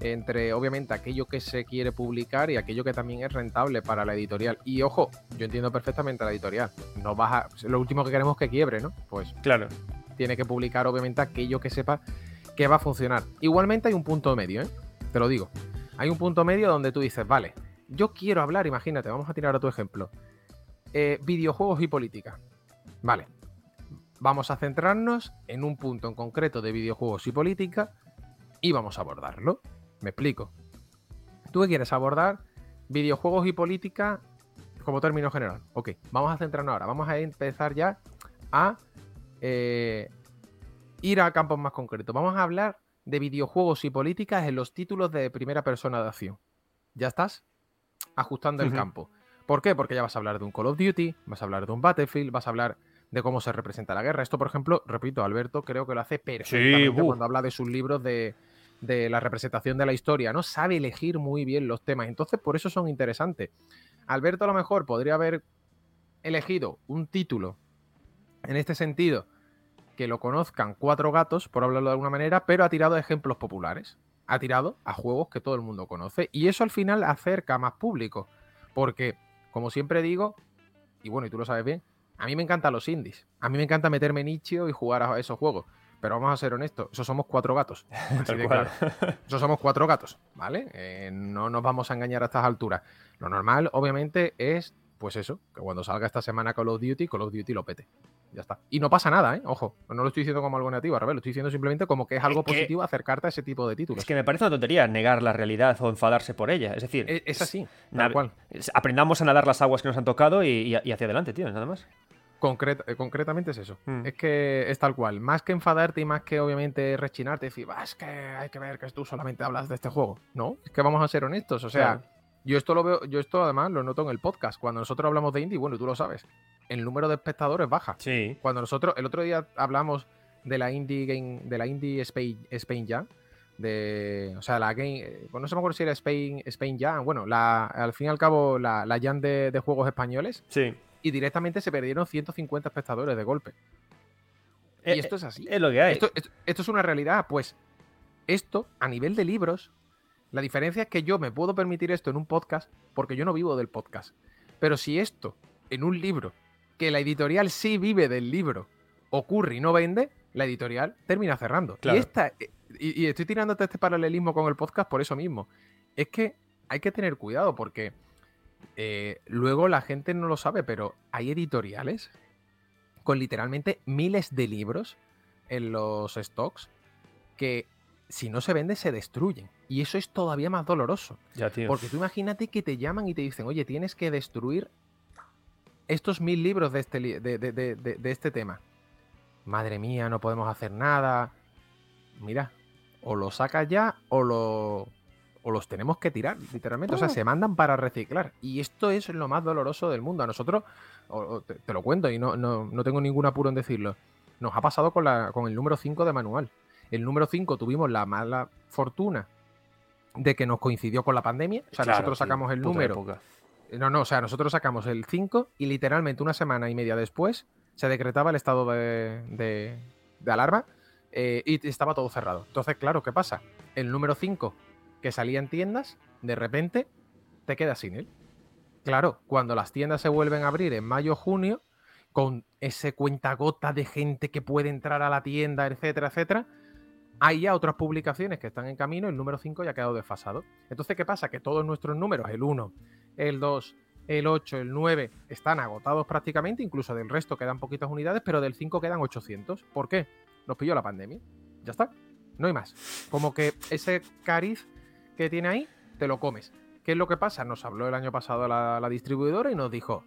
entre obviamente aquello que se quiere publicar y aquello que también es rentable para la editorial. Y ojo, yo entiendo perfectamente a la editorial. No vas a, lo último que queremos es que quiebre, ¿no? Pues Claro. tiene que publicar obviamente aquello que sepa que va a funcionar. Igualmente hay un punto medio, ¿eh? Te lo digo. Hay un punto medio donde tú dices, vale, yo quiero hablar, imagínate, vamos a tirar a tu ejemplo. Eh, videojuegos y política. Vale. Vamos a centrarnos en un punto en concreto de videojuegos y política y vamos a abordarlo. Me explico. ¿Tú quieres abordar? Videojuegos y política como término general. Ok, vamos a centrarnos ahora. Vamos a empezar ya a eh, ir a campos más concretos. Vamos a hablar de videojuegos y políticas en los títulos de primera persona de acción. ¿Ya estás? Ajustando el campo. ¿Por qué? Porque ya vas a hablar de un Call of Duty, vas a hablar de un Battlefield, vas a hablar de cómo se representa la guerra. Esto, por ejemplo, repito, Alberto creo que lo hace perfectamente buh. cuando habla de sus libros de, de la representación de la historia, ¿no? Sabe elegir muy bien los temas. Entonces, por eso son interesantes. Alberto a lo mejor podría haber elegido un título en este sentido que lo conozcan cuatro gatos, por hablarlo de alguna manera, pero ha tirado a ejemplos populares. Ha tirado a juegos que todo el mundo conoce. Y eso al final acerca a más público. Porque, como siempre digo, y bueno, y tú lo sabes bien, a mí me encantan los indies. A mí me encanta meterme en nicho y jugar a esos juegos. Pero vamos a ser honestos, eso somos cuatro gatos. Así Tal de cual. claro. Eso somos cuatro gatos, ¿vale? Eh, no nos vamos a engañar a estas alturas. Lo normal, obviamente, es, pues eso, que cuando salga esta semana Call of Duty, Call of Duty lo pete. Ya está. Y no pasa nada, ¿eh? Ojo, no lo estoy diciendo como algo negativo, revés, lo estoy diciendo simplemente como que es algo Es que- positivo acercarte a ese tipo de títulos. Es que me parece una tontería negar la realidad o enfadarse por ella. Es decir, Es, es así, tal cual. aprendamos a nadar las aguas que nos han tocado y, hacia adelante, tío, nada más. Concreta- eh, concretamente es eso. Mm. Es que es tal cual. Más que enfadarte y más que obviamente rechinarte y decir, "Bah, es que hay que ver que tú solamente hablas de este juego. No, es que vamos a ser honestos. O sea, Claro. Yo esto lo veo, yo esto además lo noto en el podcast. Cuando nosotros hablamos de indie, bueno, tú lo sabes, el número de espectadores baja. Sí. Cuando nosotros, el otro día hablamos de la indie game, de la indie Spain, Spain Jam, de, o sea, la game, eh, pues no se me acuerdo si era Spain, Spain Jam, bueno, la, al fin y al cabo la, la Jam de, de juegos españoles, Sí. y directamente se perdieron 150 espectadores de golpe. Eh, y esto es así. Es lo que hay. Esto, esto- esto es una realidad. Pues esto, a nivel de libros, la diferencia es que yo me puedo permitir esto en un podcast porque yo no vivo del podcast. Pero si esto, en un libro, que la editorial sí vive del libro, ocurre y no vende, la editorial termina cerrando. Claro. Y, esta, y, y estoy tirándote este paralelismo con el podcast por eso mismo. Es que hay que tener cuidado porque eh, luego la gente no lo sabe, pero hay editoriales con literalmente miles de libros en los stocks que si no se vende se destruyen. Y eso es todavía más doloroso. Ya, tío. Porque tú imagínate que te llaman y te dicen, oye, tienes que destruir estos mil libros de este, de, de, este tema. Madre mía, no podemos hacer nada. Mira, o lo sacas ya o, lo, o los tenemos que tirar, literalmente. O sea, se mandan para reciclar. Y esto es lo más doloroso del mundo. A nosotros, te, lo cuento y no, no, no, tengo ningún apuro en decirlo, nos ha pasado con, la, con el número 5 de manual. El número 5 tuvimos la mala fortuna de que nos coincidió con la pandemia. O sea, nosotros sacamos el número. No, no, o sea, nosotros sacamos el 5 y literalmente una semana y media después se decretaba el estado de, de, alarma eh, y estaba todo cerrado. Entonces, claro, ¿qué pasa? El número 5 que salía en tiendas, de repente te quedas sin él. Claro, cuando las tiendas se vuelven a abrir en mayo junio, con ese cuentagota de gente que puede entrar a la tienda, etcétera, etcétera, hay ya otras publicaciones que están en camino, el número 5 ya ha quedado desfasado. Entonces, ¿qué pasa? Que todos nuestros números, el 1, el 2, el 8, el 9, están agotados prácticamente, incluso del resto quedan poquitas unidades, pero del 5 quedan 800. ¿Por qué? Nos pilló la pandemia. Ya está. No hay más. Como que ese cariz que tiene ahí, te lo comes. ¿Qué es lo que pasa? Nos habló el año pasado la, la distribuidora y nos dijo,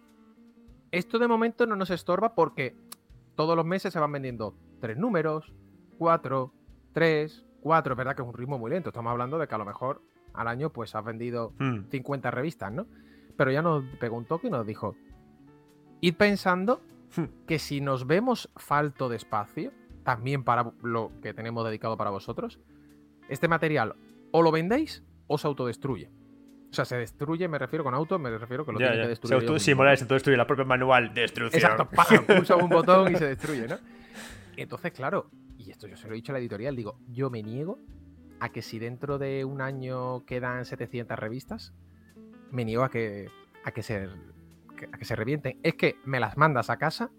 esto de momento no nos estorba porque todos los meses se van vendiendo tres números, cuatro, 3, 4, verdad que es un ritmo muy lento. Estamos hablando de que a lo mejor al año pues has vendido 50 hmm. revistas, ¿no? Pero ya nos pegó un toque y nos dijo, id pensando hmm. que si nos vemos falto de espacio, también para lo que tenemos dedicado para vosotros, este material o lo vendéis o se autodestruye. O sea, se destruye, me refiero con auto, me refiero que lo tiene que destruir. Se sí, se autodestruye la propia manual, destrucción. Exacto, pulsa un botón y se destruye, ¿no? Entonces, claro, y esto yo se lo he dicho a la editorial, digo, yo me niego a que si dentro de un año quedan 700 revistas, me niego a que, a que, se, a que se revienten. Es que me las mandas a casa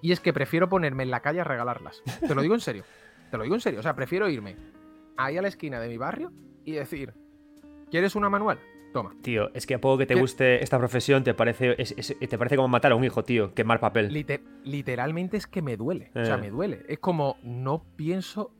y es que prefiero ponerme en la calle a regalarlas. Te lo digo en serio. Te lo digo en serio. O sea, prefiero irme ahí a la esquina de mi barrio y decir, ¿quieres una manual? Toma. Tío, es que a poco que te guste esta profesión, te parece, te parece como matar a un hijo, tío. Quemar papel. literalmente es que me duele. O sea, eh. me duele. Es como no pienso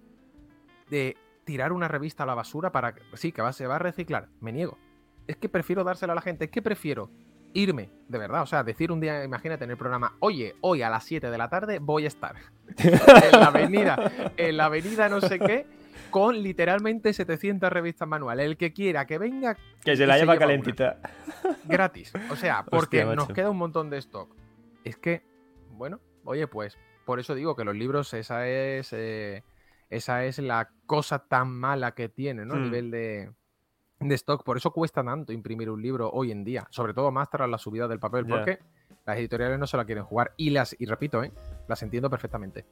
de tirar una revista a la basura para. Sí, que va, se va a reciclar. Me niego. Es que prefiero dársela a la gente. Es que prefiero irme, de verdad. O sea, decir un día, imagínate en el programa, oye, hoy a las 7 de la tarde voy a estar en la avenida, en la avenida no sé qué con literalmente 700 revistas manuales. El que quiera que venga. Que se la lleva calentita. Gratis. O sea, porque nos queda un montón de stock. Es que, bueno, oye, pues por eso digo que los libros, esa es. Eh, esa es la cosa tan mala que tiene, ¿no? A hmm. nivel de, de stock. Por eso cuesta tanto imprimir un libro hoy en día. Sobre todo más tras la subida del papel. Porque las editoriales no se la quieren jugar. Y las, y repito, ¿eh? las entiendo perfectamente.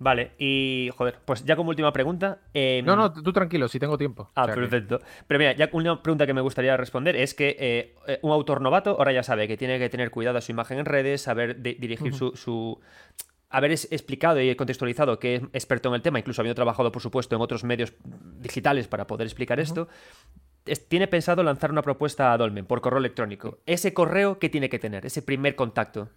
Vale, y joder, pues ya como última pregunta. Em, no, no, tú tranquilo, si tengo tiempo. Ah, perfecto. Pero mira, ya una pregunta que me gustaría responder es que eh, eh, un autor novato ahora ya sabe que tiene que tener cuidado a su imagen en redes, saber dirigir su, haber explicado y contextualizado que es experto en el tema, incluso habiendo trabajado, por supuesto, en otros medios digitales para poder explicar esto, tiene pensado lanzar una propuesta a Dolmen por correo electrónico. ¿Ese correo qué tiene que tener? Ese primer contacto.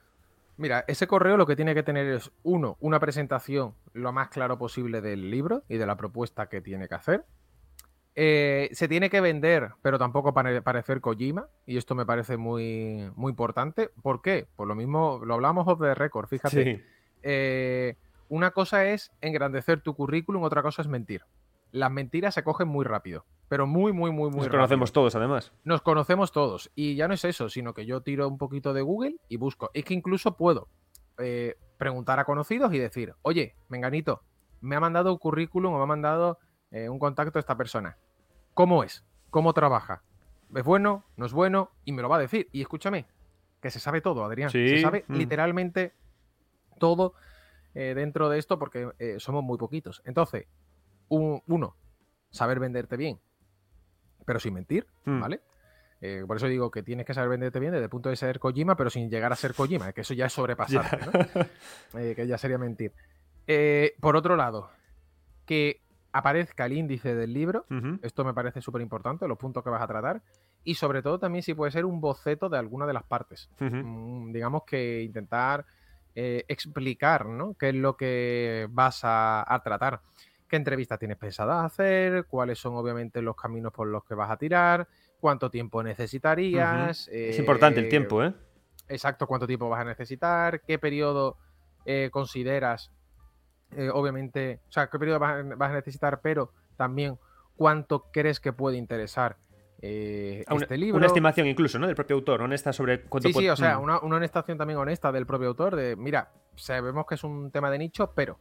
Mira, ese correo lo que tiene que tener es, uno, una presentación lo más claro posible del libro y de la propuesta que tiene que hacer. Eh, se tiene que vender, pero tampoco parecer Kojima, y esto me parece muy, muy importante. ¿Por qué? Por lo mismo, lo hablamos off the record, fíjate. Eh, una cosa es engrandecer tu currículum, otra cosa es mentir. Las mentiras se cogen muy rápido pero muy, muy, muy, muy. Nos conocemos todos, además. Nos conocemos todos. Y ya no es eso, sino que yo tiro un poquito de Google y busco. Es que incluso puedo eh, preguntar a conocidos y decir, oye, Menganito, me ha mandado un currículum o me ha mandado eh, un contacto a esta persona. ¿Cómo es? ¿Cómo trabaja? ¿Es bueno? ¿No es bueno? Y me lo va a decir. Y escúchame, que se sabe todo, Adrián. Se sabe mm. literalmente todo eh, dentro de esto porque somos muy poquitos. Entonces, uno, saber venderte bien pero sin mentir, hmm. ¿vale? Eh, por eso digo que tienes que saber venderte bien desde el punto de ser Kojima, pero sin llegar a ser Kojima, que eso ya es sobrepasarte, ¿no? Eh, que ya sería mentir. Eh, por otro lado, que aparezca el índice del libro. Esto me parece súper importante, los puntos que vas a tratar. Y sobre todo también si puede ser un boceto de alguna de las partes. Mm, digamos que intentar explicar ¿no? qué es lo que vas a, a tratar. ¿Qué entrevistas tienes pensadas hacer? ¿Cuáles son obviamente los caminos por los que vas a tirar? ¿Cuánto tiempo necesitarías? Es importante el Eh, tiempo, ¿eh? exacto cuánto tiempo vas a necesitar, qué periodo eh, consideras, eh, obviamente, o sea, qué periodo vas a, vas a necesitar, pero también cuánto crees que puede interesar una, este libro. una estimación incluso, ¿no? Del propio autor, honesta sobre cuánto Sí, sí, o sea, Mm. una, una honestación también honesta del propio autor de, mira, sabemos que es un tema de nicho, pero...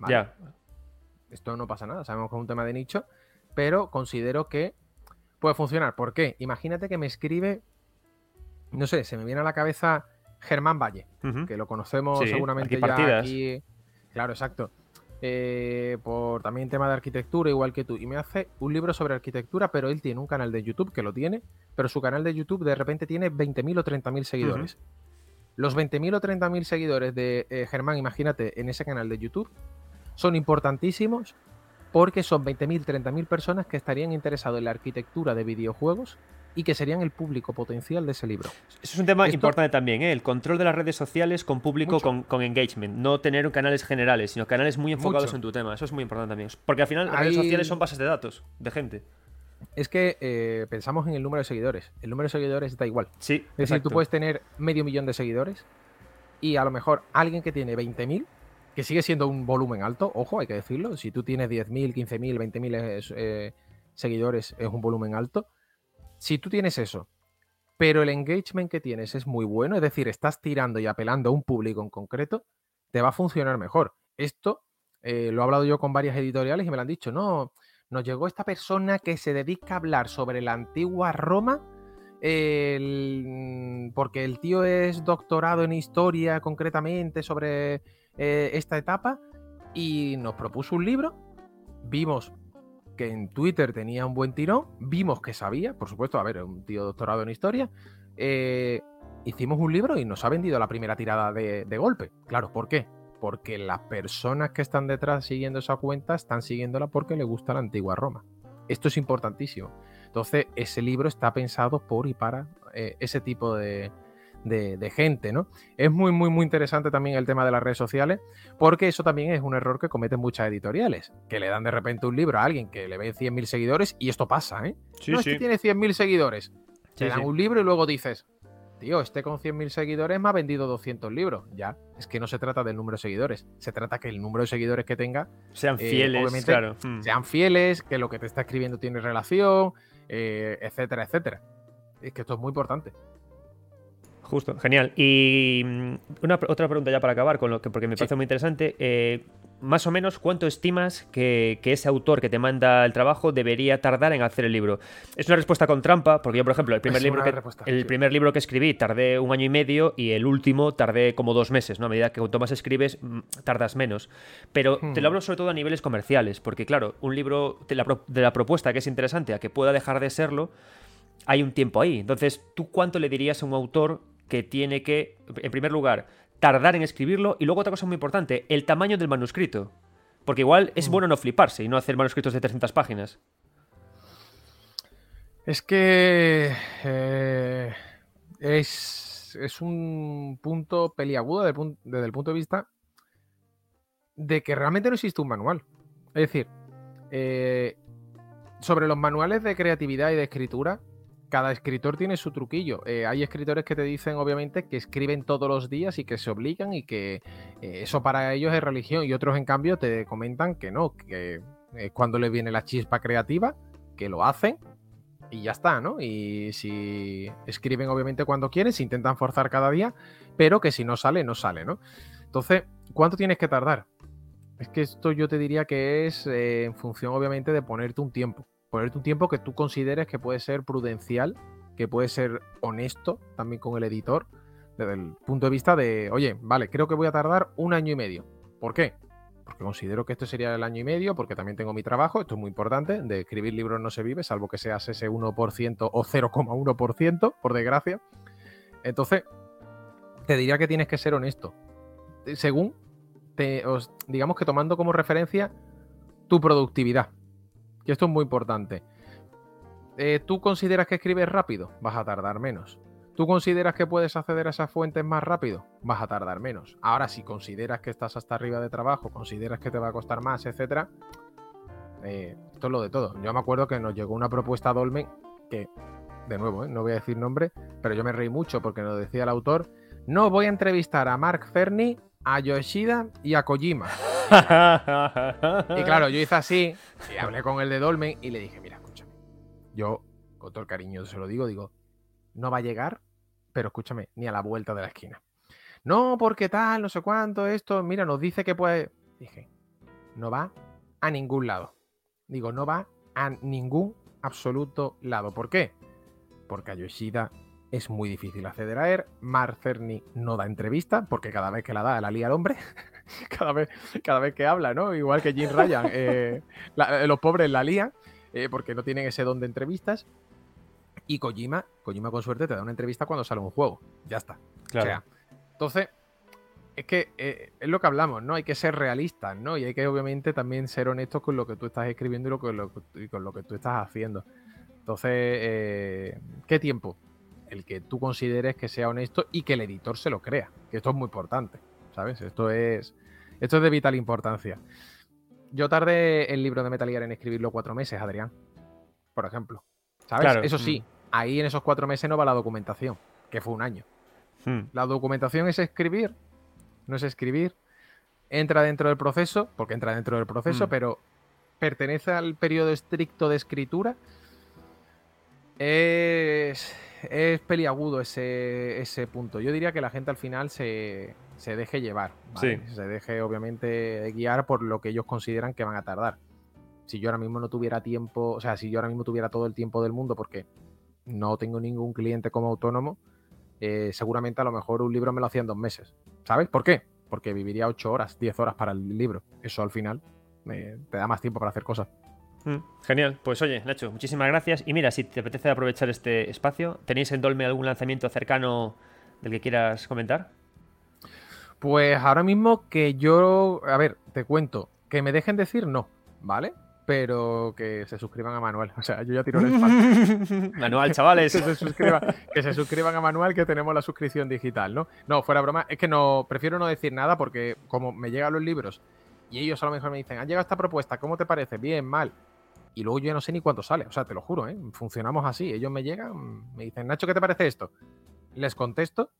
¿vale? Ya. Esto no pasa nada, sabemos que es un tema de nicho, pero considero que puede funcionar. ¿Por qué? Imagínate que me escribe, no sé, se me viene a la cabeza Germán Valle, que lo conocemos Sí, seguramente aquí ya partidas. aquí. Claro, exacto. Eh, por también tema de arquitectura, igual que tú. Y me hace un libro sobre arquitectura, pero él tiene un canal de YouTube que lo tiene, pero su canal de YouTube de repente tiene 20.000 o 30.000 seguidores. Los 20.000 o 30.000 seguidores de eh, Germán, imagínate, en ese canal de YouTube, son importantísimos porque son 20.000, 30.000 personas que estarían interesados en la arquitectura de videojuegos y que serían el público potencial de ese libro. Eso es un tema Esto- importante también, ¿eh? El control de las redes sociales con público, con, con engagement. No tener canales generales, sino canales muy enfocados Mucho. en tu tema. Eso es muy importante también. Porque al final las redes sociales son bases de datos de gente. Es que eh, pensamos en el número de seguidores. El número de seguidores da igual. Sí, Es decir, tú puedes tener medio millón de seguidores y a lo mejor alguien que tiene 20.000, que sigue siendo un volumen alto, ojo, hay que decirlo. Si tú tienes 10.000, 15.000, 20.000 es, eh, seguidores, es un volumen alto. Si tú tienes eso, pero el engagement que tienes es muy bueno, es decir, estás tirando y apelando a un público en concreto, te va a funcionar mejor. Esto eh, lo he hablado yo con varias editoriales y me lo han dicho, no, nos llegó esta persona que se dedica a hablar sobre la antigua Roma, el- porque el tío es doctorado en historia concretamente sobre eh, esta etapa y nos propuso un libro, vimos que en Twitter tenía un buen tirón, vimos que sabía, por supuesto, a ver, un tío doctorado en historia, eh, hicimos un libro y nos ha vendido la primera tirada de, golpe. Claro, ¿por qué? Porque las personas que están detrás siguiendo esa cuenta están siguiéndola porque le gusta la antigua Roma. Esto es importantísimo. Entonces, ese libro está pensado por y para eh, ese tipo de, de- de gente, ¿no? Es muy, muy, muy interesante también el tema de las redes sociales, porque eso también es un error que cometen muchas editoriales, que le dan de repente un libro a alguien que le ve 100.000 seguidores, y esto pasa, ¿eh? Sí, no, es sí. que tiene 100.000 seguidores. Sí, Te dan un libro y luego dices, tío, este con 100.000 seguidores me ha vendido 200 libros. Ya, es que no se trata del número de seguidores, se trata que el número de seguidores que tenga Sean eh, fieles, obviamente, claro. Mm. sean fieles, que lo que te está escribiendo tiene relación, eh, etcétera, etcétera. Es que esto es muy importante. Justo, genial. Y mm, una, otra pregunta ya para acabar, con lo que, porque me Sí. parece muy interesante. eh, más o menos, ¿cuánto estimas que, que ese autor que te manda el trabajo debería tardar en hacer el libro? Es una respuesta con trampa, porque yo, por ejemplo, el primer, Es libro que, el sí. primer libro que escribí tardé un año y medio y el último tardé como dos meses, ¿no? A medida que cuanto más escribes, mm, tardas menos. Pero te Hmm. lo hablo sobre todo a niveles comerciales, porque claro, un libro de la, pro- de la propuesta que es interesante a que pueda dejar de serlo, hay un tiempo ahí. Entonces, ¿tú cuánto le dirías a un autor que tiene que, en primer lugar, tardar en escribirlo? Y luego otra cosa muy importante, el tamaño del manuscrito. Porque igual es bueno no fliparse y no hacer manuscritos de 300 páginas. Es que eh, es, es un punto peliagudo desde desde el punto de vista de que realmente no existe un manual. Es decir, eh, sobre los manuales de creatividad y de escritura, cada escritor tiene su truquillo. Eh, hay escritores que te dicen, obviamente, que escriben todos los días y que se obligan y que eh, eso para ellos es religión. Y otros, en cambio, te comentan que no, que es cuando les viene la chispa creativa, que lo hacen y ya está, ¿no? Y si escriben obviamente cuando quieren, se intentan forzar cada día, pero que si no sale, no sale, ¿no? Entonces, ¿cuánto tienes que tardar? Es que esto yo te diría que es eh, en función obviamente de ponerte un tiempo, ponerte un tiempo que tú consideres que puede ser prudencial, que puede ser honesto también con el editor, desde el punto de vista de, oye, vale, creo que voy a tardar un año y medio. ¿Por qué? Porque considero que esto sería el año y medio, porque también tengo mi trabajo, esto es muy importante, de escribir libros no se vive, salvo que seas ese 1% o 0,1%, por desgracia. Entonces, te diría que tienes que ser honesto. Según, te, os- digamos que tomando como referencia tu productividad. Y esto es muy importante. Eh, ¿Tú consideras que escribes rápido? Vas a tardar menos. ¿Tú consideras que puedes acceder a esas fuentes más rápido? Vas a tardar menos. Ahora, si consideras que estás hasta arriba de trabajo, consideras que te va a costar más, etcétera, eh, esto es lo de todo. Yo me acuerdo que nos llegó una propuesta a Dolmen que, de nuevo, eh, no voy a decir nombre, pero yo me reí mucho porque nos decía el autor, no voy a entrevistar a Mark Cerny, a Yoshida y a Kojima. y claro, yo hice así, y hablé con el de Dolmen y le dije, mira, escúchame, yo, con todo el cariño se lo digo, digo, no va a llegar, pero escúchame, ni a la vuelta de la esquina. No, porque tal, no sé cuánto, esto, mira, nos dice que puede. Dije, no va a ningún lado. Digo, no va a ningún absoluto lado. ¿Por qué? Porque a Yoshida es muy difícil acceder a él. Mark Cerny no da entrevista, porque cada vez que la da, la lía el hombre. cada, vez, cada vez que habla, ¿no? Igual que Jim Ryan, eh, los pobres la lían, eh, porque no tienen ese don de entrevistas. Y Kojima, Kojima con suerte te da una entrevista cuando sale un juego. Ya está. Claro. entonces, es que eh, es lo que hablamos, ¿no? Hay que ser realistas, ¿no? Y hay que obviamente también ser honestos con lo que tú estás escribiendo y, lo que, con lo que tú estás haciendo. Entonces, eh, ¿qué tiempo? El que tú consideres que sea honesto y que el editor se lo crea. Que esto es muy importante, ¿sabes? Esto es, esto es de vital importancia. Yo tardé el libro de Metal Gear en escribirlo cuatro meses, Adrián. Por ejemplo. ¿Sabes? Eso sí, mm. ahí en esos cuatro meses no va la documentación, que fue un año. Hmm. La documentación es escribir, no es escribir. Entra dentro del proceso, porque entra dentro del proceso, hmm. pero pertenece al periodo estricto de escritura. Es, es peliagudo ese, ese punto. Yo diría que la gente al final se, se deje llevar. Se deje, obviamente, guiar por lo que ellos consideran que van a tardar si yo ahora mismo no tuviera tiempo, o sea, si yo ahora mismo tuviera todo el tiempo del mundo, porque no tengo ningún cliente como autónomo, eh, seguramente a lo mejor un libro me lo hacía en dos meses. ¿Sabes? ¿Por qué? Porque viviría ocho horas, diez horas para el libro. Eso al final te da más tiempo para hacer cosas. Mm, genial, pues oye, Nacho, muchísimas gracias. Y mira, si te apetece aprovechar este espacio, ¿tenéis en Dolme algún lanzamiento cercano del que quieras comentar? Pues ahora mismo que yo, a ver, te cuento, que me dejen decir no, ¿vale? pero que se suscriban a Manuel. O sea, yo ya tiro el spam. Manual, chavales. que, se suscriban, a Manuel, que tenemos la suscripción digital, ¿no? No, fuera broma, es que no, prefiero no decir nada porque como me llegan los libros y ellos a lo mejor me dicen, ha llegado esta propuesta, ¿cómo te parece? Bien, mal. Y luego yo ya no sé ni cuánto sale, o sea, te lo juro, ¿eh? Funcionamos así. Ellos me llegan, me dicen, Nacho, ¿qué te parece esto? Les contesto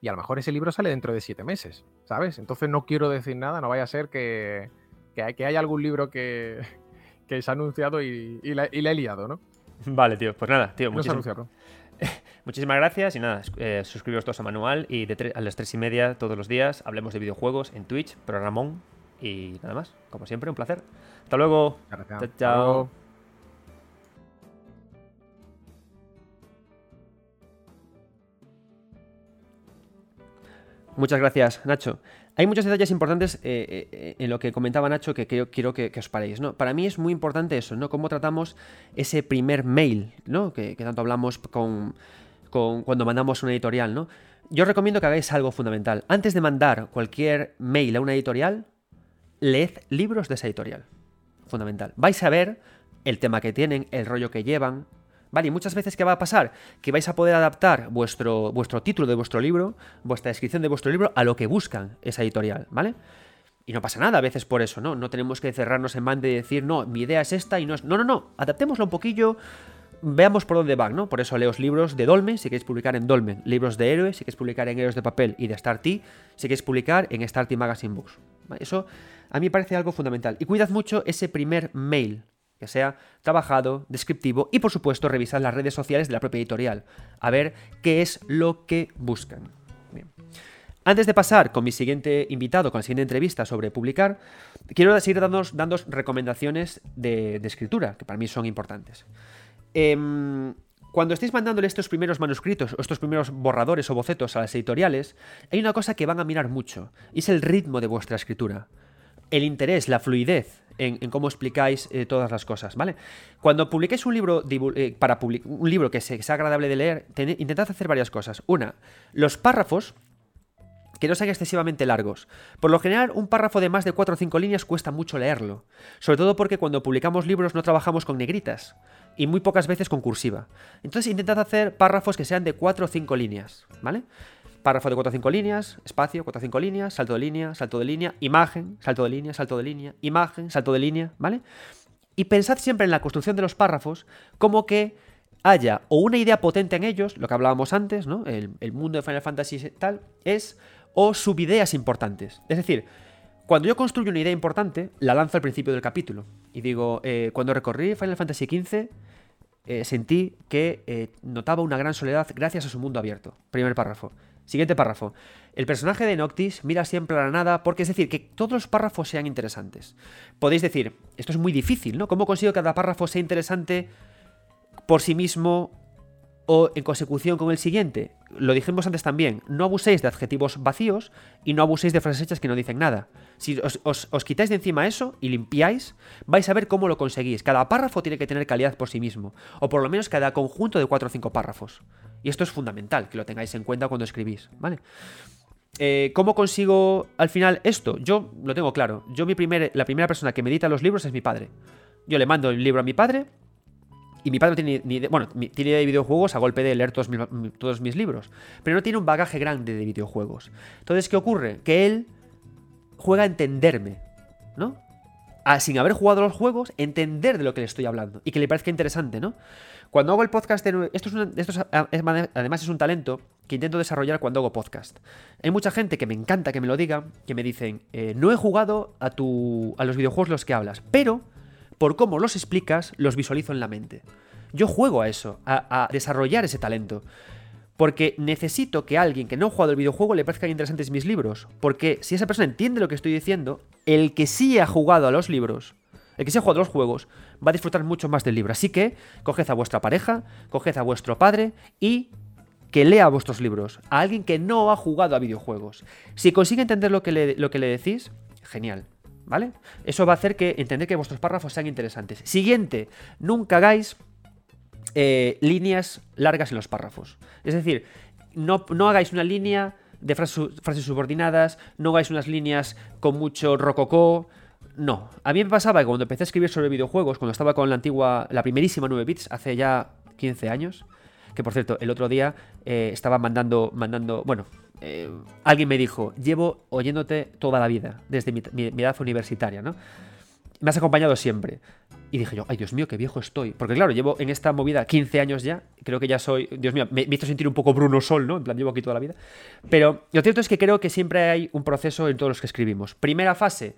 y a lo mejor ese libro sale dentro de siete meses, ¿sabes? Entonces no quiero decir nada, no vaya a ser que, que, que haya algún libro que, que se ha anunciado y, y, la, he liado, ¿no? Vale, tío. Pues nada, tío. muchísimas gracias y nada, eh, suscribiros todos a Manual y de a las tres y media todos los días hablemos de videojuegos en Twitch, programón y nada más. Como siempre, un placer. Hasta luego. Gracias. chao. Muchas gracias, Nacho. Hay muchos detalles importantes eh, eh, en lo que comentaba Nacho que, quiero que, os paréis. ¿no? Para mí es muy importante eso, ¿no? Cómo tratamos ese primer mail, ¿no? Que, tanto hablamos con, cuando mandamos una editorial, ¿no? Yo recomiendo que hagáis algo fundamental. Antes de mandar cualquier mail a una editorial, leed libros de esa editorial. Fundamental. Vais a ver el tema que tienen, el rollo que llevan, ¿Vale? Y muchas veces, ¿qué va a pasar? Que vais a poder adaptar vuestro, vuestro título de vuestro libro, vuestra descripción de vuestro libro, a lo que buscan esa editorial, ¿vale? Y no pasa nada a veces por eso, ¿no? No tenemos que cerrarnos en banda y decir, no, mi idea es esta y no es. No, no, no. Adaptémoslo un poquillo. Veamos por dónde van, ¿no? Por eso leos libros de Dolmen, si queréis publicar en Dolmen. Libros de héroes, si queréis publicar en Héroes de Papel y de Starty, si queréis publicar en Starty Magazine Books. Eso a mí me parece algo fundamental. Y cuidad mucho ese primer mail, que sea trabajado, descriptivo y por supuesto revisar las redes sociales de la propia editorial, a ver qué es lo que buscan. Antes de pasar con mi siguiente invitado, con la siguiente entrevista sobre publicar, quiero seguir dando, recomendaciones de, escritura, que para mí son importantes. Em, cuando estéis mandándole estos primeros manuscritos o estos primeros borradores o bocetos a las editoriales, hay una cosa que van a mirar mucho, y es el ritmo de vuestra escritura. El interés, la fluidez en, cómo explicáis eh, todas las cosas, ¿vale? Cuando publiquéis un libro eh, para un libro que sea agradable de leer, intentad hacer varias cosas. Una, los párrafos que no sean excesivamente largos. Por lo general, un párrafo de más de 4 o 5 líneas cuesta mucho leerlo, sobre todo porque cuando publicamos libros no trabajamos con negritas y muy pocas veces con cursiva. Entonces intentad hacer párrafos que sean de 4 o 5 líneas, ¿vale? Párrafo de 4 o 5 líneas, espacio, 4 o 5 líneas, salto de línea, salto de línea, imagen, salto de línea, salto de línea, imagen, salto de línea, ¿vale? Y pensad siempre en la construcción de los párrafos como que haya o una idea potente en ellos, lo que hablábamos antes, ¿no? El, mundo de Final Fantasy tal, es o subideas importantes. Es decir, cuando yo construyo una idea importante, la lanzo al principio del capítulo. Y digo, eh, cuando recorrí Final Fantasy XV, eh, sentí que eh, notaba una gran soledad gracias a su mundo abierto. Primer párrafo. Siguiente párrafo. El personaje de Noctis mira siempre a la nada porque es decir, que todos los párrafos sean interesantes. Podéis decir, esto es muy difícil, ¿no? ¿Cómo consigo que cada párrafo sea interesante por sí mismo o en consecución con el siguiente. Lo dijimos antes también, no abuséis de adjetivos vacíos y no abuséis de frases hechas que no dicen nada. Si os, quitáis de encima eso y limpiáis, vais a ver cómo lo conseguís. Cada párrafo tiene que tener calidad por sí mismo, o por lo menos cada conjunto de 4 o 5 párrafos. Y esto es fundamental, que lo tengáis en cuenta cuando escribís, ¿vale? Eh, ¿Cómo consigo al final esto? Yo lo tengo claro. Yo mi primer, la primera persona que medita los libros es mi padre. Yo le mando el libro a mi padre y mi padre no tiene ni idea, bueno, tiene idea de videojuegos a golpe de leer todos mis, todos mis libros, pero no tiene un bagaje grande de videojuegos. Entonces, ¿qué ocurre? Que él juega a entenderme, ¿no? A, sin haber jugado los juegos, entender de lo que le estoy hablando y que le parezca interesante, ¿no? Cuando hago el podcast, esto, es esto además es un talento que intento desarrollar cuando hago podcast. Hay mucha gente que me encanta que me lo diga, que me dicen, eh, no he jugado a, tu, a los videojuegos los que hablas, pero por cómo los explicas, los visualizo en la mente. Yo juego a eso, a, desarrollar ese talento. Porque necesito que alguien que no ha jugado el videojuego le parezcan interesantes mis libros. Porque si esa persona entiende lo que estoy diciendo, el que sí ha jugado a los libros, el que sí ha jugado a los juegos, va a disfrutar mucho más del libro. Así que coged a vuestra pareja, coged a vuestro padre y que lea vuestros libros. A alguien que no ha jugado a videojuegos. Si consigue entender lo que le, lo que le decís, genial. ¿vale? Eso va a hacer que entender que vuestros párrafos sean interesantes. Siguiente, nunca hagáis eh, líneas largas en los párrafos. Es decir, no, no hagáis una línea de frases, frases, subordinadas, no hagáis unas líneas con mucho rococó. No, a mí me pasaba que cuando empecé a escribir sobre videojuegos, cuando estaba con la antigua, la primerísima 9 bits, hace ya 15 años, que por cierto, el otro día eh, estaba mandando, mandando, bueno, eh, alguien me dijo, llevo oyéndote toda la vida, desde mi, edad universitaria, ¿no? Me has acompañado siempre. Y dije yo, ay Dios mío, qué viejo estoy. Porque claro, llevo en esta movida 15 años ya. Creo que ya soy, Dios mío, me, me hizo sentir un poco Bruno Sol, ¿no? En plan, llevo aquí toda la vida. Pero lo cierto es que creo que siempre hay un proceso en todos los que escribimos. Primera fase,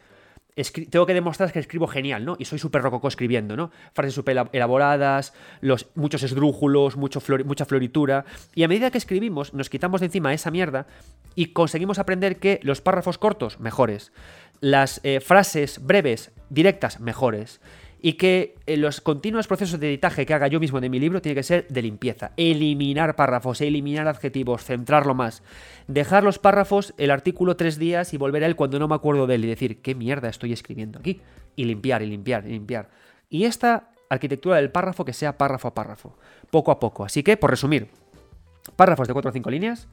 tengo que demostrar que escribo genial, ¿no? Y soy súper rococó escribiendo, ¿no? Frases súper elaboradas, los, muchos esdrújulos, mucho mucha floritura. Y a medida que escribimos, nos quitamos de encima esa mierda y conseguimos aprender que los párrafos cortos, mejores. Las eh, frases breves, directas, mejores y que eh, los continuos procesos de editaje que haga yo mismo de mi libro tiene que ser de limpieza. Eliminar párrafos, eliminar adjetivos, centrarlo más. Dejar los párrafos, el artículo tres días y volver a él cuando no me acuerdo de él y decir, ¿qué mierda estoy escribiendo aquí? Y limpiar, y limpiar, y limpiar. Y esta arquitectura del párrafo que sea párrafo a párrafo, poco a poco. Así que, por resumir, párrafos de 4 o 5 líneas,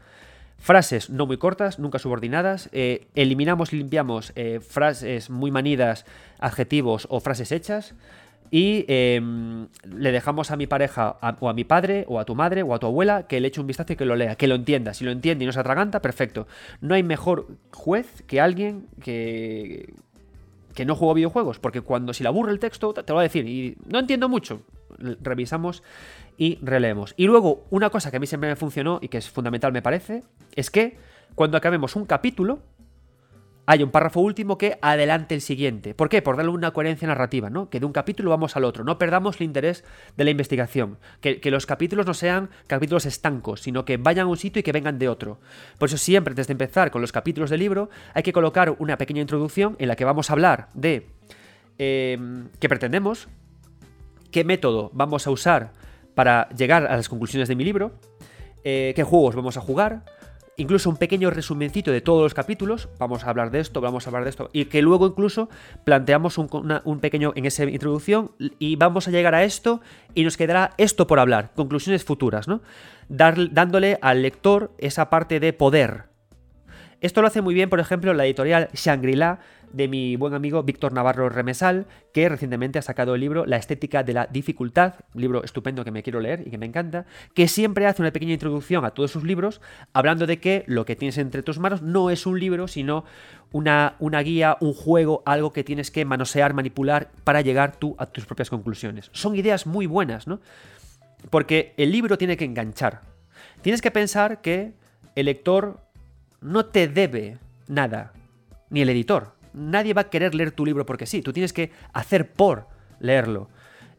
Frases no muy cortas, nunca subordinadas. Eh, eliminamos y limpiamos eh, frases muy manidas, adjetivos o frases hechas. Y em, le dejamos a mi pareja, o a mi padre, o a tu madre, o a tu abuela, que le eche un vistazo y que lo lea, que lo entienda. Si lo entiende y no se atraganta, perfecto. No hay mejor juez que alguien que, que no juega videojuegos, porque cuando si le aburre el texto, te lo va a decir, y no entiendo mucho. Revisamos y releemos. Y luego, una cosa que a mí siempre me funcionó y que es fundamental me parece, es que cuando acabemos un capítulo, hay un párrafo último que adelante el siguiente. ¿Por qué? Por darle una coherencia narrativa, ¿no? Que de un capítulo vamos al otro. No perdamos el interés de la investigación. Que, que, los capítulos no sean capítulos estancos, sino que vayan a un sitio y que vengan de otro. Por eso siempre, desde empezar con los capítulos del libro, hay que colocar una pequeña introducción en la que vamos a hablar de eh, qué pretendemos, qué método vamos a usar para llegar a las conclusiones de mi libro, eh, qué juegos vamos a jugar, incluso un pequeño resumencito de todos los capítulos, vamos a hablar de esto, vamos a hablar de esto, y que luego incluso planteamos un, pequeño en esa introducción y vamos a llegar a esto y nos quedará esto por hablar, conclusiones futuras, ¿no? Dándole al lector esa parte de poder. Esto lo hace muy bien, por ejemplo, la editorial Shangri-La de mi buen amigo Víctor Navarro Remesal, que recientemente ha sacado el libro La estética de la dificultad, libro estupendo que me quiero leer y que me encanta, que siempre hace una pequeña introducción a todos sus libros, hablando de que lo que tienes entre tus manos no es un libro, sino una, una guía, un juego, algo que tienes que manosear, manipular para llegar tú a tus propias conclusiones. Son ideas muy buenas, ¿no? Porque el libro tiene que enganchar. Tienes que pensar que el lector no te debe nada, ni el editor. Nadie va a querer leer tu libro porque sí, tú tienes que hacer por leerlo.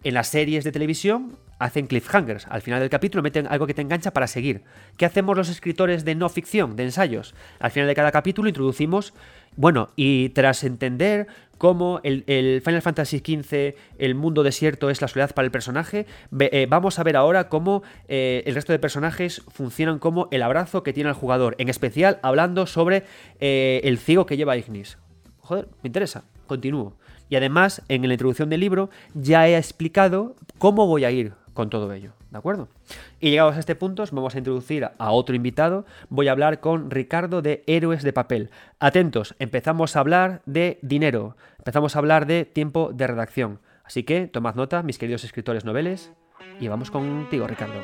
En las series de televisión hacen cliffhangers. Al final del capítulo meten algo que te engancha para seguir. ¿Qué hacemos los escritores de no ficción, de ensayos? Al final de cada capítulo introducimos, bueno, y tras entender cómo el, Final Fantasy XV, el mundo desierto es la soledad para el personaje, eh, vamos a ver ahora cómo eh, el resto de personajes funcionan como el abrazo que tiene el jugador, en especial hablando sobre eh, el ciego que lleva Ignis. Joder, me interesa, continúo. Y además, en la introducción del libro ya he explicado cómo voy a ir con todo ello. ¿De acuerdo? Y llegados a este punto, vamos a introducir a otro invitado. Voy a hablar con Ricardo de Héroes de Papel. Atentos, empezamos a hablar de dinero, empezamos a hablar de tiempo de redacción. Así que tomad nota, mis queridos escritores noveles, y vamos contigo, Ricardo.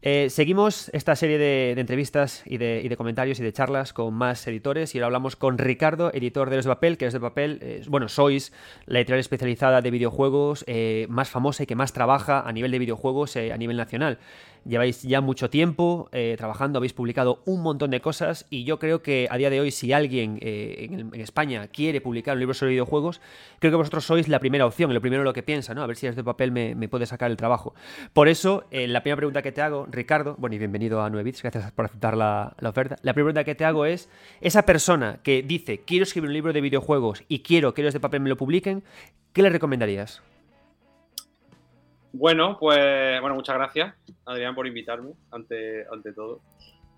Eh, seguimos esta serie de, entrevistas y de, comentarios y de charlas con más editores y ahora hablamos con Ricardo, editor de Los de Papel, que es de Papel, bueno, sois la editorial especializada de videojuegos eh, más famosa y que más trabaja a nivel de videojuegos eh, a nivel nacional. Lleváis ya mucho tiempo eh, trabajando, habéis publicado un montón de cosas y yo creo que a día de hoy si alguien eh, en, España quiere publicar un libro sobre videojuegos, creo que vosotros sois la primera opción, lo primero lo que piensa, ¿no? A ver si este papel me, puede sacar el trabajo. Por eso, eh, la primera pregunta que te hago, Ricardo, bueno y bienvenido a 9 gracias por aceptar la, la oferta. La primera pregunta que te hago es, esa persona que dice, quiero escribir un libro de videojuegos y quiero que los de papel me lo publiquen, ¿qué le recomendarías? Bueno, pues bueno, muchas gracias, Adrián, por invitarme, ante, ante todo.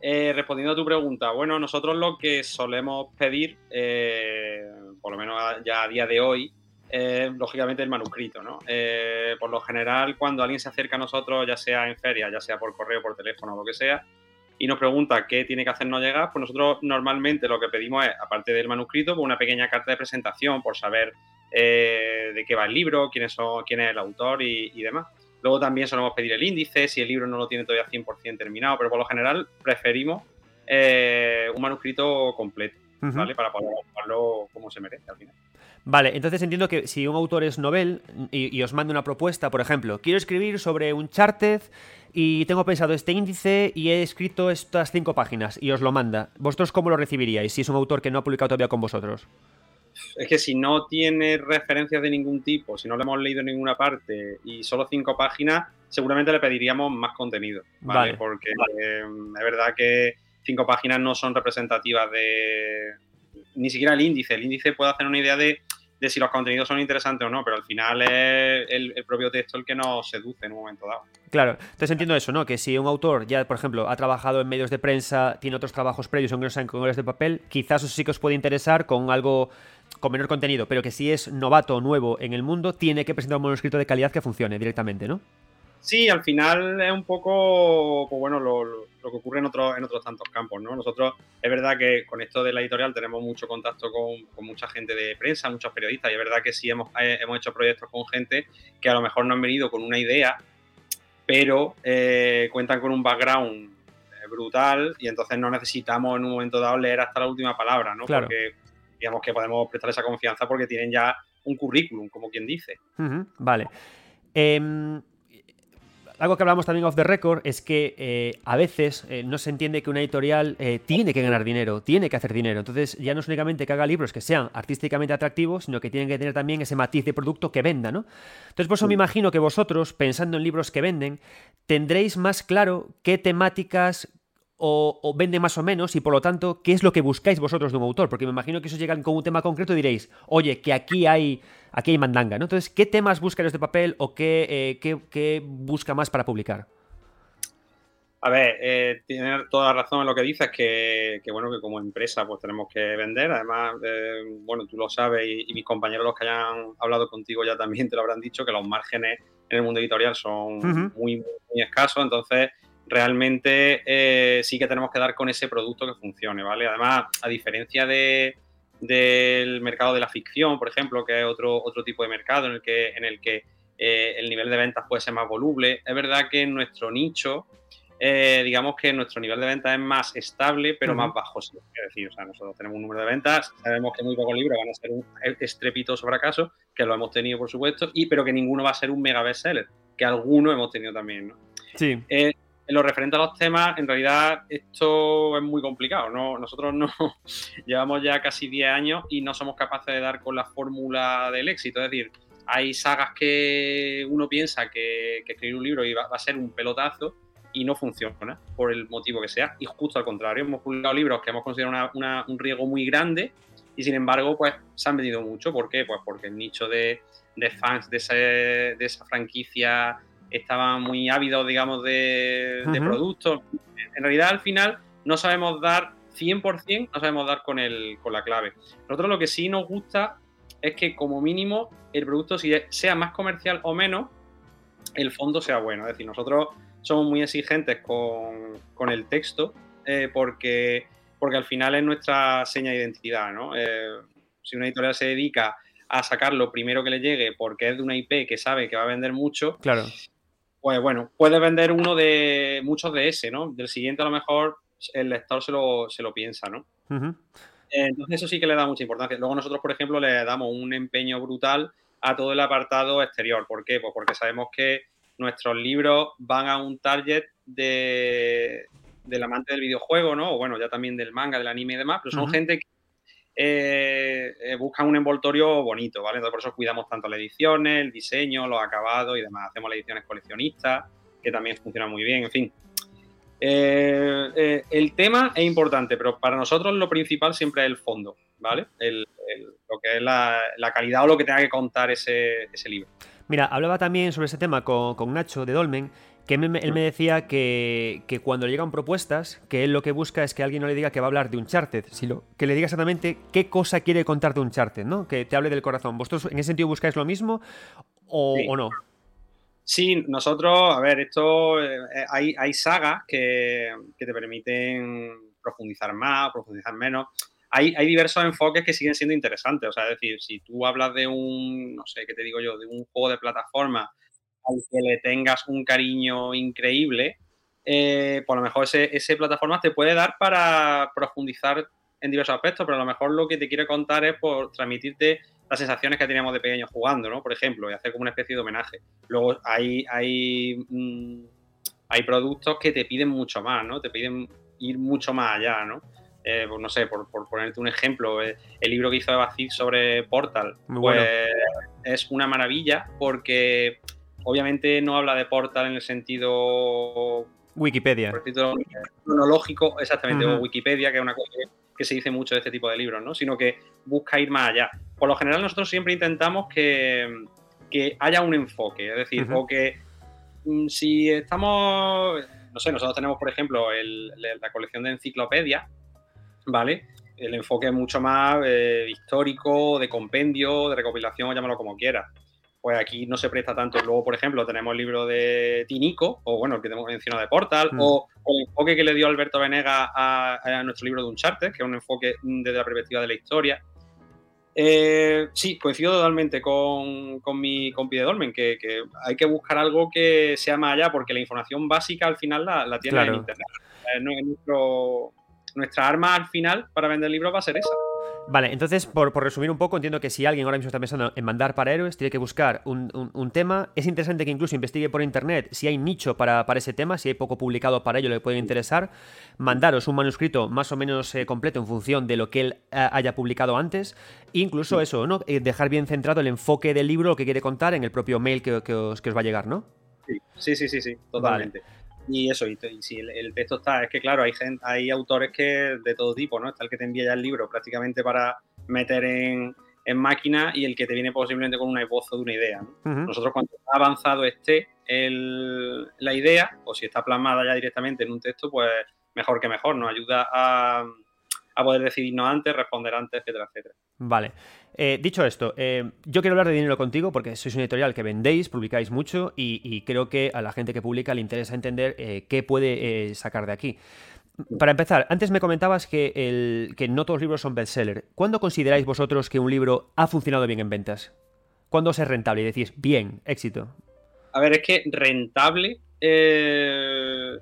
Eh, respondiendo a tu pregunta, bueno, nosotros lo que solemos pedir, eh, por lo menos ya a día de hoy, es lógicamente el manuscrito, ¿no? Eh, por lo general, cuando alguien se acerca a nosotros, ya sea en feria, ya sea por correo, por teléfono, lo que sea, y nos pregunta qué tiene que hacernos llegar, pues nosotros normalmente lo que pedimos es, aparte del manuscrito, pues una pequeña carta de presentación por saber eh, de qué va el libro, quién es, quién es el autor y, demás. Luego también solemos pedir el índice, si el libro no lo tiene todavía 100% terminado, pero por lo general preferimos eh, un manuscrito completo, ¿vale? Para poder como se merece al final. Vale, entonces entiendo que si un autor es novel y, os manda una propuesta, por ejemplo, quiero escribir sobre un charted y tengo pensado este índice y he escrito estas cinco páginas y os lo manda, ¿vosotros cómo lo recibiríais si es un autor que no ha publicado todavía con vosotros? Es que si no tiene referencias de ningún tipo, si no le hemos leído en ninguna parte y solo cinco páginas, seguramente le pediríamos más contenido, ¿vale? Porque eh, es verdad que cinco páginas no son representativas de ni siquiera el índice. El índice puede hacer una idea de, si los contenidos son interesantes o no, pero al final es el, propio texto el que nos seduce en un momento dado. Claro, entonces entiendo eso, ¿no? Que si un autor ya, por ejemplo, ha trabajado en medios de prensa, tiene otros trabajos previos, aunque no sean con de papel, quizás eso sí que os puede interesar con algo con menor contenido, pero que si es novato o nuevo en el mundo, tiene que presentar un manuscrito de calidad que funcione directamente, ¿no? Sí, al final es un poco, pues bueno, lo, que ocurre en otros, en otros tantos campos, ¿no? Nosotros, es verdad que con esto de la editorial tenemos mucho contacto con, mucha gente de prensa, muchos periodistas, y es verdad que sí hemos, eh, hemos hecho proyectos con gente que a lo mejor no han venido con una idea, pero eh, cuentan con un background eh, brutal y entonces no necesitamos en un momento dado leer hasta la última palabra, ¿no? Porque digamos que podemos prestar esa confianza porque tienen ya un currículum, como quien dice. vale. Em, algo que hablamos también off the record es que eh, a veces eh, no se entiende que una editorial eh, tiene que ganar dinero, tiene que hacer dinero. Entonces ya no es únicamente que haga libros que sean artísticamente atractivos, sino que tienen que tener también ese matiz de producto que venda, ¿no? Entonces por eso me imagino que vosotros, pensando en libros que venden, tendréis más claro qué temáticas, o, vende más o menos y por lo tanto, ¿qué es lo que buscáis vosotros de un autor? Porque me imagino que eso llegan con un tema concreto y diréis, oye, que aquí hay, aquí hay mandanga, ¿no? Entonces, ¿qué temas buscan este papel o qué, eh, busca más para publicar? A ver, eh, tiene toda la razón en lo que dices, que, que bueno, que como empresa pues tenemos que vender. Además, eh, bueno, tú lo sabes y, mis compañeros los que hayan hablado contigo ya también te lo habrán dicho, que los márgenes en el mundo editorial son muy, muy, escasos, entonces realmente eh, sí que tenemos que dar con ese producto que funcione, ¿vale? Además, a diferencia de, del mercado de la ficción, por ejemplo, que es otro, otro tipo de mercado en el que, en el que eh, el nivel de ventas puede ser más voluble, es verdad que en nuestro nicho eh, digamos que nuestro nivel de ventas es más estable, pero más bajo. Es decir, o sea, nosotros tenemos un número de ventas, sabemos que muy pocos libros van a ser un estrepitoso fracaso, que lo hemos tenido, por supuesto, y pero que ninguno va a ser un mega bestseller, que alguno hemos tenido también, ¿no? Sí. Eh, en lo referente a los temas, en realidad esto es muy complicado. ¿no? Nosotros no llevamos ya casi 10 años y no somos capaces de dar con la fórmula del éxito. Es decir, hay sagas que uno piensa que, escribir un libro y va, a ser un pelotazo y no funciona por el motivo que sea. Y justo al contrario, hemos publicado libros que hemos considerado un riesgo muy grande y sin embargo, pues se han vendido mucho. ¿Por qué? Pues porque el nicho de, fans de, de, esa franquicia estaba muy ávidos, digamos, de, productos. En realidad, al final, no sabemos dar 100%, no sabemos dar con, el, con la clave. Nosotros lo que sí nos gusta es que como mínimo el producto, si sea más comercial o menos, el fondo sea bueno. Es decir, nosotros somos muy exigentes con, el texto eh, porque, porque al final es nuestra seña de identidad, ¿no? Eh, si una editorial se dedica a sacar lo primero que le llegue porque es de una IP que sabe que va a vender mucho, claro. Pues bueno, puede vender uno de muchos de ese, ¿no? Del siguiente a lo mejor el lector se lo, se lo piensa, ¿no? Entonces eso sí que le da mucha importancia. Luego nosotros, por ejemplo, le damos un empeño brutal a todo el apartado exterior. ¿Por qué? Pues porque sabemos que nuestros libros van a un target de, del amante del videojuego, ¿no? O bueno, ya también del manga, del anime y demás, pero son gente que eh, eh, buscan un envoltorio bonito, ¿vale? Entonces por eso cuidamos tanto las ediciones, el diseño, los acabados y demás. Hacemos las ediciones coleccionistas, que también funcionan muy bien, en fin. Eh, el tema es importante, pero para nosotros lo principal siempre es el fondo, ¿vale? lo que es la, calidad o lo que tenga que contar ese, ese libro. Mira, hablaba también sobre ese tema con, Nacho de Dolmen, que él me, decía que, cuando le llegan propuestas, que él lo que busca es que alguien no le diga que va a hablar de un charted, sino que le diga exactamente qué cosa quiere contar de un charted, ¿no? Que te hable del corazón. ¿Vosotros en ese sentido buscáis lo mismo o, no? Sí, nosotros, a ver, esto eh, hay, hay sagas que, que, te permiten profundizar más, profundizar menos hay, diversos enfoques que siguen siendo interesantes. O sea, es decir, si tú hablas de un, no sé, ¿qué te digo yo? De un juego de plataforma al que le tengas un cariño increíble, eh, por lo mejor ese, ese plataforma te puede dar para profundizar en diversos aspectos, pero a lo mejor lo que te quiere contar es por transmitirte las sensaciones que teníamos de pequeños jugando, ¿no? Por ejemplo, y hacer como una especie de homenaje. Luego hay, hay, mm, hay productos que te piden mucho más, ¿no? Te piden ir mucho más allá, ¿no? Eh, pues no sé, por, ponerte un ejemplo, eh, el libro que hizo Eva Cid sobre Portal, pues es una maravilla porque obviamente no habla de Portal en el sentido Wikipedia. cronológico, exactamente, o Wikipedia, que es una cosa que se dice mucho de este tipo de libros, ¿no? Sino que busca ir más allá. Por lo general nosotros siempre intentamos que, haya un enfoque, es decir, o que mm, si estamos, no sé, nosotros tenemos, por ejemplo, la colección de enciclopedia, ¿vale? El enfoque es mucho más eh, histórico, de compendio, de recopilación, llámalo como quieras. Pues aquí no se presta tanto. Luego, por ejemplo, tenemos el libro de Tinico, o bueno, el que tenemos mencionado de Portal, mm. o, el enfoque que le dio Alberto Venega a, nuestro libro de Uncharted, que es un enfoque desde la perspectiva de la historia. Eh, sí, coincido totalmente con, mi compi de Dolmen, que, hay que buscar algo que sea más allá, porque la información básica al final la, tiene en Internet. Eh, nuestro, nuestra arma al final para vender libros va a ser esa. Vale, entonces, por, resumir un poco, entiendo que si alguien ahora mismo está pensando en mandar para héroes, tiene que buscar un, tema. Es interesante que incluso investigue por internet si hay nicho para, ese tema, si hay poco publicado para ello, le puede interesar. Mandaros un manuscrito más o menos eh, completo en función de lo que él eh, haya publicado antes. incluso eso, ¿no? Eh, dejar bien centrado el enfoque del libro, lo que quiere contar en el propio mail que, os, va a llegar, ¿no? Sí, sí, sí, sí, totalmente. Y eso, y, si el, texto está, es que claro, hay gente, hay autores que de todo tipo, ¿no? Está el que te envía ya el libro prácticamente para meter en, máquina y el que te viene posiblemente con una esbozo de una idea. Nosotros cuando ha avanzado esté la idea, o si está plasmada ya directamente en un texto, pues mejor que mejor, nos ayuda a, a poder decidirnos antes, responder antes, etcétera, etcétera. Vale. Eh, dicho esto, eh, yo quiero hablar de dinero contigo porque sois una editorial que vendéis, publicáis mucho y, creo que a la gente que publica le interesa entender eh, qué puede sacar de aquí. Para empezar, antes me comentabas que, el, que no todos los libros son bestseller. ¿Cuándo consideráis vosotros que un libro ha funcionado bien en ventas? ¿Cuándo es rentable y decís, bien, éxito? A ver, es que rentable. Eh,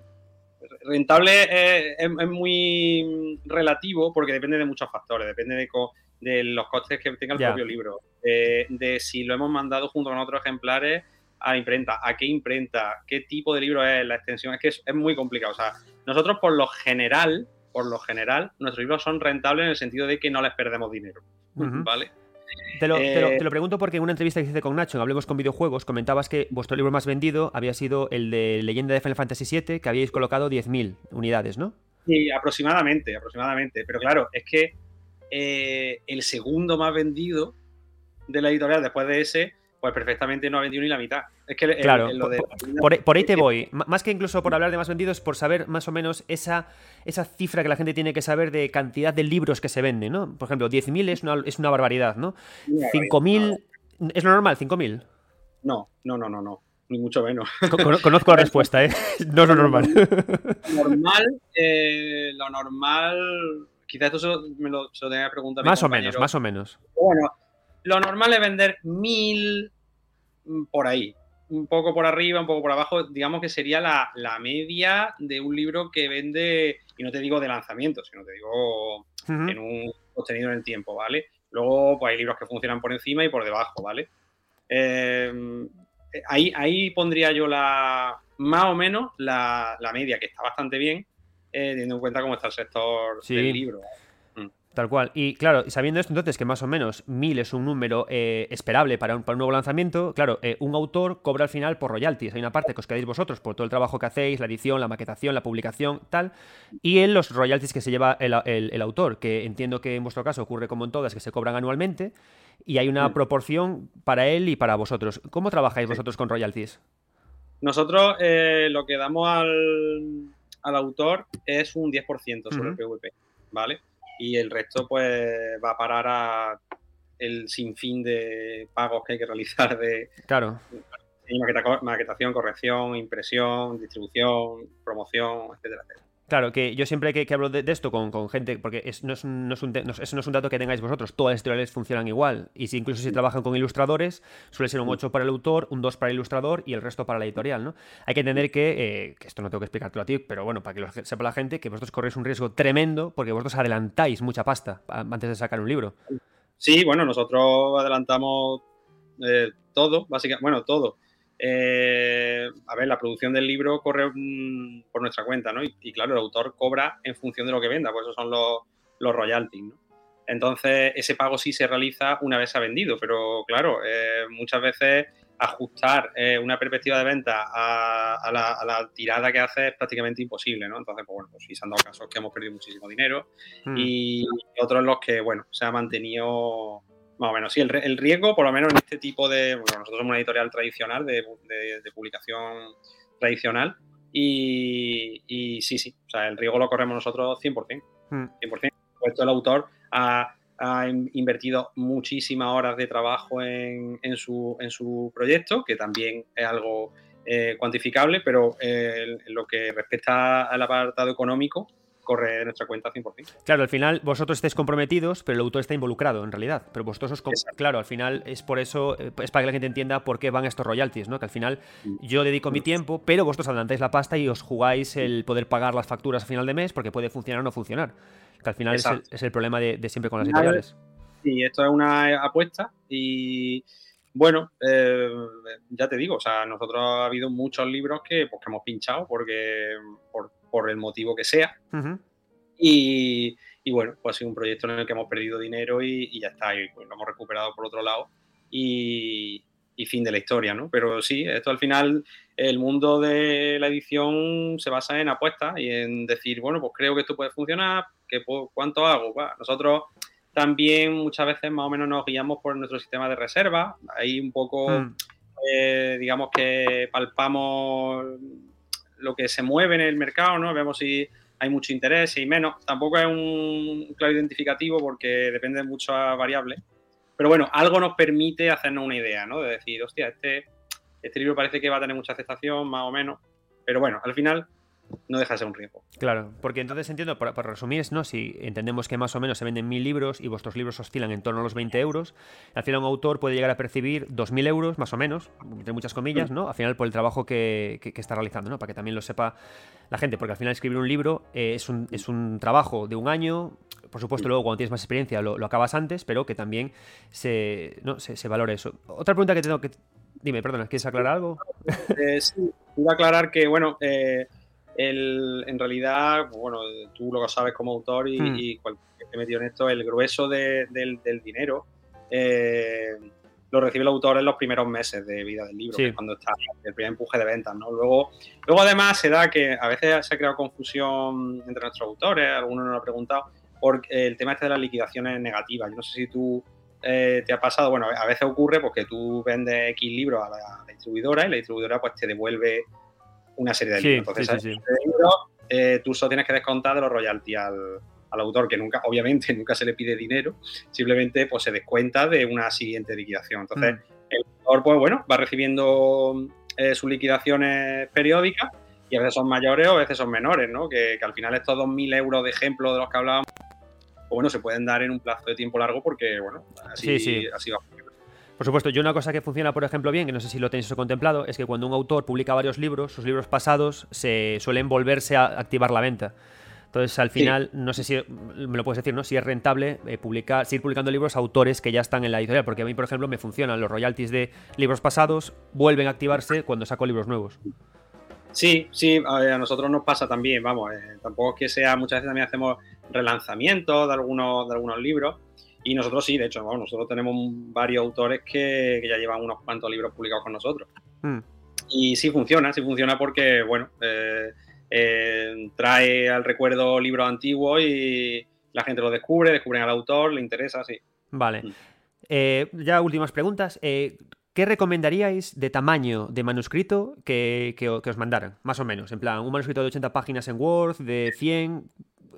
rentable es, muy relativo porque depende de muchos factores. Depende de, los costes que tenga el propio libro. de si lo hemos mandado junto con otros ejemplares a la imprenta, a qué imprenta, qué tipo de libro es, la extensión. Es que es, es muy complicado. O sea, nosotros por lo general, por lo general, nuestros libros son rentables en el sentido de que no les perdemos dinero. ¿Vale? Eh, te lo, pregunto porque en una entrevista que hice con Nacho en Hablemos con Videojuegos comentabas que vuestro libro más vendido había sido el de Leyenda de Final Fantasy VII, que habíais colocado 10.000 unidades, ¿no? Sí, aproximadamente, aproximadamente. Pero claro, es que eh, el segundo más vendido de la editorial después de ese pues perfectamente no ha vendido ni la mitad. Es que claro, por, ahí te voy. Más que incluso por hablar de más vendidos, por saber más o menos esa, esa cifra que la gente tiene que saber de cantidad de libros que se venden, ¿no? Por ejemplo, 10.000 es una, es una barbaridad, ¿no? 5.000... ¿Es lo normal, 5.000? No, no, no, no, no. Ni mucho menos. Conozco la respuesta, ¿eh? No es lo normal. Normal, eh, lo normal... Quizás esto me lo, se lo tenga que preguntar. Más o menos, más o menos. Bueno, lo normal es vender mil mm, por ahí. Un poco por arriba, un poco por abajo. Digamos que sería la, media de un libro que vende, y no te digo de lanzamiento, sino te digo en un sostenido en el tiempo, ¿vale? Luego pues, hay libros que funcionan por encima y por debajo, ¿vale? Eh, ahí, ahí pondría yo la más o menos la, media, que está bastante bien, eh, teniendo en cuenta cómo está el sector del libro. Tal cual. Y claro, sabiendo esto entonces que más o menos 1000 es un número eh, esperable para un, nuevo lanzamiento, claro, eh, un autor cobra al final por royalties. Hay una parte que os quedáis vosotros por todo el trabajo que hacéis, la edición, la maquetación, la publicación, tal, y en los royalties que se lleva el, autor, que entiendo que en vuestro caso ocurre como en todas, que se cobran anualmente, y hay una proporción para él y para vosotros. ¿Cómo trabajáis vosotros con royalties? Nosotros eh, lo que damos al, autor es un 10% sobre el PVP, ¿vale? Y el resto pues va a parar a el sinfín de pagos que hay que realizar de claro. maquetación, corrección, impresión, distribución, promoción, etcétera, etcétera. Claro, que yo siempre que, hablo de, esto con, gente, porque no, es un, eso no es un dato que tengáis vosotros, todas las editoriales funcionan igual. Y si incluso si trabajan con ilustradores, suele ser un 8 para el autor, un 2 para el ilustrador y el resto para la editorial, ¿no? Hay que entender que, eh, que esto no tengo que explicártelo a ti, pero bueno, para que lo sepa la gente, que vosotros corréis un riesgo tremendo porque vosotros adelantáis mucha pasta antes de sacar un libro. Sí, bueno, nosotros adelantamos eh, todo, básicamente, bueno, todo eh, a ver, la producción del libro corre mm, por nuestra cuenta, ¿no? Y, claro, el autor cobra en función de lo que venda, pues esos son los, los royalties, ¿no? Entonces, ese pago sí se realiza una vez ha vendido, pero claro, eh, muchas veces ajustar eh, una perspectiva de venta a, la, tirada que hace es prácticamente imposible, ¿no? Entonces, pues bueno, pues sí se han dado casos que hemos perdido muchísimo dinero hmm. y otros en los que, bueno, se ha mantenido más o menos, sí, el, riesgo, por lo menos en este tipo de. Bueno, nosotros somos una editorial tradicional, de, publicación tradicional, y, sí, sí, o sea, el riesgo lo corremos nosotros 100%. 100%. Puesto el autor ha, invertido muchísimas horas de trabajo en, su, en su proyecto, que también es algo eh, cuantificable, pero eh, en lo que respecta al apartado económico, corre de nuestra cuenta 100%. Claro, al final vosotros estáis comprometidos, pero el autor está involucrado en realidad. Pero vosotros os. Claro, al final es por eso, eh, es para que la gente entienda por qué van estos royalties, ¿no? Que al final mm. yo dedico mi tiempo, pero vosotros adelantáis la pasta y os jugáis el poder pagar las facturas a final de mes porque puede funcionar o no funcionar. Que al final es el, problema de, siempre con las editoriales. Sí, esto es una apuesta y. Bueno, eh, ya te digo, o sea, nosotros ha habido muchos libros que, pues, que hemos pinchado porque por, por el motivo que sea. y, bueno, pues ha sido un proyecto en el que hemos perdido dinero y, ya está, y pues lo hemos recuperado por otro lado. Y, fin de la historia, ¿no? Pero sí, esto al final, el mundo de la edición se basa en apuestas y en decir, bueno, pues creo que esto puede funcionar, que ¿cuánto hago? nosotros también muchas veces más o menos nos guiamos por nuestro sistema de reserva. Ahí un poco, hmm. eh, digamos que palpamos lo que se mueve en el mercado, ¿no? Vemos si hay mucho interés y menos. Tampoco es un claro identificativo porque depende de muchas variables. Pero bueno, algo nos permite hacernos una idea, ¿no? De decir, hostia, este, este libro parece que va a tener mucha aceptación, más o menos. Pero bueno, al final no deja de ser un riesgo. Claro, porque entonces entiendo, para, resumir, ¿no? si entendemos que más o menos se venden mil libros y vuestros libros oscilan en torno a los 20 euros, al final un autor puede llegar a percibir 2.000 euros, más o menos, entre muchas comillas, ¿no? Al final por el trabajo que, está realizando, ¿no? Para que también lo sepa la gente, porque al final escribir un libro eh, es, un, es un trabajo de un año, por supuesto luego cuando tienes más experiencia lo, acabas antes, pero que también se, ¿no? se, valore eso. Otra pregunta que tengo que... Dime, perdona, ¿quieres aclarar algo? Eh, sí, iba a aclarar que, bueno... Eh el, en realidad, pues bueno, tú lo sabes como autor y, hmm. cualquier que esté metido en esto, el grueso del, dinero eh, lo recibe el autor en los primeros meses de vida del libro, cuando está el primer empuje de ventas, ¿no? Luego, luego además se da que a veces se ha creado confusión entre nuestros autores, algunos nos lo han preguntado, por el tema este de las liquidaciones negativas. Yo no sé si tú eh, te ha pasado, bueno, a veces ocurre porque tú vendes X libros a la, distribuidora y la distribuidora pues te devuelve una serie de libros. Entonces, eh, tú solo tienes que descontar de los royalties al, autor, que nunca, obviamente, nunca se le pide dinero, simplemente pues se descuenta de una siguiente liquidación. Entonces, mm. el autor, pues bueno, va recibiendo eh, sus liquidaciones periódicas y a veces son mayores o a veces son menores, ¿no? Que, al final estos 2.000 euros de ejemplo de los que hablábamos, pues bueno, se pueden dar en un plazo de tiempo largo porque, bueno, así, así va por supuesto, yo una cosa que funciona, por ejemplo, bien, que no sé si lo tenéis contemplado, es que cuando un autor publica varios libros, sus libros pasados se suelen volverse a activar la venta. Entonces, al final, no sé si me lo puedes decir, ¿no? Si es rentable eh, publicar, seguir publicando libros a autores que ya están en la editorial, porque a mí, por ejemplo, me funcionan los royalties de libros pasados, vuelven a activarse cuando saco libros nuevos. Sí, sí, a, nosotros nos pasa también, vamos, eh, tampoco es que sea, muchas veces también hacemos relanzamientos de algunos, de algunos libros y nosotros sí, de hecho, nosotros tenemos varios autores que, ya llevan unos cuantos libros publicados con nosotros. Hmm. Y sí funciona, sí funciona porque, bueno, eh, eh, trae al recuerdo libros antiguos y la gente lo descubre, descubren al autor, le interesa, sí. Vale. Hmm. Eh, ya últimas preguntas. ¿Qué recomendaríais de tamaño de manuscrito que, que, os mandaran? Más o menos. En plan, un manuscrito de 80 páginas en Word, de 100.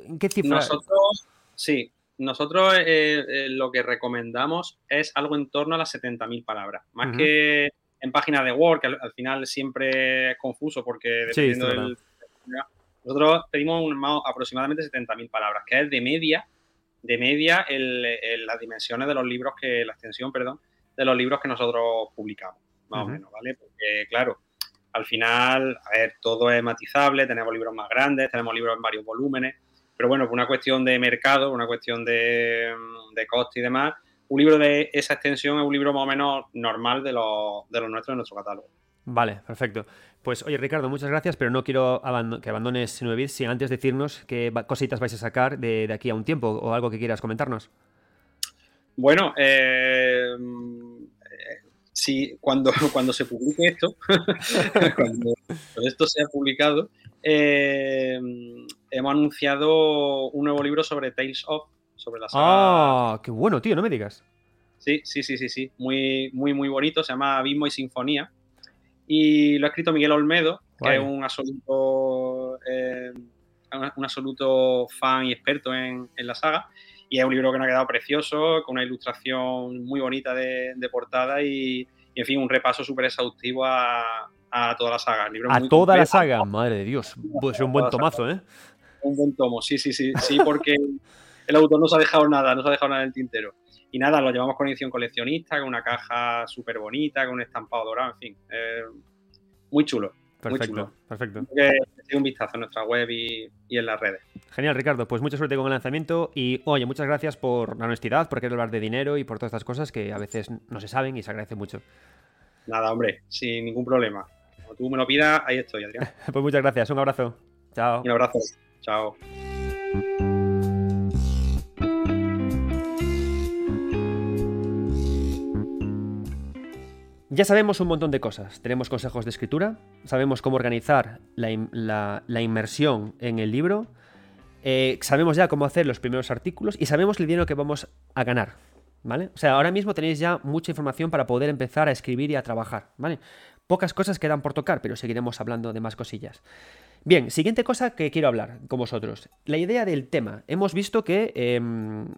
¿En qué cifra? Nosotros, sí, nosotros eh, eh, lo que recomendamos es algo en torno a las 70.000 palabras. Más que en páginas de Word, que al, final siempre es confuso porque dependiendo del... Nosotros pedimos aproximadamente 70.000 palabras, que es de media, de media las dimensiones de los libros que, la extensión, perdón, de los libros que nosotros publicamos, más o menos, ¿vale? Porque, claro, al final, a ver, todo es matizable, tenemos libros más grandes, tenemos libros en varios volúmenes, pero bueno, por una cuestión de mercado, una cuestión de, coste y demás, un libro de esa extensión es un libro más o menos normal de los, de los nuestros en nuestro catálogo. Vale, perfecto. Pues oye, Ricardo, muchas gracias, pero no quiero que abandones 9 sin antes decirnos qué cositas vais a sacar de, aquí a un tiempo o algo que quieras comentarnos. Bueno, eh, si cuando, cuando se publique esto, cuando esto sea publicado, eh, hemos anunciado un nuevo libro sobre Tales of, sobre la saga. Ah, qué bueno, tío, no me digas. Sí, sí, sí, sí, sí. Muy, muy, muy bonito. Se llama Abismo y Sinfonía. Y lo ha escrito Miguel Olmedo, que es un absoluto, eh, un absoluto fan y experto en, la saga. Y es un libro que nos ha quedado precioso, con una ilustración muy bonita de, portada y, en fin, un repaso súper exhaustivo a, toda la saga. a toda la saga, madre de Dios. Puede ser un buen tomazo, ¿eh? Un buen tomo, sí, sí, sí, sí, porque el autor no se ha dejado nada, no se ha dejado nada en el tintero. Y nada, lo llevamos con edición coleccionista, con una caja súper bonita, con un estampado dorado, en fin. Eh, muy chulo. Perfecto, perfecto. Que un vistazo en nuestra web y, en las redes. Genial, Ricardo. Pues mucha suerte con el lanzamiento y, oye, muchas gracias por la honestidad, por querer hablar de dinero y por todas estas cosas que a veces no se saben y se agradece mucho. Nada, hombre, sin ningún problema. Como tú me lo pidas, ahí estoy, Adrián. pues muchas gracias. Un abrazo. Chao. Un abrazo. Chao. Ya sabemos un montón de cosas. Tenemos consejos de escritura, sabemos cómo organizar la, inmersión en el libro, eh, sabemos ya cómo hacer los primeros artículos y sabemos el dinero que vamos a ganar. ¿vale? O sea, ahora mismo tenéis ya mucha información para poder empezar a escribir y a trabajar, ¿vale? Pocas cosas quedan por tocar, pero seguiremos hablando de más cosillas. Bien, siguiente cosa que quiero hablar con vosotros. La idea del tema. Hemos visto que em,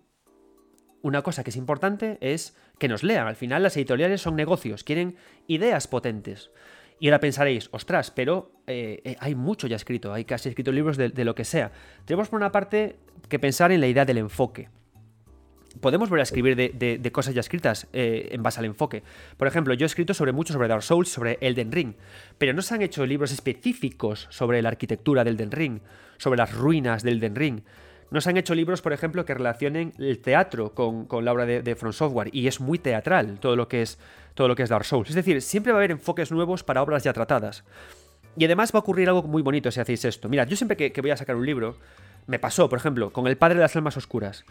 una cosa que es importante es que nos lean. Al final las editoriales son negocios, quieren ideas potentes. Y ahora pensaréis, ostras, pero eh, eh, hay mucho ya escrito, hay casi escrito libros de, lo que sea. Tenemos por una parte que pensar en la idea del enfoque podemos volver a escribir de, cosas ya escritas eh, en base al enfoque. Por ejemplo, yo he escrito sobre mucho sobre Dark Souls, sobre Elden Ring, pero no se han hecho libros específicos sobre la arquitectura del Elden Ring, sobre las ruinas del Elden Ring. No se han hecho libros, por ejemplo, que relacionen el teatro con, la obra de, de From Software, y es muy teatral todo lo, que es, todo lo que es Dark Souls. Es decir, siempre va a haber enfoques nuevos para obras ya tratadas. Y además va a ocurrir algo muy bonito si hacéis esto. Mirad, yo siempre que voy a sacar un libro, me pasó, por ejemplo, con El Padre de las Almas Oscuras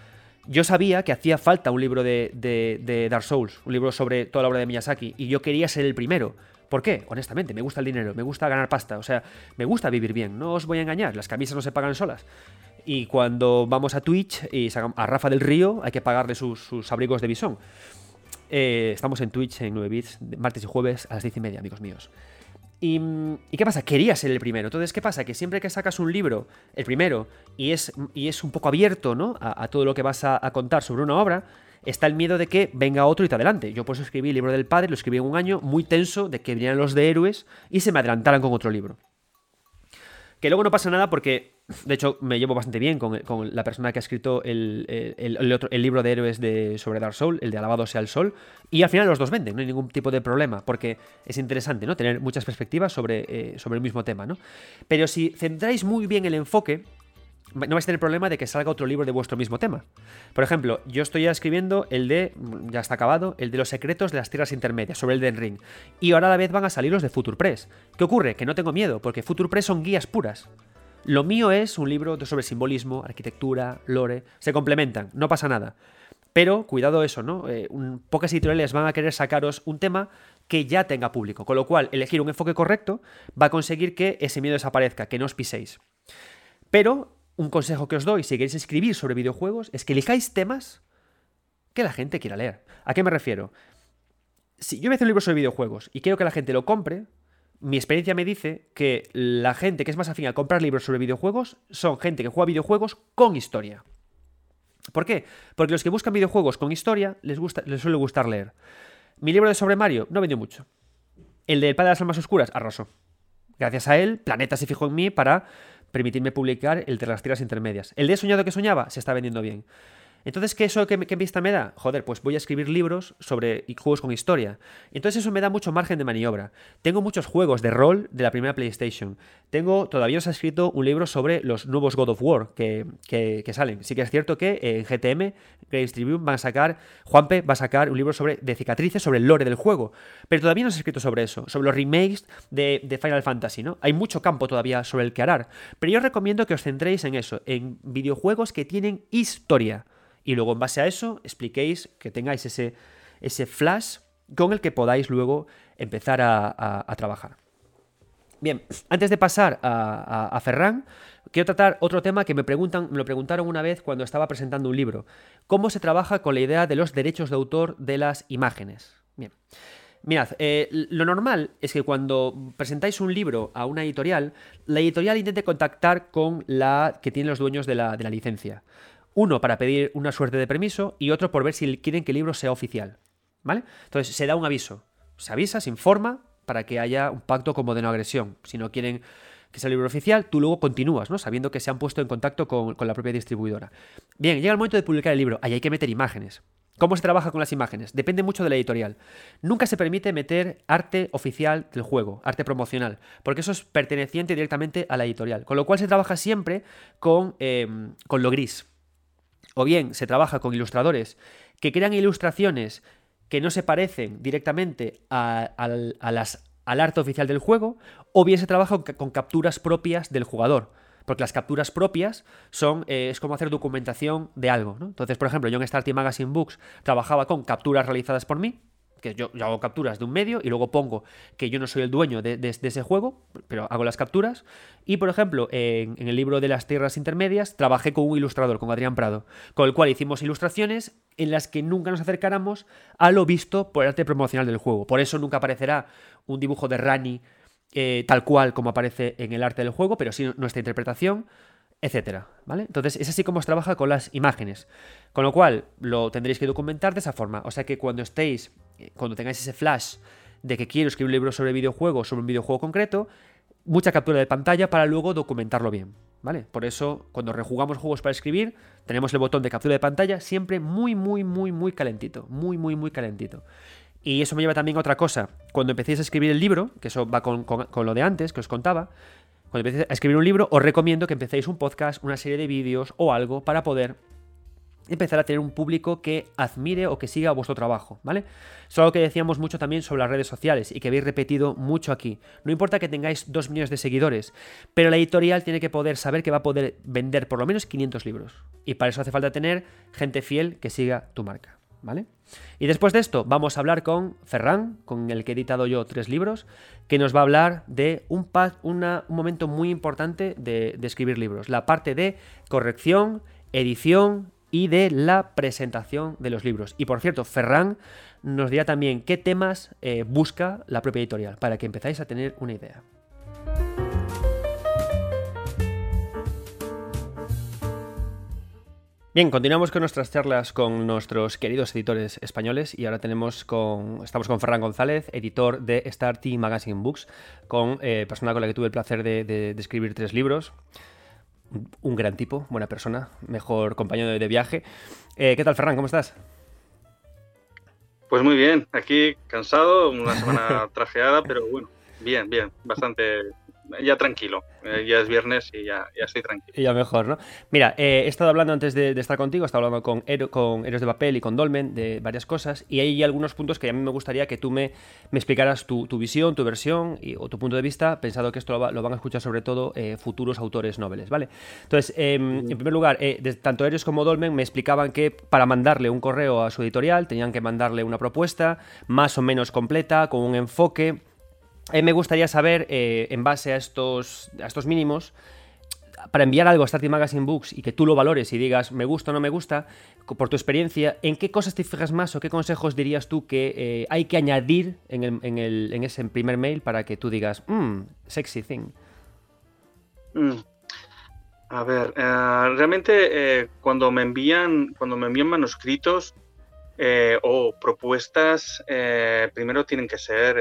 yo sabía que hacía falta un libro de, Dark Souls, un libro sobre toda la obra de Miyazaki, y yo quería ser el primero. ¿Por qué? Honestamente, me gusta el dinero, me gusta ganar pasta, o sea, me gusta vivir bien, no os voy a engañar, las camisas no se pagan solas. Y cuando vamos a Twitch y a Rafa del Río, hay que pagarle sus, abrigos de bisón. Eh, estamos en Twitch en 9 bits, martes y jueves a las 10 y media, amigos míos. Y, qué pasa? Quería ser el primero. Entonces, ¿qué pasa? Que siempre que sacas un libro, el primero, y es, y es un poco abierto ¿no? a, todo lo que vas a, contar sobre una obra, está el miedo de que venga otro y te adelante. Yo por eso escribí el libro del padre, lo escribí en un año, muy tenso, de que vinieran los de héroes y se me adelantaran con otro libro. Que luego no pasa nada porque, de hecho, me llevo bastante bien con, la persona que ha escrito el, libro de héroes de, sobre Dark Soul, el de Alabado sea el Sol, y al final los dos venden, no hay ningún tipo de problema, porque es interesante, ¿no? Tener muchas perspectivas sobre, eh, sobre el mismo tema, ¿no? Pero si centráis muy bien el enfoque, no vais a tener problema de que salga otro libro de vuestro mismo tema. Por ejemplo, yo estoy ya escribiendo el de, ya está acabado, el de los secretos de las tierras intermedias, sobre el Den Ring. Y ahora a la vez van a salir los de Future Press. ¿Qué ocurre? Que no tengo miedo, porque Future Press son guías puras. Lo mío es un libro sobre simbolismo, arquitectura, lore, se complementan, no pasa nada. Pero cuidado eso, ¿no? Eh, pocas editoriales van a querer sacaros un tema que ya tenga público, con lo cual elegir un enfoque correcto va a conseguir que ese miedo desaparezca, que no os piséis. Pero un consejo que os doy si queréis escribir sobre videojuegos es que elijáis temas que la gente quiera leer. ¿A qué me refiero? Si yo voy a un libro sobre videojuegos y quiero que la gente lo compre, mi experiencia me dice que la gente que es más afín a comprar libros sobre videojuegos son gente que juega videojuegos con historia. ¿Por qué? Porque los que buscan videojuegos con historia les, gusta, les suele gustar leer. Mi libro de sobre Mario no vendió mucho. El del Padre de las Almas Oscuras arrasó. Gracias a él, Planeta se fijó en mí para permitirme publicar el de las tiras intermedias. El de soñado que soñaba se está vendiendo bien. Entonces, ¿qué eso qué, vista me da? Joder, pues voy a escribir libros sobre juegos con historia. Entonces eso me da mucho margen de maniobra. Tengo muchos juegos de rol de la primera PlayStation. Tengo, todavía os he escrito un libro sobre los nuevos God of War que, salen. Sí que es cierto que en GTM, Games Tribune, van a sacar, Juanpe va a sacar un libro sobre, de cicatrices sobre el lore del juego. Pero todavía no os he escrito sobre eso, sobre los remakes de, de Final Fantasy, ¿no? Hay mucho campo todavía sobre el que arar. Pero yo os recomiendo que os centréis en eso, en videojuegos que tienen historia y luego en base a eso expliquéis que tengáis ese, ese flash con el que podáis luego empezar a, trabajar. Bien, antes de pasar a, Ferran, quiero tratar otro tema que me, preguntan, me lo preguntaron una vez cuando estaba presentando un libro. ¿Cómo se trabaja con la idea de los derechos de autor de las imágenes? Bien. Mirad, eh, lo normal es que cuando presentáis un libro a una editorial, la editorial intente contactar con la que tiene los dueños de la, de la licencia. Uno para pedir una suerte de permiso y otro por ver si quieren que el libro sea oficial. ¿Vale? Entonces se da un aviso. Se avisa, se informa para que haya un pacto como de no agresión. Si no quieren que sea el libro oficial, tú luego continúas, ¿no? Sabiendo que se han puesto en contacto con, la propia distribuidora. Bien, llega el momento de publicar el libro. Ahí hay que meter imágenes. ¿Cómo se trabaja con las imágenes? Depende mucho de la editorial. Nunca se permite meter arte oficial del juego, arte promocional, porque eso es perteneciente directamente a la editorial. Con lo cual se trabaja siempre con, con lo gris o bien se trabaja con ilustradores que crean ilustraciones que no se parecen directamente al arte oficial del juego, o bien se trabaja con, capturas propias del jugador. Porque las capturas propias son, eh, es como hacer documentación de algo. Entonces, por ejemplo, yo en Starting Magazine Books trabajaba con capturas realizadas por mí, que yo, hago capturas de un medio y luego pongo que yo no soy el dueño de, ese juego, pero hago las capturas. Y por ejemplo, en, el libro de las tierras intermedias trabajé con un ilustrador, con Adrián Prado, con el cual hicimos ilustraciones en las que nunca nos acercáramos a lo visto por el arte promocional del juego. Por eso nunca aparecerá un dibujo de Rani eh, tal cual como aparece en el arte del juego, pero sí nuestra interpretación, etcétera, ¿vale? Entonces, es así como se trabaja con las imágenes. Con lo cual, lo tendréis que documentar de esa forma. O sea que cuando estéis, eh, cuando tengáis ese flash de que quiero escribir un libro sobre videojuegos, sobre un videojuego concreto, mucha captura de pantalla para luego documentarlo bien, ¿vale? Por eso, cuando rejugamos juegos para escribir, tenemos el botón de captura de pantalla siempre muy, muy, muy, muy calentito. Muy, muy, muy calentito. Y eso me lleva también a otra cosa. Cuando empecéis a escribir el libro, que eso va con, lo de antes, que os contaba, cuando empecéis a escribir un libro, os recomiendo que empecéis un podcast, una serie de vídeos o algo para poder empezar a tener un público que admire o que siga vuestro trabajo, ¿vale? Es algo que decíamos mucho también sobre las redes sociales y que habéis repetido mucho aquí. No importa que tengáis dos millones de seguidores, pero la editorial tiene que poder saber que va a poder vender por lo menos 500 libros. Y para eso hace falta tener gente fiel que siga tu marca, Y después de esto vamos a hablar con Ferran, con el que he editado yo tres libros, que nos va a hablar de un, un momento muy importante de, escribir libros, la parte de corrección, edición y de la presentación de los libros. Y por cierto, Ferran nos dirá también qué temas eh, busca la propia editorial, para que empezáis a tener una idea. Bien, continuamos con nuestras charlas con nuestros queridos editores españoles y ahora tenemos con, estamos con Ferran González, editor de Starty Magazine Books, con eh, persona con la que tuve el placer de, escribir tres libros. Un gran tipo, buena persona, mejor compañero de, viaje. Eh, ¿Qué tal, Ferran? ¿Cómo estás? Pues muy bien, aquí cansado, una semana trajeada, pero bueno, bien, bien, bastante ya tranquilo. Eh, ya es viernes y ya, ya estoy tranquilo. Y ya mejor, ¿no? Mira, eh, he estado hablando antes de, estar contigo, he estado hablando con, con Héroes de Papel y con Dolmen de varias cosas, y hay algunos puntos que a mí me gustaría que tú me, me explicaras tu, visión, tu versión y, o tu punto de vista, pensado que esto lo, van a escuchar sobre todo eh, futuros autores noveles, ¿vale? Entonces, em, en primer lugar, tanto Héroes como Dolmen me explicaban que para mandarle un correo a su editorial tenían que mandarle una propuesta más o menos completa, con un enfoque eh, me gustaría saber, eh, en base a estos, a estos mínimos, para enviar algo a Starting Magazine Books y que tú lo valores y digas me gusta o no me gusta, por tu experiencia, ¿en qué cosas te fijas más o qué consejos dirías tú que eh, hay que añadir en, el, en, el, en, ese primer mail para que tú digas, mmm, sexy thing? Mm. A ver, realmente cuando me envían cuando me envían manuscritos o propuestas, primero tienen que ser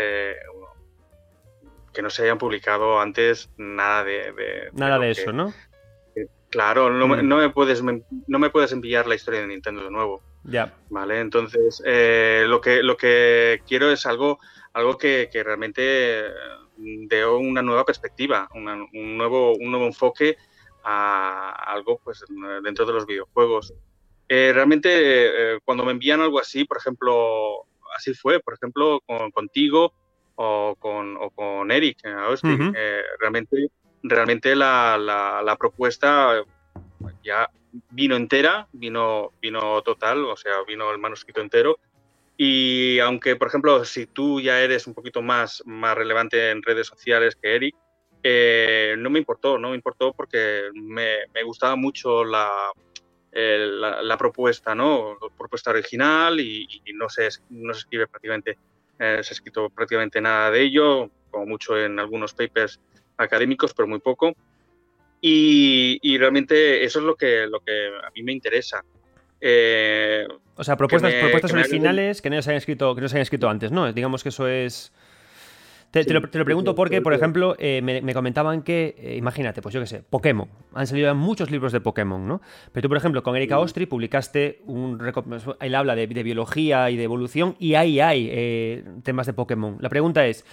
que no se hayan publicado antes nada de... nada de, eso, ¿no? claro, no, mm. no, me puedes, no me puedes enviar la historia de Nintendo de nuevo. Ya. Vale, entonces eh, lo, que, lo que quiero es algo, algo que, que realmente dé una nueva perspectiva, un, nuevo, un nuevo enfoque a algo pues dentro de los videojuegos. Eh, realmente eh, cuando me envían algo así, por ejemplo, así fue, por ejemplo, con, contigo, o con, o con Eric Austin. Eh, realmente realmente la, la, propuesta ya vino entera, vino, vino total, o sea, vino el manuscrito entero. Y aunque, por ejemplo, si tú ya eres un poquito más, más relevante en redes sociales que Eric, eh, no me importó, no me importó porque me, me gustaba mucho la, la, propuesta, ¿no? La propuesta original y, y, no, se, no se escribe prácticamente eh, se ha escrito prácticamente nada de ello, como mucho en algunos papers académicos, pero muy poco. Y, realmente eso es lo que, lo que a mí me interesa. Eh, o sea, propuestas, propuestas originales que no se hayan escrito, que no se hayan escrito antes, ¿no? Digamos que eso es te, lo, pregunto porque, por ejemplo, eh, me, comentaban que, eh, imagínate, pues yo qué sé, Pokémon. Han salido muchos libros de Pokémon, ¿no? Pero tú, por ejemplo, con Erika Ostri publicaste un. Él habla de, biología y de evolución y ahí hay eh, temas de Pokémon. La pregunta es.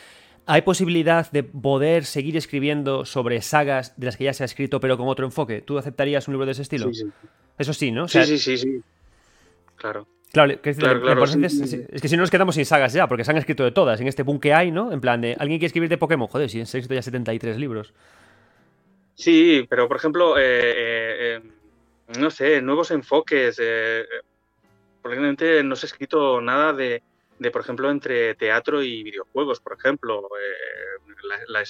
¿Hay posibilidad de poder seguir escribiendo sobre sagas de las que ya se ha escrito, pero con otro enfoque? ¿Tú aceptarías un libro de ese estilo? Sí, sí. Eso sí, ¿no? sí, sí, sí, sí. Claro. Claro, es, que si no nos quedamos sin sagas ya, porque se han escrito de todas. En este boom que hay, ¿no? En plan de, ¿alguien quiere escribir de Pokémon? Joder, si han escrito ya 73 libros. Sí, pero por ejemplo, eh, eh, no sé, nuevos enfoques. Eh, probablemente no se ha escrito nada de, de, por ejemplo, entre teatro y videojuegos, por ejemplo, eh,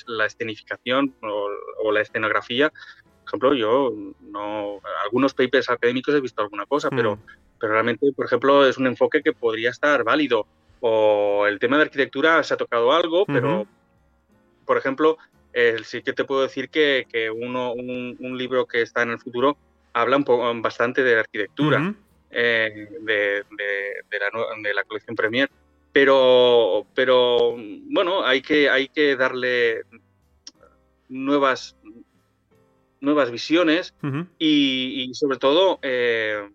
la, escenificación o, la escenografía. Por ejemplo, yo no, algunos papers académicos he visto alguna cosa, pero, mm. Pero realmente, por ejemplo, es un enfoque que podría estar válido. O el tema de arquitectura se ha tocado algo, pero, por ejemplo, sí que te puedo decir que, uno, un, libro que está en el futuro habla un bastante de arquitectura. Eh, de, la, colección Premier. Pero, pero bueno, hay que, hay que darle nuevas, nuevas visiones y, sobre todo eh,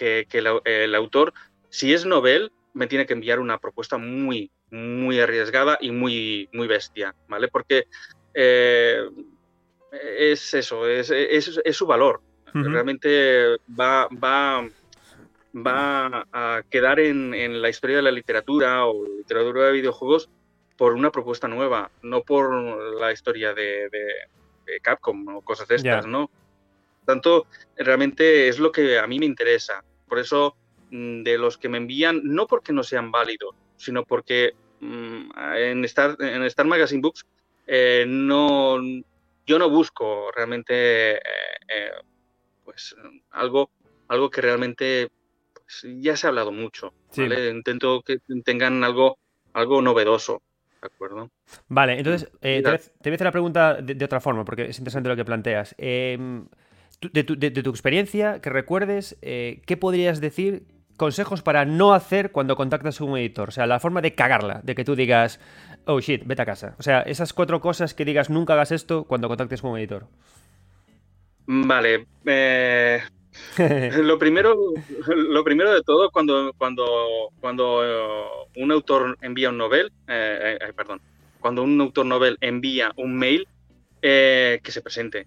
eh, que, el, autor, si es novel, me tiene que enviar una propuesta muy, muy arriesgada y muy, muy bestia, ¿vale? Porque es eso, es, es su valor. Realmente va, va, va a quedar en, la historia de la literatura o literatura de videojuegos por una propuesta nueva, no por la historia de, Capcom o cosas de estas, ¿no? Tanto, realmente es lo que a mí me interesa. Por eso, mm, de los que me envían, no porque no sean válidos, sino porque mm, en, Star, en Star Magazine Books eh, no, yo no busco realmente eh, eh, pues algo, algo que realmente pues, ya se ha hablado mucho. Intento que tengan algo, algo novedoso. ¿De acuerdo? Vale, entonces eh, te, voy a hacer la pregunta de, otra forma, porque es interesante lo que planteas. Em, de, tu, experiencia, que recuerdes, eh, ¿qué podrías decir consejos para no hacer cuando contactas a un editor? O sea, la forma de cagarla, de que tú digas, oh shit, vete a casa. O sea, esas cuatro cosas que digas, nunca hagas esto cuando contactes con un editor. Vale. Eh, lo, primero, lo primero de todo, cuando, cuando, cuando eh, un autor envía un novel, eh, perdón, cuando un autor novel envía un mail, que se presente.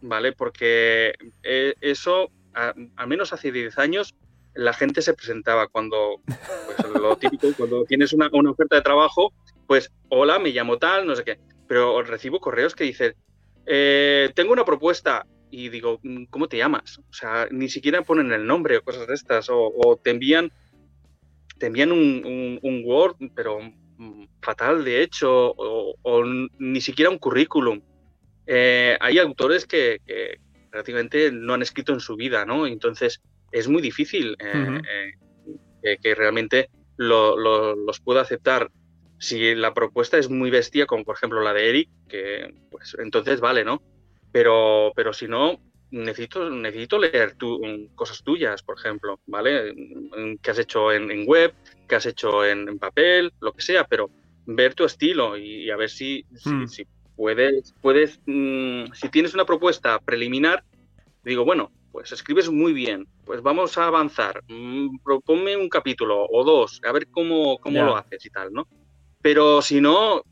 ¿Vale? Porque eso, al menos hace 10 años, la gente se presentaba cuando, pues, lo típico, cuando tienes una, una oferta de trabajo, pues, hola, me llamo tal, no sé qué. Pero recibo correos que dicen, eh, tengo una propuesta y digo, mm, ¿cómo te llamas? O sea, ni siquiera ponen el nombre o cosas de estas, o, te envían, te envían un, Word, pero mm, fatal de hecho, o, ni siquiera un currículum. Eh, hay autores que, prácticamente no han escrito en su vida, ¿no? Entonces es muy difícil eh, que, realmente los pueda aceptar si la propuesta es muy bestia, como por ejemplo la de Eric, que pues entonces vale, ¿no? Pero, pero si no, necesito, necesito leer cosas tuyas, por ejemplo, ¿vale? Que has hecho en, web, que has hecho en, papel, lo que sea, pero ver tu estilo y, a ver si, si, hmm. Puedes, puedes mm, si tienes una propuesta preliminar, digo, bueno, pues escribes muy bien, pues vamos a avanzar, mm, proponme un capítulo o dos, a ver cómo, cómo lo haces y tal, ¿no? Pero si no,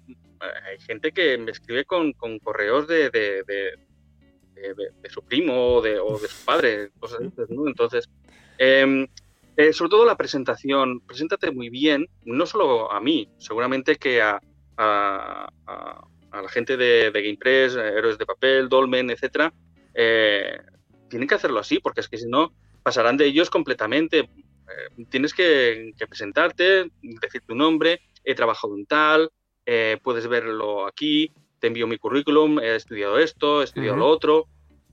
hay gente que me escribe con, correos de, de, su primo o de, su padre, cosas así, ¿no? Entonces, em, eh, sobre todo la presentación, preséntate muy bien, no solo a mí, seguramente que a, a, la gente de, GamePress, Héroes de Papel, Dolmen, etcétera, eh, tienen que hacerlo así, porque es que si no, pasarán de ellos completamente. Eh, tienes que, que presentarte, decir tu nombre, he trabajado en tal, eh, puedes verlo aquí, te envío mi currículum, he estudiado esto, he estudiado lo otro,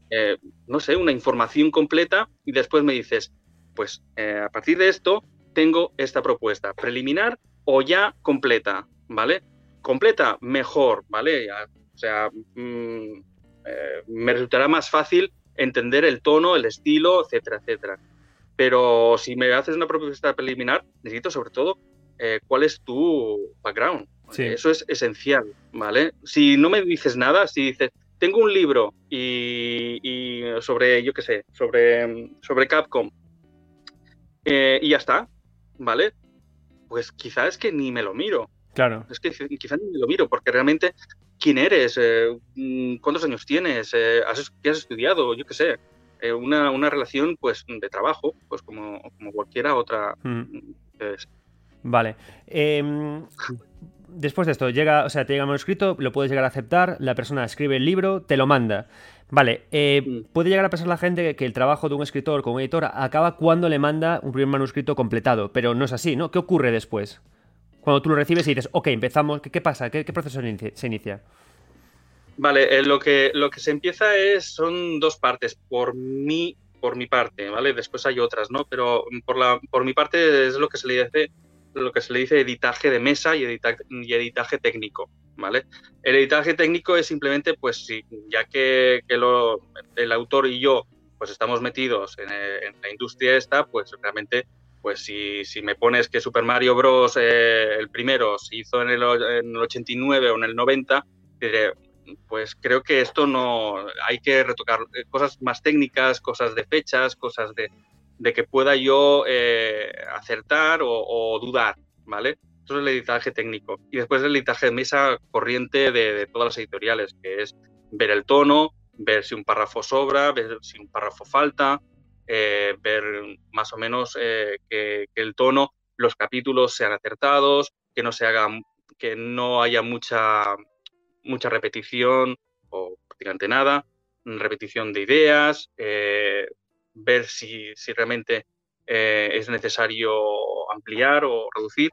eh, no sé, una información completa y después me dices, pues eh, a partir de esto tengo esta propuesta, preliminar o ya completa, ¿vale? Completa, mejor, ¿vale? o sea, mm, me resultará más fácil entender el tono, el estilo, etcétera, etcétera. Pero si me haces una propuesta preliminar, necesito sobre todo eh, cuál es tu background. Eso es esencial, ¿vale? Si no me dices nada, si dices, tengo un libro y, sobre, yo qué sé, sobre, sobre Capcom eh, y ya está, ¿vale? Pues quizás es que ni me lo miro. Claro. Es que quizás ni lo miro, porque realmente, ¿quién eres? Eh, mm, ¿Cuántos años tienes? ¿Qué has estudiado? Yo qué sé. Una, relación, pues, de trabajo, pues como, como cualquiera otra. Mm. Vale. Em, después de esto, llega, o sea, te llega el manuscrito, lo puedes llegar a aceptar, la persona escribe el libro, te lo manda. Vale, eh, Mm. puede llegar a pensar la gente que el trabajo de un escritor como editor acaba cuando le manda un primer manuscrito completado, pero no es así, ¿no? ¿Qué ocurre después? Cuando tú lo recibes y dices, ok, empezamos, ¿qué, pasa? ¿Qué, proceso se inicia-? Vale, eh, lo, que, lo que se empieza es, son dos partes, por mi, por mi parte, ¿vale? Después hay otras, ¿no? Pero por, la, por mi parte es lo que se le dice, lo que se le dice editaje de mesa y, edita- y editaje técnico, ¿vale? El editaje técnico es simplemente, pues, si, ya que, el autor y yo, pues, estamos metidos en, eh, en la industria esta, pues, realmente, pues, si, si me pones que Super Mario Bros., eh, el primero, se hizo en el, en el 89 o en el 90, diré, pues creo que esto no hay que retocar eh, cosas más técnicas, cosas de fechas, cosas de, de que pueda yo eh, acertar o, dudar, ¿vale? Eso es el editaje técnico. Y después el editaje de mesa corriente de todas las editoriales, que es ver el tono, ver si un párrafo sobra, ver si un párrafo falta, eh, ver más o menos eh, que, el tono, los capítulos sean acertados, que no se hagan, que no haya mucha mucha repetición o prácticamente nada, repetición de ideas, eh, ver si, si realmente es necesario ampliar o reducir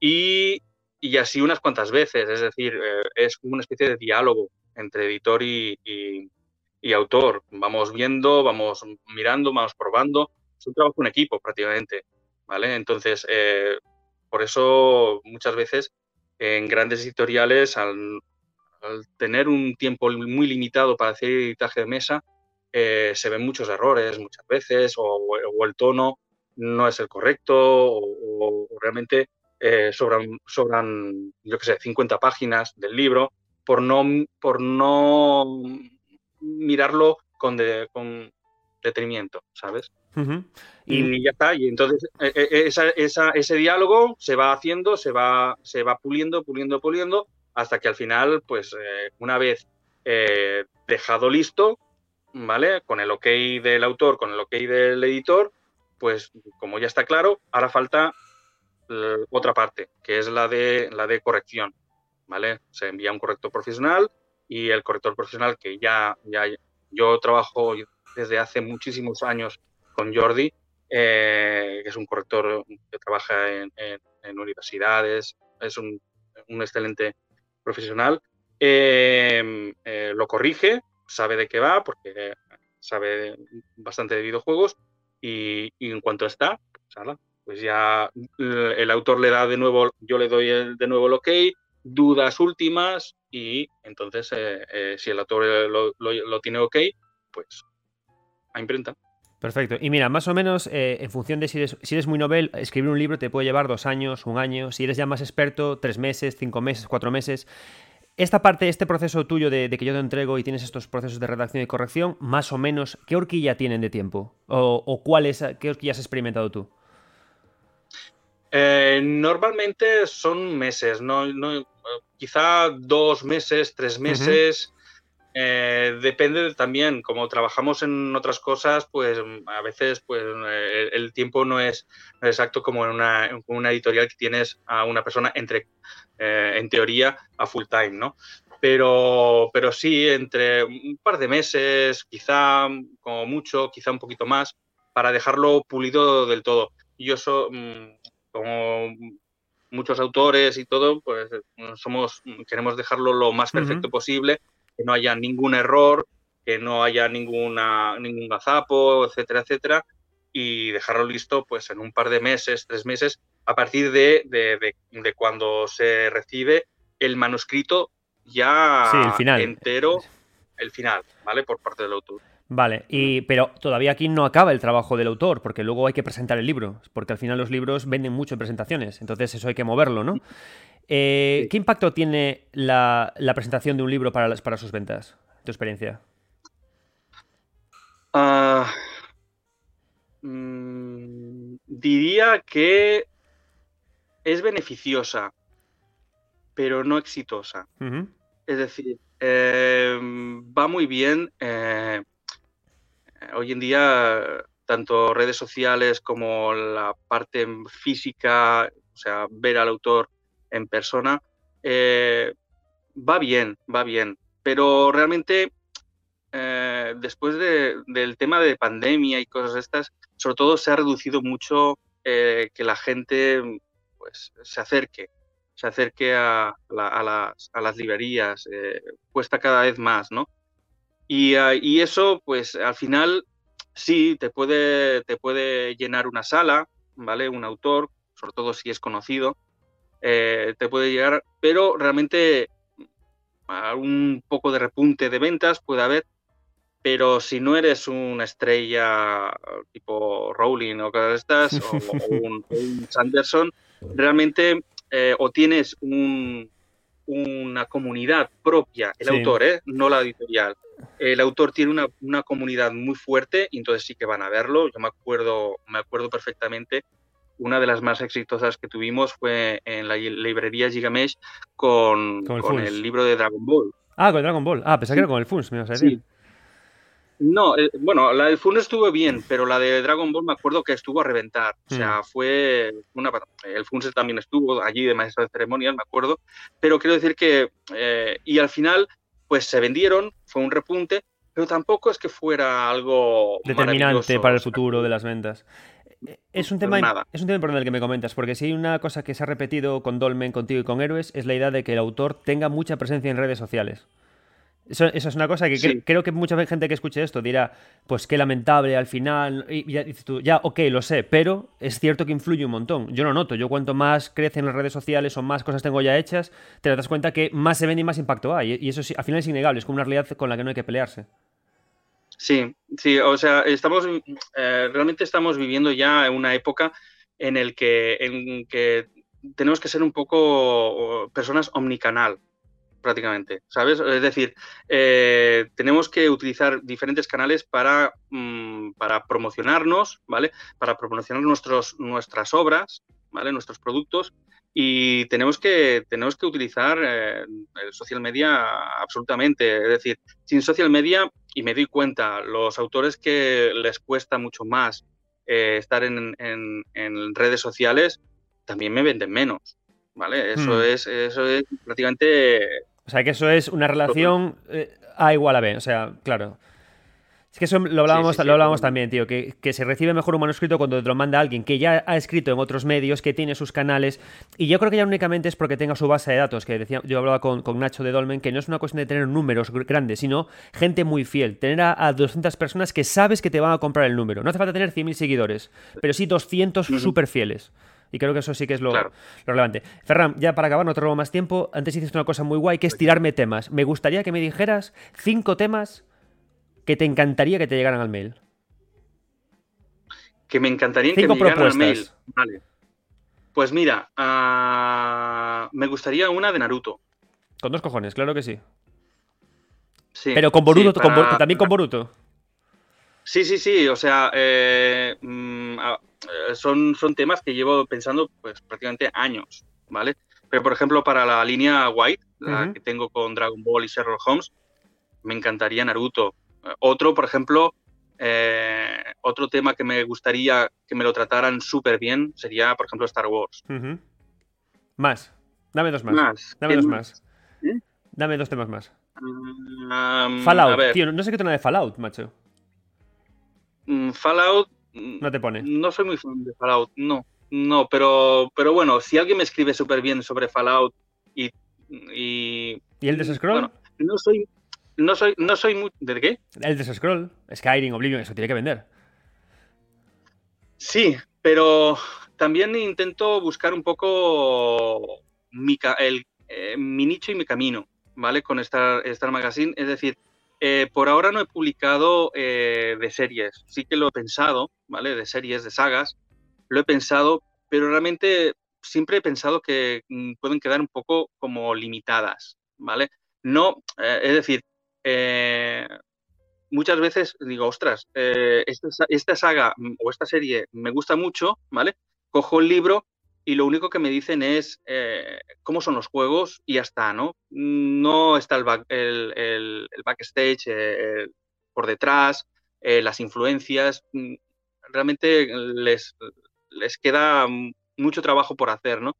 y, y así unas cuantas veces, es decir, es como una especie de diálogo entre editor y, y- y autor. Vamos viendo, vamos mirando, vamos probando. Es un trabajo en equipo prácticamente, ¿vale? Entonces, eh, por eso muchas veces en grandes editoriales, al, tener un tiempo muy limitado para hacer editaje de mesa, eh, se ven muchos errores muchas veces, o, el tono no es el correcto, o, o realmente eh, sobran, sobran, yo qué sé, 50 páginas del libro por no, por no mirarlo con, de- con detenimiento, ¿sabes? Y, y ya está. Y entonces eh, eh, esa- esa- ese diálogo se va haciendo, se va, se va puliendo, puliendo, puliendo, hasta que al final, pues eh, una vez eh, dejado listo, ¿vale? Con el ok del autor, con el ok del editor, pues como ya está claro, ahora falta eh, otra parte, que es la de, la de corrección, ¿vale? Se envía un corrector profesional y el corrector profesional que ya, ya yo trabajo desde hace muchísimos años con Jordi, eh, que es un corrector que trabaja en, universidades, es un, un excelente profesional. Eh, eh, lo corrige, sabe de qué va, porque sabe bastante de videojuegos, y, y en cuanto está, pues, pues ya el autor le da de nuevo, yo le doy de nuevo el ok, dudas últimas, y entonces eh, eh, si el autor eh, lo, lo- lo tiene ok, pues a imprenta. Perfecto. Y mira, más o menos, eh, en función de si eres, si eres muy novel, escribir un libro te puede llevar dos años, un año. Si eres ya más experto, tres meses, cinco meses, cuatro meses. Esta parte, este proceso tuyo de, de que yo te entrego y tienes estos procesos de redacción y corrección, más o menos, ¿qué horquilla tienen de tiempo? ¿O, o cuáles, qué horquilla has experimentado tú? Eh, normalmente son meses, no, no, quizá dos meses, tres meses. Eh, depende de- también, como trabajamos en otras cosas, pues a veces pues, eh, el tiempo no es, no es exacto como en una, en una editorial que tienes a una persona entre, eh, en teoría, a full time, ¿no? Pero, pero sí, entre un par de meses, quizá como mucho, quizá un poquito más, para dejarlo pulido del todo. Yo so- mm, como muchos autores y todo, pues somos, queremos dejarlo lo más perfecto posible, que no haya ningún error, que no haya ninguna, ningún gazapo, etcétera, etcétera, y dejarlo listo pues en un par de meses, tres meses, a partir de, de- de- de cuando se recibe el manuscrito ya Sí, el final. entero, el final, ¿vale? Por parte del autor. Vale, y, pero todavía aquí no acaba el trabajo del autor, porque luego hay que presentar el libro, porque al final los libros venden mucho en presentaciones, entonces eso hay que moverlo, ¿no? Eh, Sí. ¿Qué impacto tiene la, la presentación de un libro para, las, para sus ventas? Tu experiencia. Ah, mm, diría que es beneficiosa, pero no exitosa. Es decir, eh, va muy bien. eh, hoy en día, tanto redes sociales como la parte física, o sea, ver al autor en persona, va bien, va bien, pero realmente después del tema de pandemia y cosas estas, sobre todo se ha reducido mucho que la gente pues, se acerque, se acerque a, las, librerías, cuesta cada vez más, ¿no? Ah, y, eso, pues al final, sí, te puede, te puede llenar una sala, ¿vale? Un autor, sobre todo si es conocido, eh, te puede llegar, pero realmente un poco de repunte de ventas puede haber, pero si no eres una estrella tipo Rowling o cosas estas, o, un, Sanderson, realmente eh, o tienes una comunidad propia, el autor, ¿eh? no la editorial, el autor tiene una, comunidad muy fuerte y entonces sí que van a verlo. Yo me acuerdo, me acuerdo perfectamente, una de las más exitosas que tuvimos fue en la librería Gigamesh con, con, el, libro de Dragon Ball. Ah, con Dragon Ball. Ah, pensaba que era con el Funs, me ibas a decir. No, eh, bueno, la del Funs estuvo bien, pero la de Dragon Ball me acuerdo que estuvo a reventar. O sea, hmm. fue una. El Funs también estuvo allí de maestro de ceremonias, me acuerdo. Pero quiero decir que. Eh, y al final pues se vendieron, fue un repunte, pero tampoco es que fuera algo determinante para el futuro de las ventas. Eh, es un, tema, es un tema importante el que me comentas, porque si hay una cosa que se ha repetido con Dolmen, contigo y con Héroes, es la idea de que el autor tenga mucha presencia en redes sociales. Eso, es una cosa que creo que mucha gente que escuche esto dirá, pues qué lamentable al final. Y ya dices tú, ya, ok, lo sé, pero es cierto que influye un montón. Yo lo noto. Yo cuanto más crecen las redes sociales o más cosas tengo ya hechas, te das cuenta que más se ven y más impacto hay. Y eso al final es innegable, es como una realidad con la que no hay que pelearse. Sí, sí, o sea, estamos eh, realmente estamos viviendo ya una época en el que, en que tenemos que ser un poco personas omnicanal prácticamente, ¿sabes? Es decir, eh, tenemos que utilizar diferentes canales para, mm, para promocionarnos, ¿vale? Para promocionar nuestros, nuestras obras, ¿vale? Nuestros productos y tenemos que, tenemos que utilizar eh, el social media absolutamente. Es decir, sin social media, y me doy cuenta, los autores que les cuesta mucho más eh, estar en, en, redes sociales, también me venden menos. ¿Vale? Eso, hmm. es, eso es prácticamente o sea, que eso es una relación eh, A igual a B. O sea, claro. Es que eso lo hablábamos, lo hablábamos también, tío, que, se recibe mejor un manuscrito cuando te lo manda alguien que ya ha escrito en otros medios, que tiene sus canales, y yo creo que ya únicamente es porque tenga su base de datos, que decía, yo hablaba con, Nacho de Dolmen, que no es una cuestión de tener números grandes, sino gente muy fiel, tener a, 200 personas que sabes que te van a comprar el número. No hace falta tener 100.000 seguidores, pero sí 200 súper fieles. Y creo que eso sí que es lo, relevante. Ferran, ya para acabar, no te robo más tiempo. Antes hiciste una cosa muy guay, que es tirarme temas. Me gustaría que me dijeras cinco temas que te encantaría que te llegaran al mail. Que me encantaría que me llegaran al mail. Vale. Pues mira, ah, me gustaría una de Naruto. Con dos cojones, claro que sí. Sí. Pero con Boruto, también con Boruto. Sí, sí, sí. O sea, eh, mm, eh, son, son temas que llevo pensando pues prácticamente años, ¿vale? Pero por ejemplo, para la línea White, la que tengo con Dragon Ball y Sherlock Holmes, me encantaría Naruto. Otro, por ejemplo, eh, otro tema que me gustaría que me lo trataran súper bien sería, por ejemplo, Star Wars. Más. Dame dos más. Dame dos más. ¿Eh? Dame dos temas más. Mm, Fallout. Tío, no sé qué tema de Fallout, macho. Mm, Fallout no te pone. No soy muy fan de Fallout, no. No, pero, pero bueno, si alguien me escribe súper bien sobre Fallout y, y. el de Scroll? no soy. No soy, no soy muy. ¿De qué? El de Scroll, Skyrim, Oblivion, eso tiene que vender. Sí, pero también intento buscar un poco mi, el, eh, mi nicho y mi camino, ¿vale? Con Star, Star Magazine. Es decir, eh, por ahora no he publicado eh, de series, sí que lo he pensado, ¿vale? De series, de sagas, lo he pensado, pero realmente siempre he pensado que mm, pueden quedar un poco como limitadas, ¿vale? No, eh, es decir, muchas veces digo, ostras, esta, esta, saga mm, o esta serie me gusta mucho, ¿vale? Cojo el libro y lo único que me dicen es eh, cómo son los juegos y ya está, ¿no? No está el, el, backstage eh, por detrás, eh, las influencias, mm, realmente les, les queda mucho trabajo por hacer, ¿no?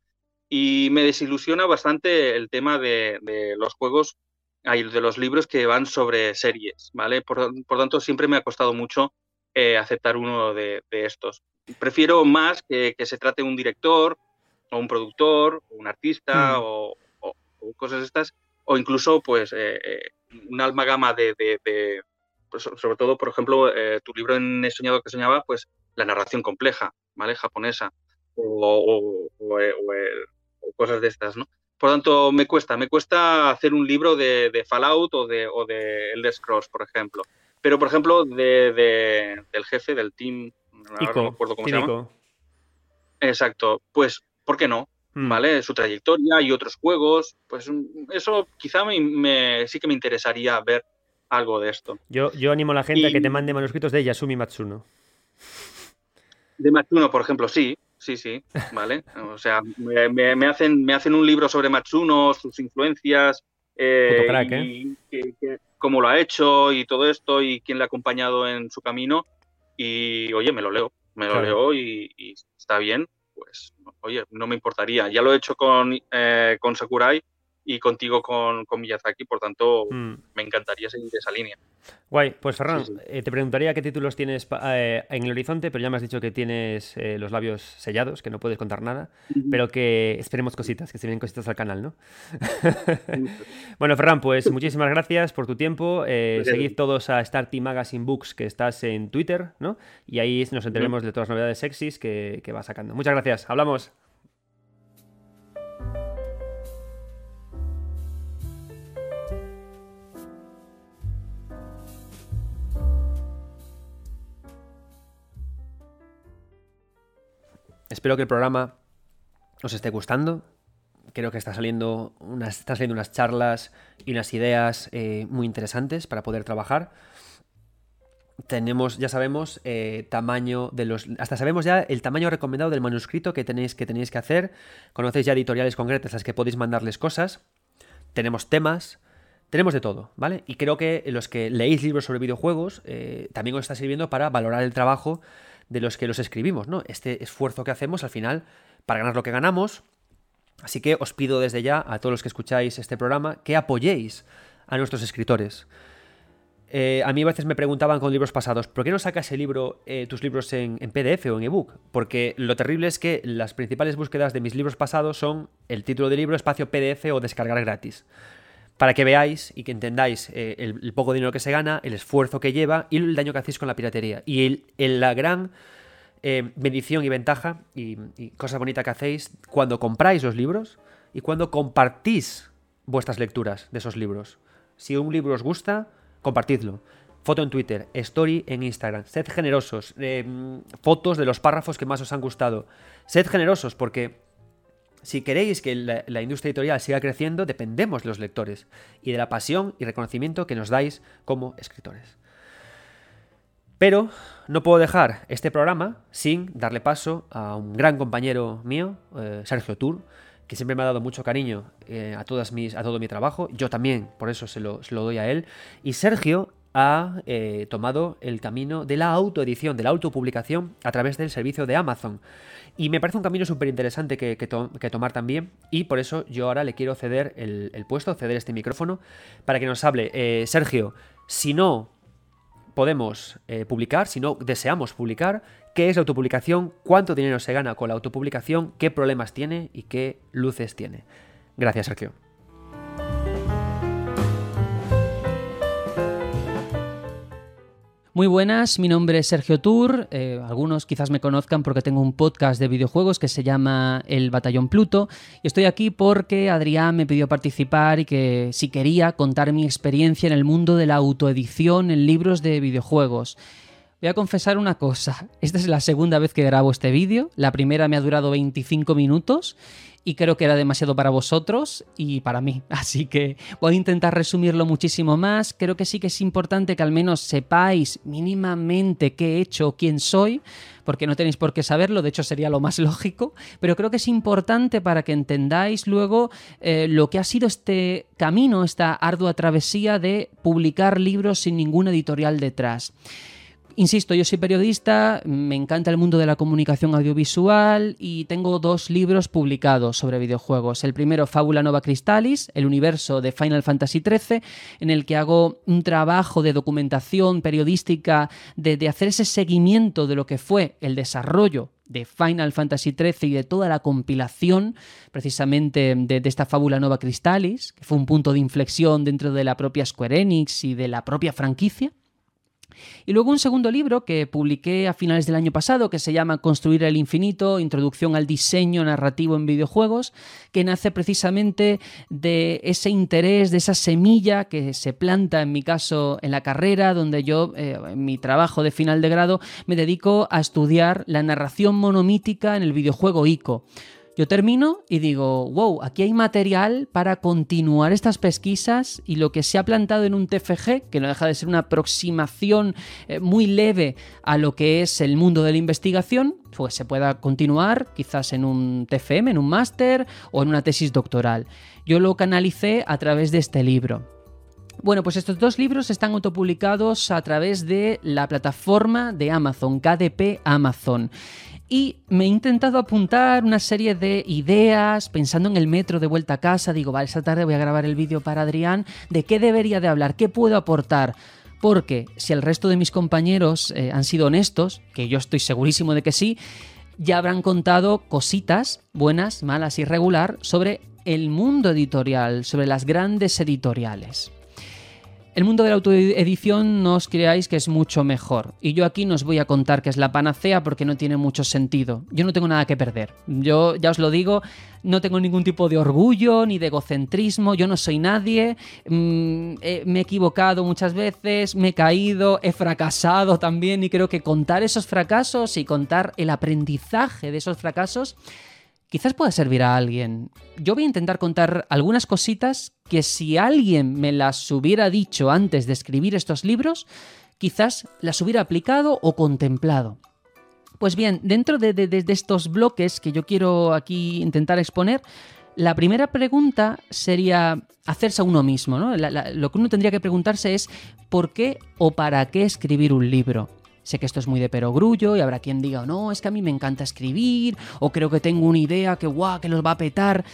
Y me desilusiona bastante el tema de, los juegos, de los libros que van sobre series, ¿vale? Por, tanto, siempre me ha costado mucho eh, aceptar uno de, estos. Prefiero más que, se trate un director o un productor o un artista mm. o, cosas estas, o incluso pues eh, eh, una alma gama de, pues, sobre todo, por ejemplo, tu libro en He soñado que soñaba, pues la narración compleja, ¿vale? Japonesa o, cosas de estas, ¿no? Por tanto, me cuesta, me cuesta hacer un libro de, Fallout o de, o de Elder Scrolls, por ejemplo. Pero, por ejemplo, de, del jefe del team, no me acuerdo cómo se llama. Exacto, pues, ¿por qué no? Hmm. ¿Vale? Su trayectoria y otros juegos, pues eso quizá me, sí que me interesaría ver algo de esto. Yo, yo animo a la gente a que te mande manuscritos de Yasumi Matsuno. De Matsuno, por ejemplo, sí, sí, sí, ¿vale? O sea, me, hacen, me hacen un libro sobre Matsuno, sus influencias, eh, ¿eh? Cómo lo ha hecho y todo esto y quién le ha acompañado en su camino. Y, oye, me lo leo, me lo leo y, está bien, pues, oye, no me importaría. Ya lo he hecho con, eh, con Sakurai y contigo con, con Miyazaki, por tanto, mm. me encantaría seguir esa línea. Guay, pues Ferran, eh, te preguntaría qué títulos tienes eh, en el horizonte, pero ya me has dicho que tienes eh, los labios sellados, que no puedes contar nada, pero que esperemos cositas, que se vienen cositas al canal, ¿no? bueno, Ferran, pues muchísimas gracias por tu tiempo. seguid todos a Star Team Magazine Books, que estás en Twitter, ¿no? Y ahí nos enteremos de todas las novedades sexys que, que va sacando. Muchas gracias, hablamos. Espero que el programa os esté gustando. Creo que está saliendo unas, están saliendo unas charlas y unas ideas eh, muy interesantes para poder trabajar. Tenemos, ya sabemos, eh, tamaño de los. Hasta sabemos ya el tamaño recomendado del manuscrito que tenéis que, tenéis que hacer. Conocéis ya editoriales concretas a las que podéis mandarles cosas. Tenemos temas. Tenemos de todo, ¿vale? Y creo que los que leéis libros sobre videojuegos eh, también os está sirviendo para valorar el trabajo de los que los escribimos, ¿no? Este esfuerzo que hacemos al final para ganar lo que ganamos. Así que os pido desde ya a todos los que escucháis este programa que apoyéis a nuestros escritores. Eh, a mí a veces me preguntaban con libros pasados, ¿por qué no sacas el libro, eh, tus libros en, en, PDF o en ebook? Porque lo terrible es que las principales búsquedas de mis libros pasados son el título del libro, espacio PDF o descargar gratis para que veáis y que entendáis eh, el, poco dinero que se gana, el esfuerzo que lleva y el daño que hacéis con la piratería. Y la gran eh, bendición y ventaja y, cosa bonita que hacéis cuando compráis los libros y cuando compartís vuestras lecturas de esos libros. Si un libro os gusta, compartidlo. Foto en Twitter, story en Instagram. Sed generosos. Eh, fotos de los párrafos que más os han gustado. Sed generosos porque si queréis que la, industria editorial siga creciendo, dependemos de los lectores y de la pasión y reconocimiento que nos dais como escritores. Pero no puedo dejar este programa sin darle paso a un gran compañero mío, eh, Sergio Tour, que siempre me ha dado mucho cariño eh, a, todo mi trabajo. Yo también, por eso se lo, se lo doy a él. Y Sergio ha eh, tomado el camino de la autoedición, de la autopublicación a través del servicio de Amazon. Y me parece un camino súper interesante que, tomar también. Y por eso yo ahora le quiero ceder el, puesto, ceder este micrófono, para que nos hable. Eh, Sergio, si no podemos eh, publicar, si no deseamos publicar, qué es la autopublicación, cuánto dinero se gana con la autopublicación, qué problemas tiene y qué luces tiene. Gracias, Sergio. Muy buenas, mi nombre es Sergio Tour. Eh, algunos quizás me conozcan porque tengo un podcast de videojuegos que se llama El Batallón Pluto. Y estoy aquí porque Adrián me pidió participar y que si quería contar mi experiencia en el mundo de la autoedición en libros de videojuegos. Voy a confesar una cosa, esta es la segunda vez que grabo este vídeo, la primera me ha durado 25 minutos y creo que era demasiado para vosotros y para mí. Así que voy a intentar resumirlo muchísimo más. Creo que sí que es importante que al menos sepáis mínimamente qué he hecho o quién soy, porque no tenéis por qué saberlo, de hecho sería lo más lógico, pero creo que es importante para que entendáis luego eh, lo que ha sido este camino, esta ardua travesía de publicar libros sin ninguna editorial detrás. Insisto, yo soy periodista, me encanta el mundo de la comunicación audiovisual y tengo dos libros publicados sobre videojuegos. El primero, Fábula Nova Crystallis, el universo de Final Fantasy XIII, en el que hago un trabajo de documentación periodística, de, hacer ese seguimiento de lo que fue el desarrollo de Final Fantasy XIII y de toda la compilación precisamente de, de, esta fábula Nova Crystallis, que fue un punto de inflexión dentro de la propia Square Enix y de la propia franquicia. Y luego un segundo libro que publiqué a finales del año pasado que se llama Construir el infinito, Introducción al diseño narrativo en videojuegos, que nace precisamente de ese interés, de esa semilla que se planta en mi caso en la carrera, donde yo eh, en mi trabajo de final de grado me dedico a estudiar la narración monomítica en el videojuego ICO. Yo termino y digo, wow, aquí hay material para continuar estas pesquisas y lo que se ha plantado en un TFG, que no deja de ser una aproximación eh, muy leve a lo que es el mundo de la investigación, pues se pueda continuar quizás en un TFM, en un máster o en una tesis doctoral. Yo lo canalicé a través de este libro. Bueno, pues estos dos libros están autopublicados a través de la plataforma de Amazon, KDP Amazon y me he intentado apuntar una serie de ideas, pensando en el metro de vuelta a casa, digo, vale, esta tarde voy a grabar el vídeo para Adrián, de qué debería de hablar, qué puedo aportar. Porque si el resto de mis compañeros eh, han sido honestos, que yo estoy segurísimo de que sí, ya habrán contado cositas buenas, malas y regular sobre el mundo editorial, sobre las grandes editoriales. El mundo de la autoedición no os creáis que es mucho mejor. Y yo aquí no os voy a contar que es la panacea porque no tiene mucho sentido. Yo no tengo nada que perder. Yo ya os lo digo, no tengo ningún tipo de orgullo ni de egocentrismo. Yo no soy nadie. Mm, me he equivocado muchas veces, me he caído, he fracasado también. Y creo que contar esos fracasos y contar el aprendizaje de esos fracasos quizás pueda servir a alguien. Yo voy a intentar contar algunas cositas que si alguien me las hubiera dicho antes de escribir estos libros, quizás las hubiera aplicado o contemplado. Pues bien, dentro de, estos bloques que yo quiero aquí intentar exponer, la primera pregunta sería hacerse a uno mismo. ¿no? lo que uno tendría que preguntarse es ¿por qué o para qué escribir un libro? Sé que esto es muy de perogrullo y habrá quien diga, no, es que a mí me encanta escribir o creo que tengo una idea que guau, que los va a petar.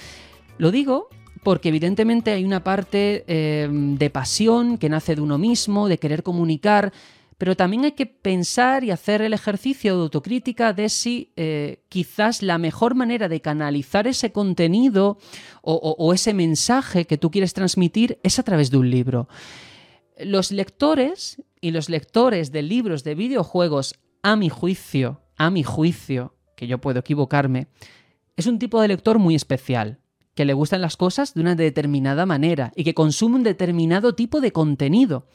Lo digo porque evidentemente hay una parte em, de pasión que nace de uno mismo, de querer comunicar, pero también hay que pensar y hacer el ejercicio de autocrítica de si eh, quizás la mejor manera de canalizar ese contenido o ese mensaje que tú quieres transmitir es a través de un libro. Los lectores y los lectores de libros de videojuegos, a mi juicio, a mi juicio, que yo puedo equivocarme, es un tipo de lector muy especial, que le gustan las cosas de una determinada manera y que consume un determinado tipo de contenido.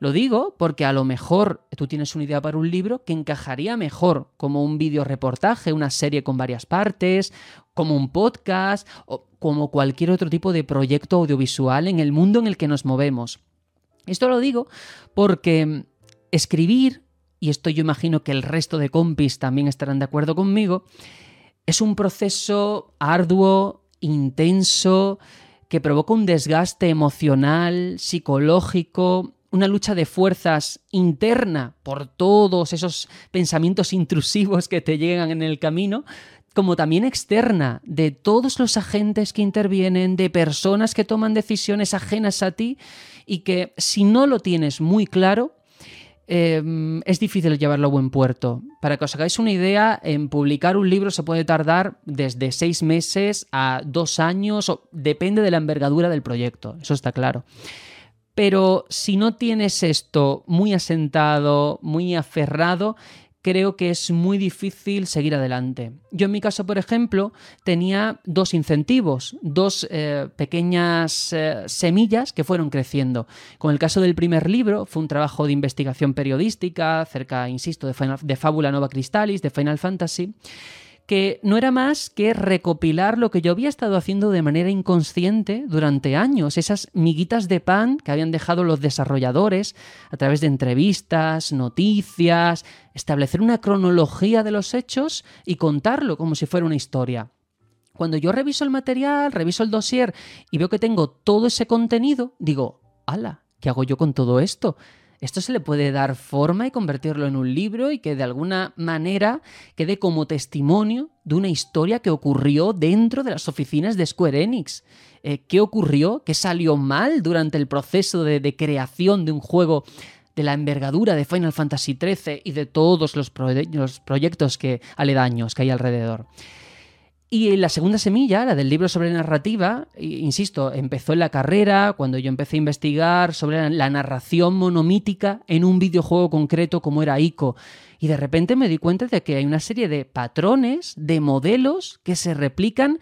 Lo digo porque a lo mejor tú tienes una idea para un libro que encajaría mejor como un video reportaje, una serie con varias partes, como un podcast o como cualquier otro tipo de proyecto audiovisual en el mundo en el que nos movemos. Esto lo digo porque escribir, y esto yo imagino que el resto de compis también estarán de acuerdo conmigo, es un proceso arduo, intenso, que provoca un desgaste emocional, psicológico, una lucha de fuerzas interna por todos esos pensamientos intrusivos que te llegan en el camino, como también externa de todos los agentes que intervienen, de personas que toman decisiones ajenas a ti y que si no lo tienes muy claro, em, es difícil llevarlo a buen puerto. Para que os hagáis una idea, en publicar un libro se puede tardar desde seis meses a dos años, o, depende de la envergadura del proyecto, eso está claro. Pero si no tienes esto muy asentado, muy aferrado, creo que es muy difícil seguir adelante. Yo en mi caso, por ejemplo, tenía dos incentivos, dos eh, pequeñas eh, semillas que fueron creciendo. Con el caso del primer libro, fue un trabajo de investigación periodística acerca, insisto, de, de Fábula Nova Crystallis, de Final Fantasy que no era más que recopilar lo que yo había estado haciendo de manera inconsciente durante años, esas miguitas de pan que habían dejado los desarrolladores a través de entrevistas, noticias, establecer una cronología de los hechos y contarlo como si fuera una historia. Cuando yo reviso el material, reviso el dossier y veo que tengo todo ese contenido, digo, ala, ¿qué hago yo con todo esto? Esto se le puede dar forma y convertirlo en un libro y que de alguna manera quede como testimonio de una historia que ocurrió dentro de las oficinas de Square Enix. Eh, ¿Qué ocurrió? ¿Qué salió mal durante el proceso de, de creación de un juego de la envergadura de Final Fantasy XIII y de todos los, los proyectos que, aledaños que hay alrededor? Y la segunda semilla, la del libro sobre narrativa, insisto, empezó en la carrera, cuando yo empecé a investigar sobre la narración monomítica en un videojuego concreto como era ICO. Y de repente me di cuenta de que hay una serie de patrones, de modelos que se replican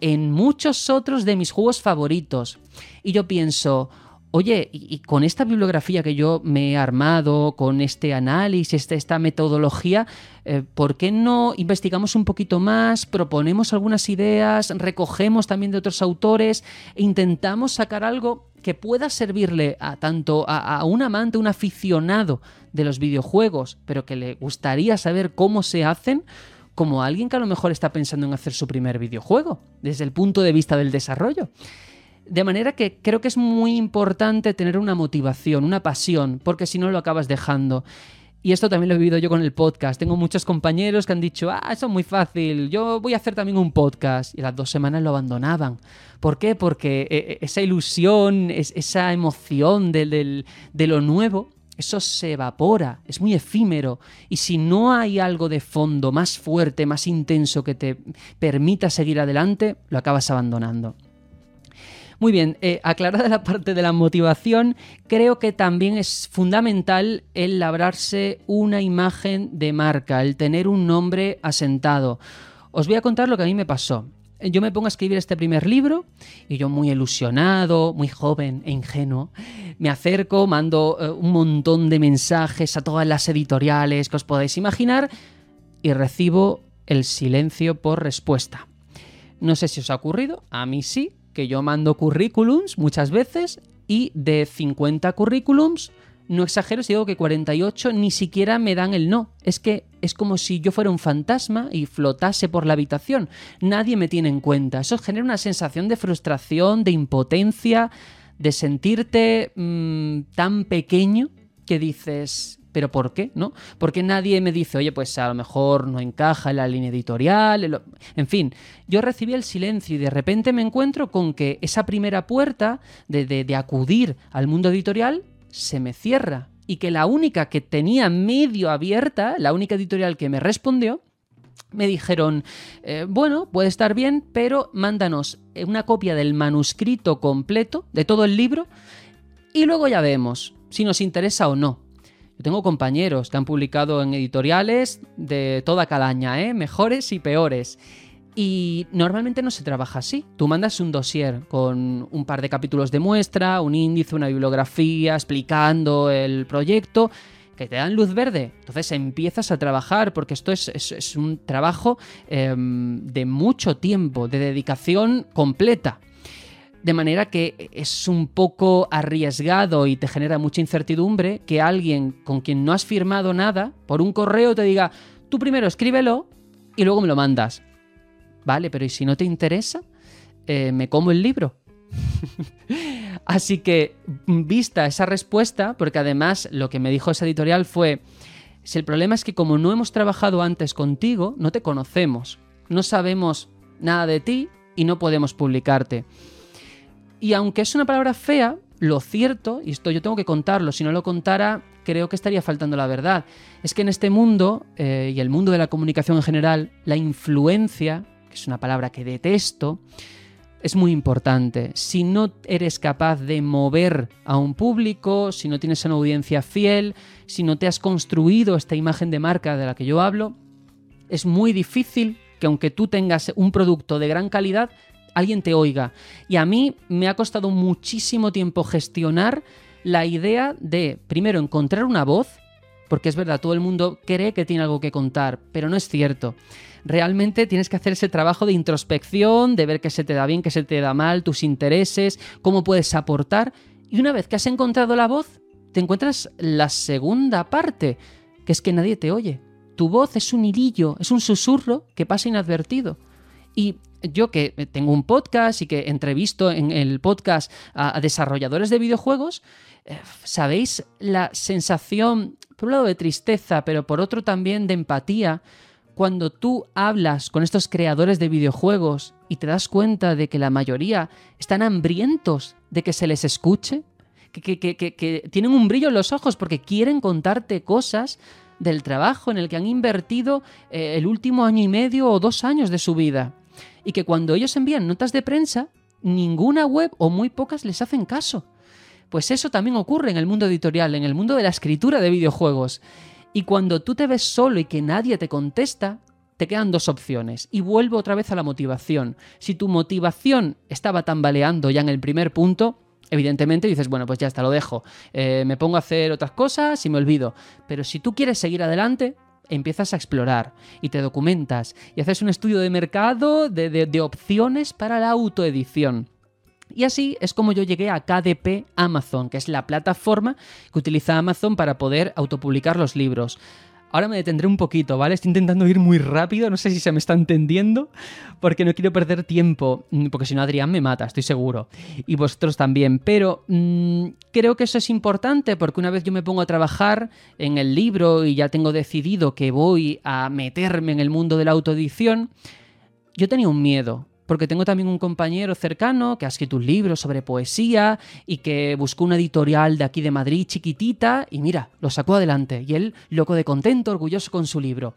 en muchos otros de mis juegos favoritos. Y yo pienso, Oye, y, con esta bibliografía que yo me he armado, con este análisis, este, esta metodología, eh, ¿por qué no investigamos un poquito más, proponemos algunas ideas, recogemos también de otros autores e intentamos sacar algo que pueda servirle a tanto a, un amante, un aficionado de los videojuegos, pero que le gustaría saber cómo se hacen? como a alguien que a lo mejor está pensando en hacer su primer videojuego, desde el punto de vista del desarrollo. De manera que creo que es muy importante tener una motivación, una pasión, porque si no lo acabas dejando. Y esto también lo he vivido yo con el podcast. Tengo muchos compañeros que han dicho, ah, eso es muy fácil, yo voy a hacer también un podcast. Y las dos semanas lo abandonaban. ¿Por qué? Porque eh, eh, esa ilusión, esa emoción de, de lo nuevo, eso se evapora, es muy efímero. Y si no hay algo de fondo más fuerte, más intenso que te permita seguir adelante, lo acabas abandonando. Muy bien, eh, aclarada la parte de la motivación, creo que también es fundamental el labrarse una imagen de marca, el tener un nombre asentado. Os voy a contar lo que a mí me pasó. Yo me pongo a escribir este primer libro y yo muy ilusionado, muy joven e ingenuo, me acerco, mando eh, un montón de mensajes a todas las editoriales que os podéis imaginar y recibo el silencio por respuesta. No sé si os ha ocurrido, a mí sí, que yo mando currículums muchas veces y de 50 currículums, no exagero si digo que 48 ni siquiera me dan el no. Es que es como si yo fuera un fantasma y flotase por la habitación. Nadie me tiene en cuenta. Eso genera una sensación de frustración, de impotencia, de sentirte mm, tan pequeño que dices, pero ¿por qué? ¿No? Porque nadie me dice, oye, pues a lo mejor no encaja en la línea editorial. En fin, yo recibí el silencio y de repente me encuentro con que esa primera puerta de, de, acudir al mundo editorial se me cierra. Y que la única que tenía medio abierta, la única editorial que me respondió, me dijeron, eh, bueno, puede estar bien, pero mándanos una copia del manuscrito completo de todo el libro y luego ya vemos si nos interesa o no tengo compañeros que han publicado en editoriales de toda calaña, ¿eh? mejores y peores. Y normalmente no se trabaja así. Tú mandas un dossier con un par de capítulos de muestra, un índice, una bibliografía, explicando el proyecto, que te dan luz verde. Entonces empiezas a trabajar, porque esto es, un trabajo em, de mucho tiempo, de dedicación completa. De manera que es un poco arriesgado y te genera mucha incertidumbre que alguien con quien no has firmado nada, por un correo te diga, tú primero escríbelo y luego me lo mandas. Vale, pero ¿y si no te interesa? Eh, me como el libro. Así que, vista esa respuesta, porque además lo que me dijo esa editorial fue, si el problema es que como no hemos trabajado antes contigo, no te conocemos, no sabemos nada de ti y no podemos publicarte. Y aunque es una palabra fea, lo cierto, y esto yo tengo que contarlo, si no lo contara creo que estaría faltando la verdad, es que en este mundo, eh, y el mundo de la comunicación en general, la influencia, que es una palabra que detesto, es muy importante. Si no eres capaz de mover a un público, si no tienes una audiencia fiel, si no te has construido esta imagen de marca de la que yo hablo, es muy difícil que aunque tú tengas un producto de gran calidad, alguien te oiga. Y a mí me ha costado muchísimo tiempo gestionar la idea de, primero, encontrar una voz, porque es verdad, todo el mundo cree que tiene algo que contar, pero no es cierto. Realmente tienes que hacer ese trabajo de introspección, de ver qué se te da bien, qué se te da mal, tus intereses, cómo puedes aportar. Y una vez que has encontrado la voz, te encuentras la segunda parte, que es que nadie te oye. Tu voz es un hilillo, es un susurro que pasa inadvertido. Y yo que tengo un podcast y que entrevisto en el podcast a, desarrolladores de videojuegos, eh, ¿sabéis la sensación, por un lado de tristeza, pero por otro también de empatía, cuando tú hablas con estos creadores de videojuegos y te das cuenta de que la mayoría están hambrientos de que se les escuche? Que, tienen un brillo en los ojos porque quieren contarte cosas del trabajo en el que han invertido eh, el último año y medio o dos años de su vida. Y que cuando ellos envían notas de prensa, ninguna web o muy pocas les hacen caso. Pues eso también ocurre en el mundo editorial, en el mundo de la escritura de videojuegos. Y cuando tú te ves solo y que nadie te contesta, te quedan dos opciones. Y vuelvo otra vez a la motivación. Si tu motivación estaba tambaleando ya en el primer punto, evidentemente dices, bueno, pues ya está, lo dejo. Eh, me pongo a hacer otras cosas y me olvido. Pero si tú quieres seguir adelante, empiezas a explorar y te documentas y haces un estudio de mercado de, de, de opciones para la autoedición. Y así es como yo llegué a KDP Amazon, que es la plataforma que utiliza Amazon para poder autopublicar los libros. Ahora me detendré un poquito, ¿vale? Estoy intentando ir muy rápido, no sé si se me está entendiendo, porque no quiero perder tiempo, mm, porque si no Adrián me mata, estoy seguro, y vosotros también, pero mmm, creo que eso es importante porque una vez yo me pongo a trabajar en el libro y ya tengo decidido que voy a meterme en el mundo de la autoedición, yo tenía un miedo, porque tengo también un compañero cercano que ha escrito un libro sobre poesía y que buscó una editorial de aquí de Madrid chiquitita y mira, lo sacó adelante y él loco de contento, orgulloso con su libro.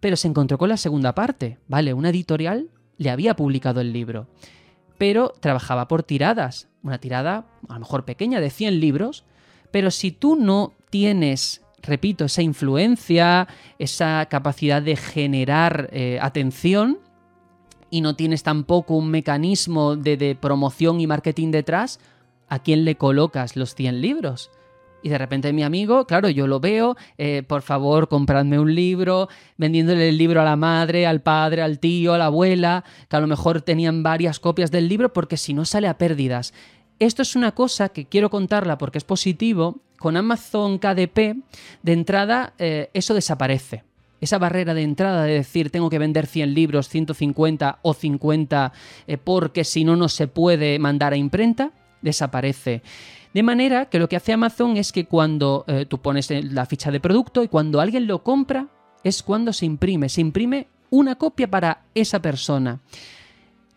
Pero se encontró con la segunda parte, ¿vale? Una editorial le había publicado el libro, pero trabajaba por tiradas, una tirada a lo mejor pequeña de 100 libros, pero si tú no tienes repito, esa influencia, esa capacidad de generar eh, atención, y no tienes tampoco un mecanismo de, promoción y marketing detrás, ¿a quién le colocas los 100 libros? Y de repente mi amigo, claro, yo lo veo, eh, por favor, compradme un libro, vendiéndole el libro a la madre, al padre, al tío, a la abuela, que a lo mejor tenían varias copias del libro, porque si no sale a pérdidas. Esto es una cosa que quiero contarla porque es positivo. Con Amazon KDP, de entrada, eh, eso desaparece esa barrera de entrada de decir tengo que vender 100 libros, 150 o 50 eh, porque si no no se puede mandar a imprenta, desaparece. De manera que lo que hace Amazon es que cuando eh, tú pones la ficha de producto y cuando alguien lo compra es cuando se imprime, se imprime una copia para esa persona.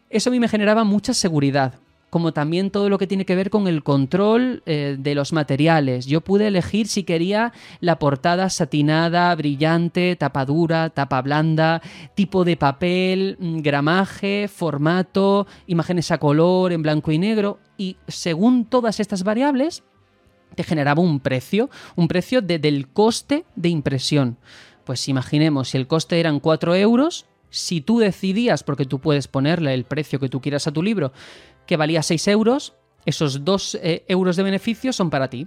Eso a mí me generaba mucha seguridad, como también todo lo que tiene que ver con el control eh, de los materiales. Yo pude elegir si quería la portada satinada, brillante, tapa dura, tapa blanda, tipo de papel, mm, gramaje, formato, imágenes a color, en blanco y negro. Y según todas estas variables, te generaba un precio, un precio de, del coste de impresión. Pues imaginemos, si el coste eran 4 euros, si tú decidías, porque tú puedes ponerle el precio que tú quieras a tu libro, que valía 6 euros, esos 2 eh, euros de beneficio son para ti.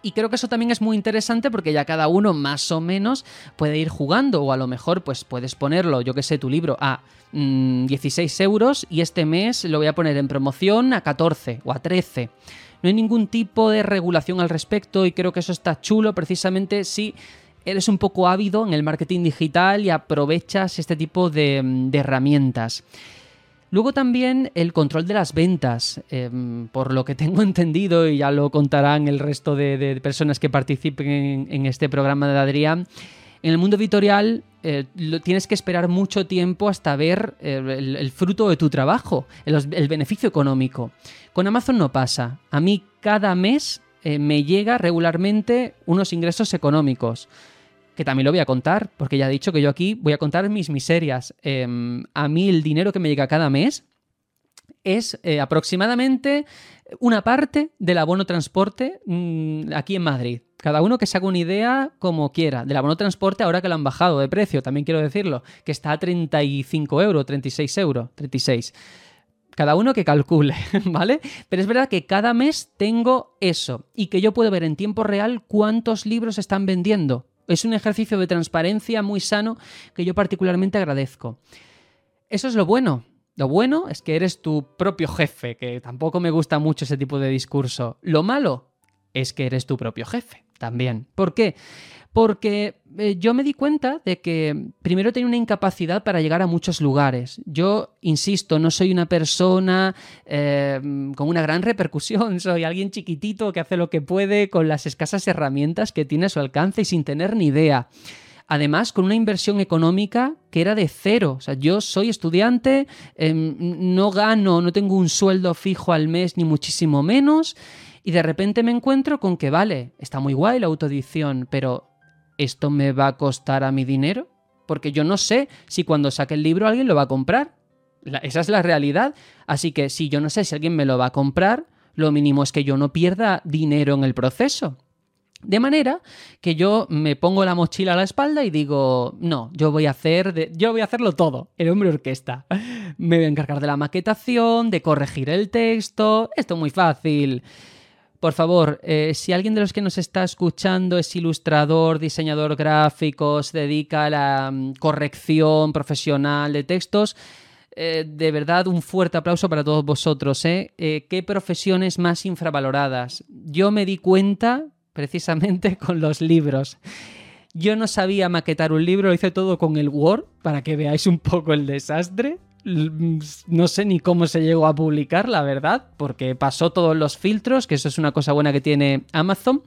Y creo que eso también es muy interesante porque ya cada uno más o menos puede ir jugando o a lo mejor pues puedes ponerlo, yo que sé, tu libro a mmm, 16 euros y este mes lo voy a poner en promoción a 14 o a 13. No hay ningún tipo de regulación al respecto y creo que eso está chulo precisamente si eres un poco ávido en el marketing digital y aprovechas este tipo de herramientas. Luego también el control de las ventas, eh, por lo que tengo entendido y ya lo contarán el resto de, personas que participen en, este programa de Adrián. En el mundo editorial eh, lo, tienes que esperar mucho tiempo hasta ver eh, el, el, fruto de tu trabajo, el, el, beneficio económico. Con Amazon no pasa. A mí cada mes eh, me llega regularmente unos ingresos económicos que también lo voy a contar, porque ya he dicho que yo aquí voy a contar mis miserias. Eh, a mí el dinero que me llega cada mes es eh, aproximadamente una parte del abono transporte mmm, aquí en Madrid. Cada uno que se haga una idea como quiera. Del abono transporte ahora que lo han bajado de precio, también quiero decirlo, que está a 35 euros, 36 euros, 36 cada uno que calcule, ¿vale? Pero es verdad que cada mes tengo eso y que yo puedo ver en tiempo real cuántos libros están vendiendo. Es un ejercicio de transparencia muy sano que yo particularmente agradezco. Eso es lo bueno. Lo bueno es que eres tu propio jefe, que tampoco me gusta mucho ese tipo de discurso. Lo malo es que eres tu propio jefe. también. ¿Por qué? Porque eh, yo me di cuenta de que primero tenía una incapacidad para llegar a muchos lugares. Yo, insisto, no soy una persona eh, con una gran repercusión, soy alguien chiquitito que hace lo que puede con las escasas herramientas que tiene a su alcance y sin tener ni idea. Además, con una inversión económica que era de cero. O sea, yo soy estudiante, em, no gano, no tengo un sueldo fijo al mes, ni muchísimo menos. Y de repente me encuentro con que, vale, está muy guay la autoedición, pero ¿esto me va a costar a mi dinero? Porque yo no sé si cuando saque el libro alguien lo va a comprar. esa es la realidad. Así que si yo no sé si alguien me lo va a comprar, lo mínimo es que yo no pierda dinero en el proceso. De manera que yo me pongo la mochila a la espalda y digo, no, yo voy a hacer, yo voy a hacerlo todo, el hombre orquesta. Me voy a encargar de la maquetación, de corregir el texto, esto es muy fácil. Por favor, eh, si alguien de los que nos está escuchando es ilustrador, diseñador gráfico, se dedica a la mm, corrección profesional de textos, eh, de verdad un fuerte aplauso para todos vosotros. ¿eh? qué profesiones más infravaloradas? Yo me di cuenta precisamente con los libros. Yo no sabía maquetar un libro, lo hice todo con el Word para que veáis un poco el desastre no sé ni cómo se llegó a publicar, la verdad, porque pasó todos los filtros, que eso es una cosa buena que tiene Amazon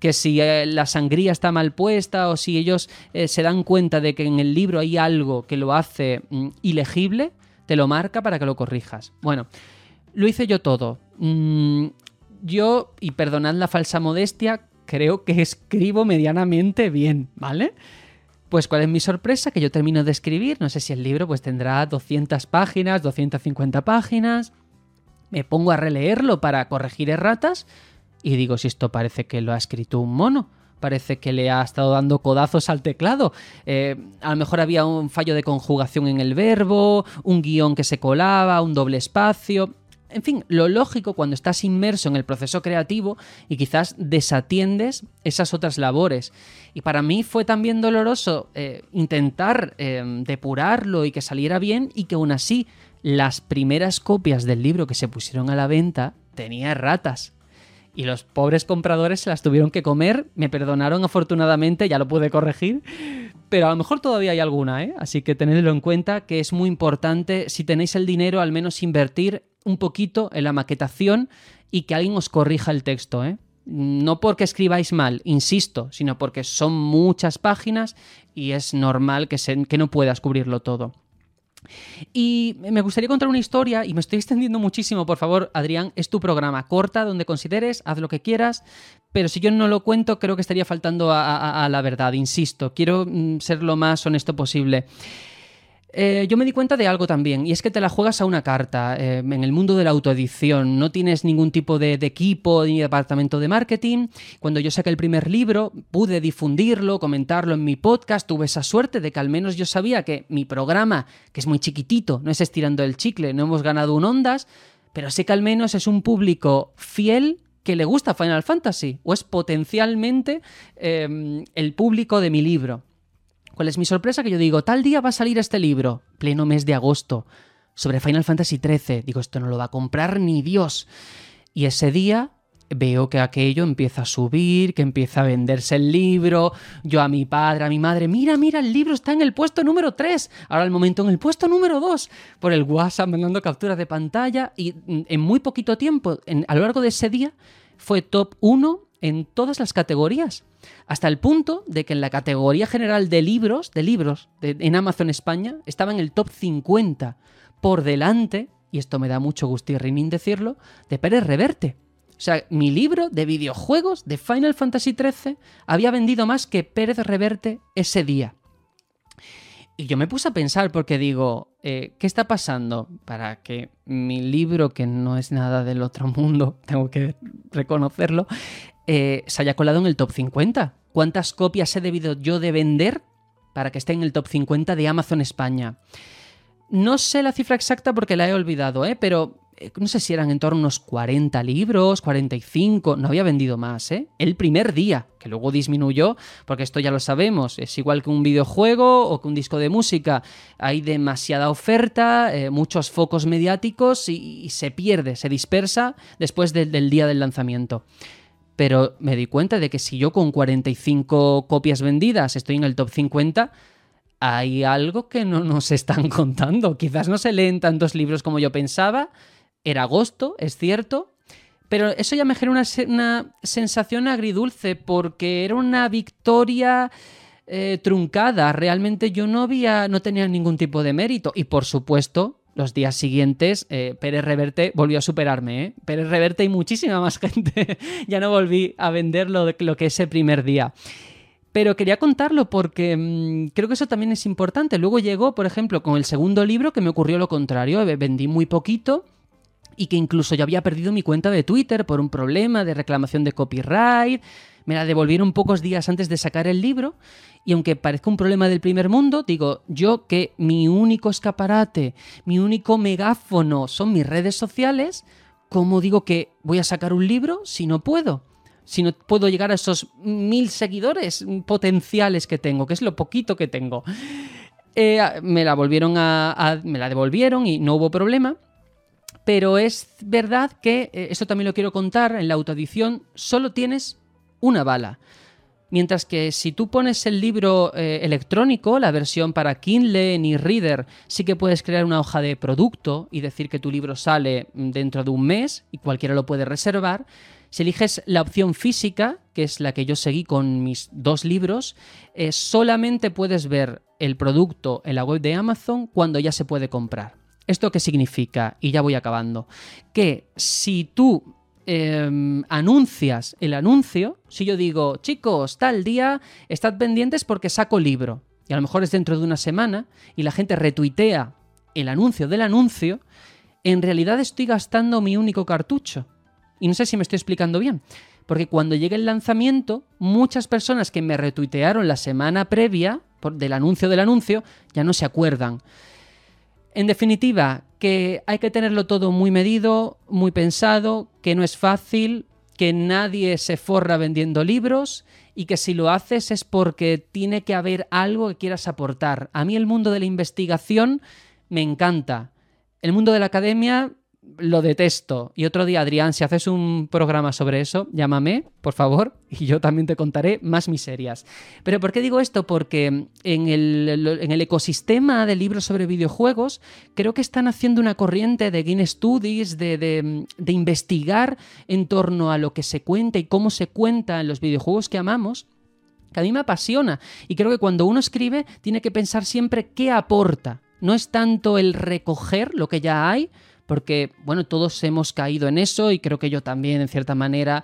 que si eh, la sangría está mal puesta o si ellos eh, se dan cuenta de que en el libro hay algo que lo hace mm, ilegible, te lo marca para que lo corrijas. Bueno, lo hice yo todo. Mm, yo, y perdonad la falsa modestia, creo que escribo medianamente bien, ¿vale? Pues cuál es mi sorpresa, que yo termino de escribir, no sé si el libro pues tendrá 200 páginas, 250 páginas, me pongo a releerlo para corregir erratas y digo si esto parece que lo ha escrito un mono, parece que le ha estado dando codazos al teclado, eh, a lo mejor había un fallo de conjugación en el verbo, un guion que se colaba, un doble espacio, en fin, lo lógico cuando estás inmerso en el proceso creativo y quizás desatiendes esas otras labores. Y para mí fue también doloroso eh, intentar eh, depurarlo y que saliera bien y que aún así las primeras copias del libro que se pusieron a la venta tenía ratas. Y los pobres compradores se las tuvieron que comer, me perdonaron afortunadamente, ya lo pude corregir, pero a lo mejor todavía hay alguna, ¿eh? Así que tenedlo en cuenta que es muy importante, si tenéis el dinero, al menos invertir un poquito en la maquetación y que alguien os corrija el texto, ¿eh? No porque escribáis mal, insisto, sino porque son muchas páginas y es normal que, que no puedas cubrirlo todo. Y me gustaría contar una historia, y me estoy extendiendo muchísimo, por favor, Adrián, es tu programa, corta, donde consideres, haz lo que quieras, pero si yo no lo cuento, creo que estaría faltando a la verdad, insisto, quiero mm, ser lo más honesto posible. Eh, yo me di cuenta de algo también, y es que te la juegas a una carta eh, en el mundo de la autoedición. No tienes ningún tipo de, equipo ni departamento de marketing. Cuando yo saqué el primer libro, pude difundirlo, comentarlo en mi podcast. Tuve esa suerte de que al menos yo sabía que mi programa, que es muy chiquitito, no es estirando el chicle, no hemos ganado un ondas, pero sé que al menos es un público fiel que le gusta Final Fantasy, o es potencialmente eh, el público de mi libro. ¿Cuál es mi sorpresa? Que yo digo, tal día va a salir este libro, pleno mes de agosto, sobre Final Fantasy XIII. Digo, esto no lo va a comprar ni Dios. Y ese día veo que aquello empieza a subir, que empieza a venderse el libro, yo a mi padre, a mi madre, mira, mira, el libro está en el puesto número 3, ahora el momento en el puesto número 2, por el WhatsApp mandando capturas de pantalla y mm, en muy poquito tiempo, a lo largo de ese día, fue top 1 en todas las categorías. Hasta el punto de que en la categoría general de libros, de libros en Amazon España, estaba en el top 50, por delante, y esto me da mucho gusto y decirlo, de Pérez Reverte. O sea, mi libro de videojuegos de Final Fantasy XIII había vendido más que Pérez Reverte ese día. Y yo me puse a pensar porque digo, eh, ¿qué está pasando para que mi libro, que no es nada del otro mundo, tengo que reconocerlo, eh, se haya colado en el top 50. ¿Cuántas copias he debido yo de vender para que esté en el top 50 de Amazon España? No sé la cifra exacta porque la he olvidado, ¿eh? pero eh, no sé si eran en torno a unos 40 libros, 45, no había vendido más, ¿eh? El primer día, que luego disminuyó, porque esto ya lo sabemos, es igual que un videojuego o que un disco de música, hay demasiada oferta, eh, muchos focos mediáticos y, se pierde, se dispersa después del día del lanzamiento. Pero me di cuenta de que si yo con 45 copias vendidas estoy en el top 50, hay algo que no nos están contando. Quizás no se leen tantos libros como yo pensaba. Era agosto, es cierto. Pero eso ya me generó una, sensación agridulce porque era una victoria eh, truncada. Realmente yo no había, no tenía ningún tipo de mérito. Y por supuesto, los días siguientes, eh, Pérez Reverte volvió a superarme. ¿eh? Pérez Reverte y muchísima más gente. ya no volví a vender lo, lo que ese primer día. Pero quería contarlo porque mm, creo que eso también es importante. Luego llegó, por ejemplo, con el segundo libro que me ocurrió lo contrario. Vendí muy poquito y que incluso yo había perdido mi cuenta de Twitter por un problema de reclamación de copyright. Me la devolvieron pocos días antes de sacar el libro. Y aunque parezca un problema del primer mundo, digo, yo que mi único escaparate, mi único megáfono son mis redes sociales, ¿cómo digo que voy a sacar un libro si no puedo? si no puedo llegar a esos mil seguidores potenciales que tengo, que es lo poquito que tengo. Eh, me la volvieron me la devolvieron y no hubo problema. Pero es verdad que, eh, esto también lo quiero contar, en la autoedición solo tienes una bala. Mientras que si tú pones el libro eh, electrónico, la versión para Kindle ni Reader, sí que puedes crear una hoja de producto y decir que tu libro sale dentro de un mes y cualquiera lo puede reservar. Si eliges la opción física, que es la que yo seguí con mis dos libros, eh, solamente puedes ver el producto en la web de Amazon cuando ya se puede comprar. ¿Esto qué significa? Y ya voy acabando. Que si tú em, anuncias el anuncio, si yo digo, chicos, tal día, estad pendientes porque saco libro, y a lo mejor es dentro de una semana, y la gente retuitea el anuncio del anuncio, en realidad estoy gastando mi único cartucho. Y no sé si me estoy explicando bien. Porque cuando llegue el lanzamiento, muchas personas que me retuitearon la semana previa del anuncio del anuncio ya no se acuerdan. En definitiva, que hay que tenerlo todo muy medido, muy pensado, que no es fácil, que nadie se forra vendiendo libros y que si lo haces es porque tiene que haber algo que quieras aportar. A mí el mundo de la investigación me encanta. El mundo de la academia lo detesto. Y otro día, Adrián, si haces un programa sobre eso, llámame, por favor, y yo también te contaré más miserias. Pero ¿por qué digo esto? Porque en el, ecosistema de libros sobre videojuegos, creo que están haciendo una corriente de Game Studies, de, de investigar en torno a lo que se cuenta y cómo se cuenta en los videojuegos que amamos que a mí me apasiona. Y creo que cuando uno escribe, tiene que pensar siempre qué aporta. No es tanto el recoger lo que ya hay, porque, bueno, todos hemos caído en eso y creo que yo también, en cierta manera,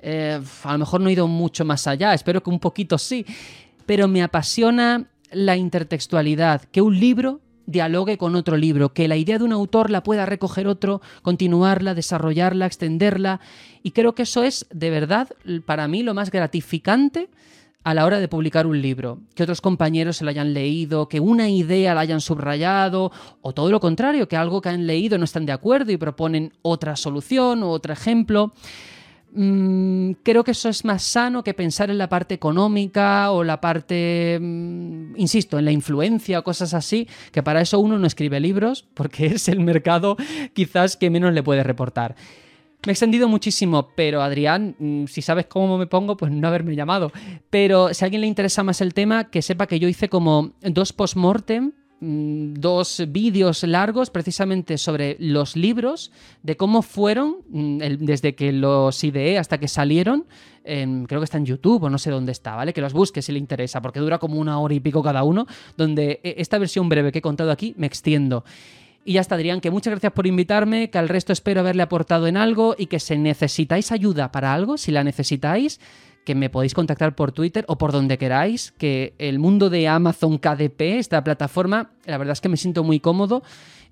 eh, a lo mejor no he ido mucho más allá, espero que un poquito sí, pero me apasiona la intertextualidad, que un libro dialogue con otro libro, que la idea de un autor la pueda recoger otro, continuarla, desarrollarla, extenderla, y creo que eso es, de verdad, para mí lo más gratificante a la hora de publicar un libro, que otros compañeros se lo hayan leído, que una idea la hayan subrayado, o todo lo contrario, que algo que han leído no están de acuerdo y proponen otra solución o otro ejemplo. Mm, creo que eso es más sano que pensar en la parte económica o la parte, mm, insisto, en la influencia o cosas así, que para eso uno no escribe libros, porque es el mercado quizás que menos le puede reportar. Me he extendido muchísimo, pero Adrián, mm, si sabes cómo me pongo, pues no haberme llamado. Pero si a alguien le interesa más el tema, que sepa que yo hice como dos post-mortem mm, dos vídeos largos precisamente sobre los libros, de cómo fueron mm, desde que los ideé hasta que salieron. creo que está en YouTube o no sé dónde está, ¿vale? Que los busque si le interesa, porque dura como una hora y pico cada uno, donde e, esta versión breve que he contado aquí me extiendo. Y ya está, Adrián, que muchas gracias por invitarme, que al resto espero haberle aportado en algo y que si necesitáis ayuda para algo, si la necesitáis, que me podéis contactar por Twitter o por donde queráis, que el mundo de Amazon KDP, esta plataforma, la verdad es que me siento muy cómodo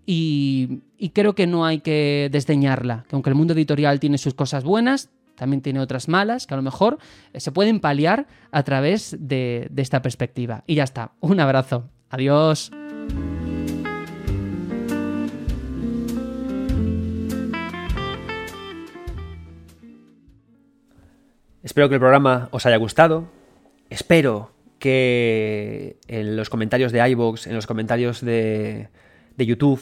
y, creo que no hay que desdeñarla, que aunque el mundo editorial tiene sus cosas buenas, también tiene otras malas, que a lo mejor eh, se pueden paliar a través de, de esta perspectiva. Y ya está, un abrazo, adiós. Espero que el programa os haya gustado. Espero que en los comentarios de iVoox, en los comentarios de, de YouTube,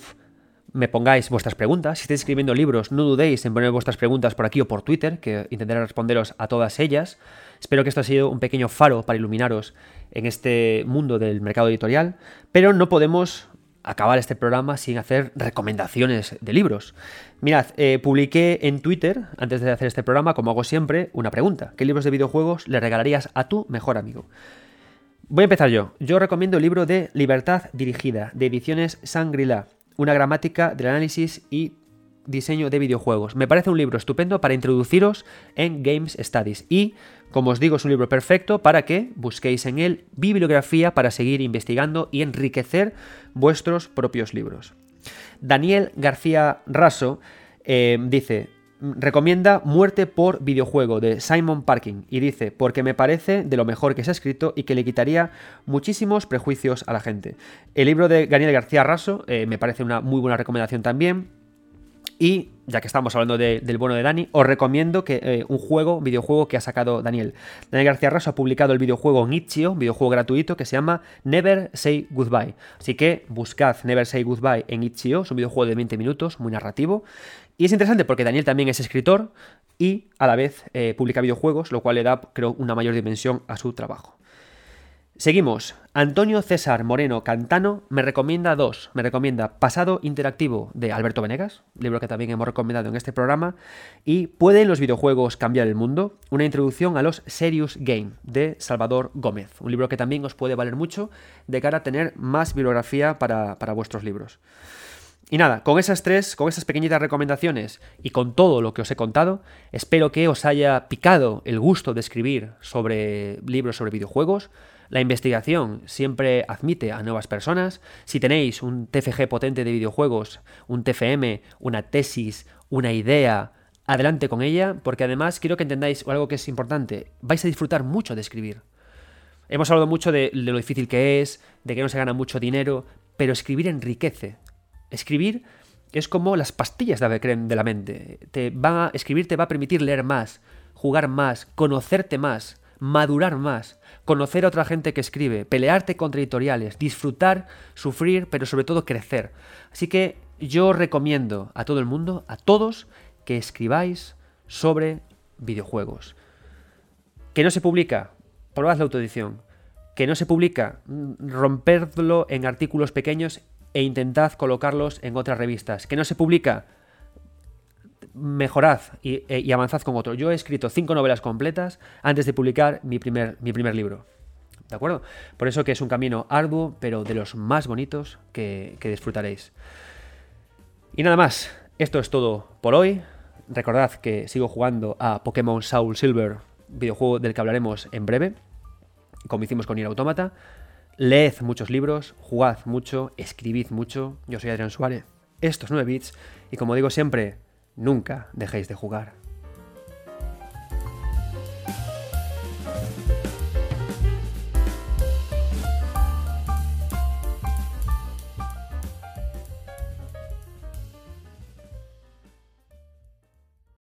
me pongáis vuestras preguntas. Si estáis escribiendo libros, no dudéis en poner vuestras preguntas por aquí o por Twitter, que intentaré responderos a todas ellas. Espero que esto ha sido un pequeño faro para iluminaros en este mundo del mercado editorial, pero no podemos acabar este programa sin hacer recomendaciones de libros. Mirad, eh, publiqué en Twitter, antes de hacer este programa, como hago siempre, una pregunta. ¿Qué libros de videojuegos le regalarías a tu mejor amigo? Voy a empezar yo. Yo recomiendo el libro de Libertad Dirigida, de ediciones Sangrila, una gramática del análisis y diseño de videojuegos. Me parece un libro estupendo para introduciros en Games Studies y, como os digo, es un libro perfecto para que busquéis en él bibliografía para seguir investigando y enriquecer vuestros propios libros. Daniel García Raso eh, dice, recomienda Muerte por videojuego de Simon Parkin y dice, porque me parece de lo mejor que se ha escrito y que le quitaría muchísimos prejuicios a la gente. El libro de Daniel García Raso eh, me parece una muy buena recomendación también. Y ya que estamos hablando del bueno de Dani, os recomiendo que eh, un juego, videojuego que ha sacado Daniel. Daniel García Raso ha publicado el videojuego en Itch.io, un videojuego gratuito que se llama Never Say Goodbye. Así que buscad Never Say Goodbye en Itch.io, es un videojuego de 20 minutos, muy narrativo. Y es interesante porque Daniel también es escritor y a la vez eh, publica videojuegos, lo cual le da, creo, una mayor dimensión a su trabajo. Seguimos. Antonio César Moreno Cantano me recomienda dos. Me recomienda Pasado Interactivo de Alberto Venegas, libro que también hemos recomendado en este programa, y ¿Pueden los videojuegos cambiar el mundo? Una introducción a los Serious Game de Salvador Gómez. Un libro que también os puede valer mucho de cara a tener más bibliografía para, para vuestros libros. Y nada, con esas tres, con esas pequeñitas recomendaciones y con todo lo que os he contado, espero que os haya picado el gusto de escribir sobre libros sobre videojuegos. La investigación siempre admite a nuevas personas. Si tenéis un TFG potente de videojuegos, un TFM, una tesis, una idea, adelante con ella, porque además quiero que entendáis algo que es importante. Vais a disfrutar mucho de escribir. Hemos hablado mucho de, lo difícil que es, de que no se gana mucho dinero, pero escribir enriquece. Escribir es como las pastillas de de la mente. Te va a, escribir te va a permitir leer más, jugar más, conocerte más, madurar más, conocer a otra gente que escribe, pelearte contra editoriales, disfrutar, sufrir, pero sobre todo crecer. Así que yo recomiendo a todo el mundo, a todos, que escribáis sobre videojuegos. Que no se publica, probad la autoedición. Que no se publica, rompedlo en artículos pequeños e intentad colocarlos en otras revistas. Que no se publica, mejorad e, y, avanzad con otro. Yo he escrito cinco novelas completas antes de publicar mi primer, mi primer libro. ¿De acuerdo? Por eso que es un camino arduo, pero de los más bonitos que, disfrutaréis. Y nada más, esto es todo por hoy. Recordad que sigo jugando a Pokémon Soul Silver, videojuego del que hablaremos en breve, como hicimos con Nier Automata. Leed muchos libros, jugad mucho, escribid mucho. Yo soy Adrián Suárez, estos 9 bits, y como digo siempre, nunca dejéis de jugar.